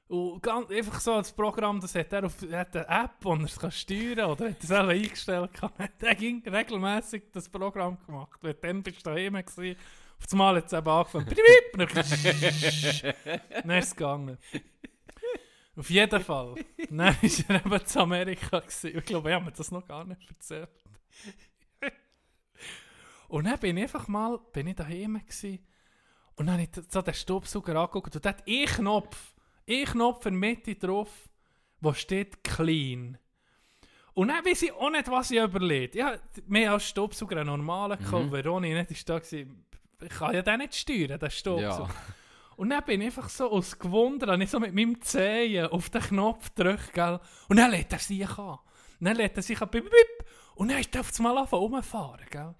C: Und ganz, einfach so das Programm, das hat er auf hat eine App, wo er es steuern kann, oder hat er selber eingestellt. Hat er ging regelmäßig das Programm gemacht. Weil dann bist du daheim gewesen. Auf das Mal hat es eben angefangen. Piep, Dann ist es gegangen. Auf jeden Fall. Dann war er eben zu Amerika. Gewesen. Ich glaube, ich habe mir das noch gar nicht erzählt. Und dann bin ich einfach mal bin ich daheim gewesen. Und dann habe ich so den Staubsauger angeguckt und dort ein Knopf, ein Knopf in der Mitte drauf, wo steht Clean. Und dann weiß ich auch nicht, was ich überlegt. Ja, mehr als Staubsauger einen normalen
B: Mhm.
C: Ronny nicht ist da war. Ich kann ja den nicht steuern, den Staubsauger.
B: Ja.
C: Und dann bin ich einfach so aus Gewunder, habe ich so mit meinem Zehen auf den Knopf gedrückt, gell? Und dann lädt er sich an. Und dann lädt er sich an, bip, bip, und dann ist er auf das Mal angefangen rumfahren, gell?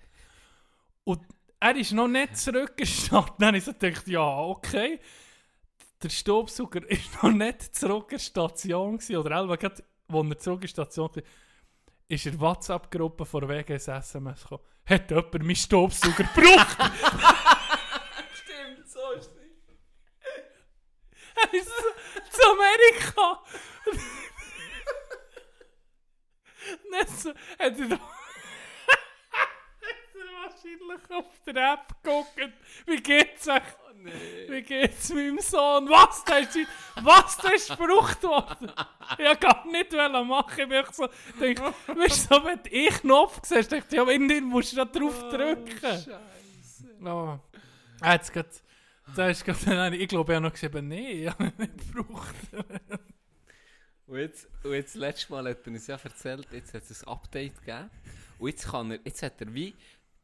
C: Und er ist noch nicht zurückgestartet. Dann habe ich so gedacht, ja, okay. Der Staubsauger ist noch nicht zurück in Station gewesen, oder gerade, wo er zurück in Station war, ist in der WhatsApp-Gruppe vor wegen ein SMS gekommen. Hat jemand meinen Staubsauger gebraucht?
B: Stimmt, so ist es.
C: Er ist zu, Amerika. Nicht so, hat er wahrscheinlich auf der App geguckt. Wie geht's euch?
B: Oh nee.
C: Wie geht's meinem Sohn? Was? Da ist, was? Da ist gebraucht worden? Ich wollte gar nicht machen. Ich bin echt so... Denk, weißt du, wenn einen Knopf siehst, denkst du, ja, irgendwie musst du da drauf drücken.
B: Scheiße.
C: Oh. Ah, jetzt geht... Da ist gerade... Ich glaube, ich habe noch geschrieben, nee, ich habe ihn nicht gebraucht.
B: Und jetzt, und jetzt letztes Mal hat er uns ja erzählt, jetzt hat es ein Update gegeben. Und jetzt, kann er, jetzt hat er wie,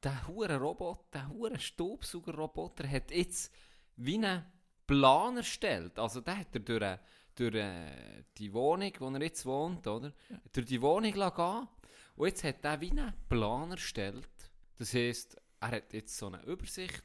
B: der hure Roboter, der hure Staubsaugerroboter hat jetzt wie einen Plan erstellt. Also der hat er durch, durch äh, die Wohnung, wo er jetzt wohnt, oder? Durch die Wohnung gehen. Und jetzt hat er wie einen Plan erstellt. Das heisst, er hat jetzt so eine Übersicht.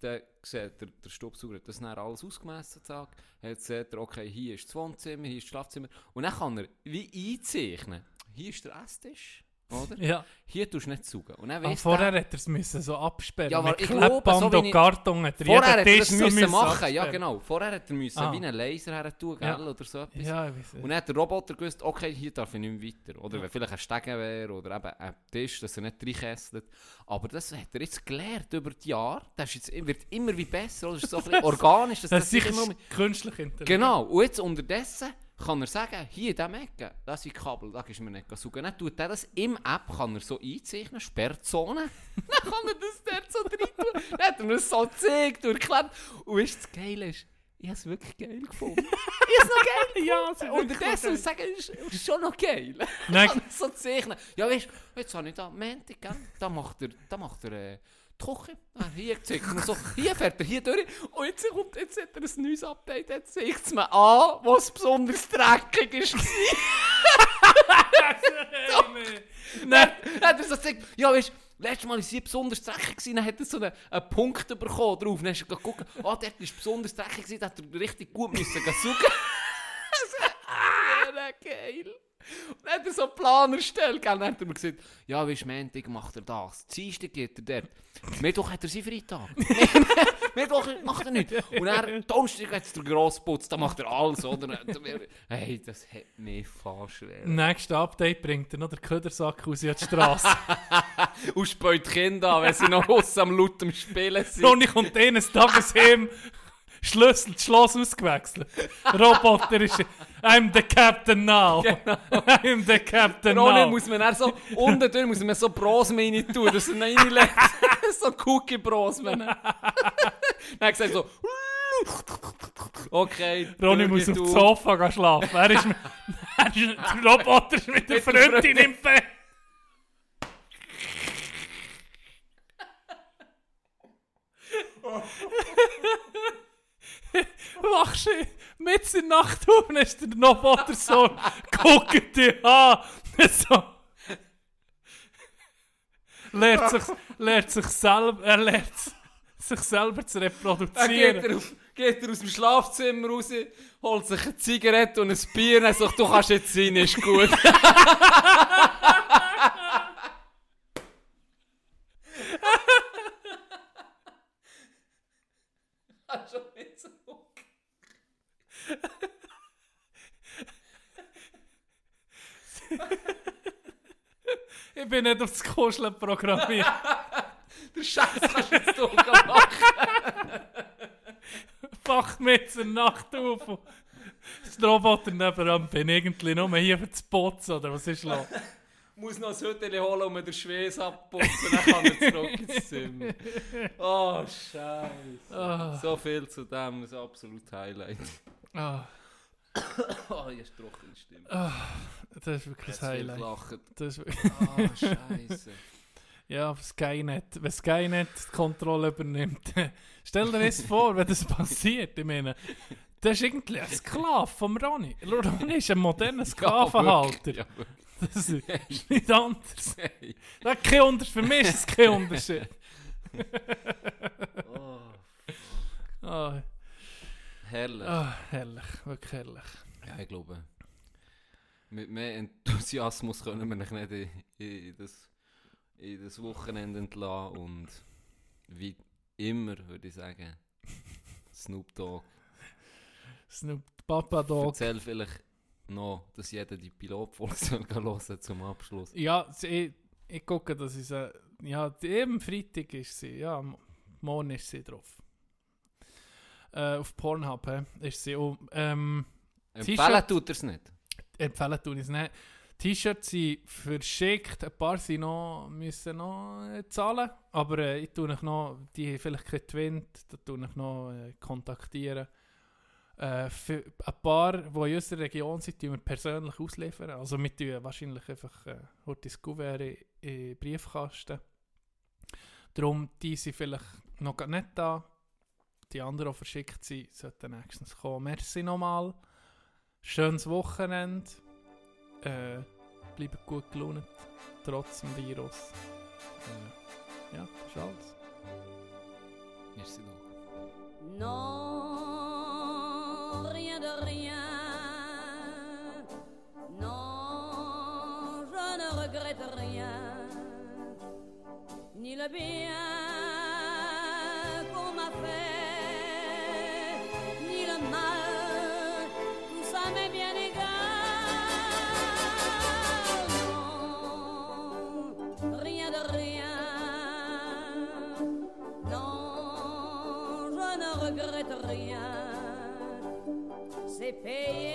B: Dann sieht der, der Staubsauger hat das dann alles ausgemessen, zack. Jetzt sieht er, okay, hier ist das Wohnzimmer, hier ist das Schlafzimmer. Und dann kann er wie einzeichnen. Hier ist der Esstisch, oder?
C: Ja.
B: Hier tust du nicht saugen. Und dann
C: Aber
B: weiss
C: vorher
B: der,
C: hätte er es müssen so absperren
B: Ja, aber
C: Mit
B: ich glaube, so wie
C: und
B: ich-
C: Karton hat er
B: vorher hätte er
C: Tisch so
B: müssen machen, ja genau. Vorher hätte er müssen
C: Ah.
B: wie einen Laser her tun,
C: Ja.
B: oder so etwas.
C: Ja,
B: Und dann hat der Roboter gewusst, okay, hier darf ich nicht mehr weiter. Oder wenn vielleicht ein Stegen wäre oder eben ein Tisch, dass er nicht reinkesselt. Aber das hat er jetzt gelernt über die Jahre. Das jetzt, wird immer wie besser. Oder? Das ist so ein bisschen organisch. Dass
C: Das
B: das
C: ist
B: immer um-
C: künstlich intelligent.
B: Genau. Und jetzt unterdessen kann er sagen, hier in diesem Ecke, das sind Kabel, da ist mir nicht saugen. Dann tut er das im App, kann er so einzeichnen, Sperrzone. dann kann er das dort so rein tun. Dann hat er mir so gezeigt und erklärt. Und weißt du, das Geile ist, ich habe es wirklich geil gefunden. ich habe es noch geil
C: Ja, es ist
B: Unterdessen
C: geil.
B: muss ich sagen, es ist, schon noch geil.
C: Nein.
B: so zeichnen. Ja, weißt du, jetzt habe ich da gell? Da macht er, da macht er äh, Küche. Ah, hier zeigt er mir so, hier fährt er hier durch. Und jetzt, kommt, jetzt hat er ein neues Update. Jetzt zeigt es mir an, was besonders dreckig ist.
C: Nein.
B: Hat er so gesagt, ja, weißt du, letztes Mal war sie besonders dreckig, gewesen, dann hat er so einen, einen Punkt bekommen drauf. Dann hast du geguckt, ah, dort war besonders dreckig, gewesen, da hat er richtig gut müssen suchen. ja, geil. Dann hat er so einen Plan erstellt, gell? dann hat er mir gesagt, ja, weißt du, Montag macht er das, Dienstag geht er dort, Mittwoch hat er seinen Freitag, Mittwoch macht er nichts. Und dann, Donnerstag hat es der Grossputz, da macht er alles, oder? Hey, das hat mich fast schwer.
C: Nächstes Update bringt er noch den Ködersack aus in die Straße.
B: Und spät die Kinder an, wenn sie noch aus am lauten Spielen sind.
C: Ronny kommt eines Tages heim, Schlüssel, das Schloss ausgewechselt. Roboter ist, I'm the captain now. I'm the captain
B: Ohne
C: now.
B: muss man dann so, unten durch muss man so Brosme rein tun, dass er ihn reinlegt. so Cookie Brosme. dann hat gesagt so, okay.
C: Ronny muss auf dem. Sofa gehen schlafen. Er ist, mit- er ist, der Roboter ist mit der Freundin. im Bett. Wachst du mit in der Nacht auf und ist der Roboter-Sohn. Guckt dich an. So. Lernt sich, lernt sich selber, er lernt sich selber zu
B: Dann
C: reproduzieren.
B: geht er, auf, geht er aus dem Schlafzimmer raus, holt sich eine Zigarette und ein Bier und sagt, du kannst jetzt rein, ist gut. Schon nicht so.
C: ich bin nicht auf das Kuscheln programmiert.
B: Der Scheiß kannst du jetzt doch machen.
C: Wach mir zur Nacht auf. Das Roboter nebenan bin irgendwie nur hier für das Putzen, oder was ist los?
B: muss noch ein Hütchen holen und mir den Schweiß abputzen, dann kann er zurück ins Zimmer. Oh, Scheiße. Oh.
C: Ah.
B: So viel zu dem, das ist absolut Highlight
C: ah,
B: Oh, hier ist trockene Stimme.
C: das ist wirklich
B: Jetzt
C: das
B: viel
C: Highlight.
B: gelacht.
C: Das ist, wirklich-
B: Oh, Scheiße.
C: ja, Skynet. Wenn Skynet die Kontrolle übernimmt. Stell dir das vor, wenn das passiert. Ich meine, das ist irgendwie ein Sklave vom Ronny. Ronny ist ein moderner Sklavenhalter.
B: Ja.
C: Das ist nicht anders. Das ist kein Unterschied. Für mich ist es kein Unterschied.
B: Oh,
C: Ah,
B: herrlich.
C: ah, herrlich, wirklich herrlich.
B: Ja, ich glaube, mit mehr Enthusiasmus können wir nicht in, in, das, in das Wochenende entlassen und wie immer würde ich sagen, Snoop Dogg.
C: Snoop Papa Dog.
B: Erzähl vielleicht noch, dass jeder die Pilotfolge soll hören zum Abschluss.
C: Ja, ich, ich gucke, dass ich sie. Ja, eben Freitag ist sie. Ja, morgen ist sie drauf. Äh, auf Pornhub hä, ist sie. Und, ähm,
B: Empfehlen tut er es nicht.
C: empfehlen ich es nicht. T-Shirts sind verschickt, ein paar sind noch, müssen noch äh, zahlen, aber äh, ich tue euch noch, die haben vielleicht keinen Twint, da tue ich noch äh, kontaktieren. Äh, für ein paar, die in unserer Region sind, tun wir persönlich ausliefern. Also wir tun wahrscheinlich einfach äh, das Kuvert in, in den Briefkasten. Darum, die sind vielleicht noch gar nicht da. Die anderen, die verschickt sind, sollten nächstens kommen. Merci nochmal. Schönes Wochenende. Äh, bleibt gut gelaunt, trotz dem Virus. Äh, ja, das ist alles.
B: Merci doch.
F: Non, rien de rien. Non, je ne regrette rien. Ni le bien Non, je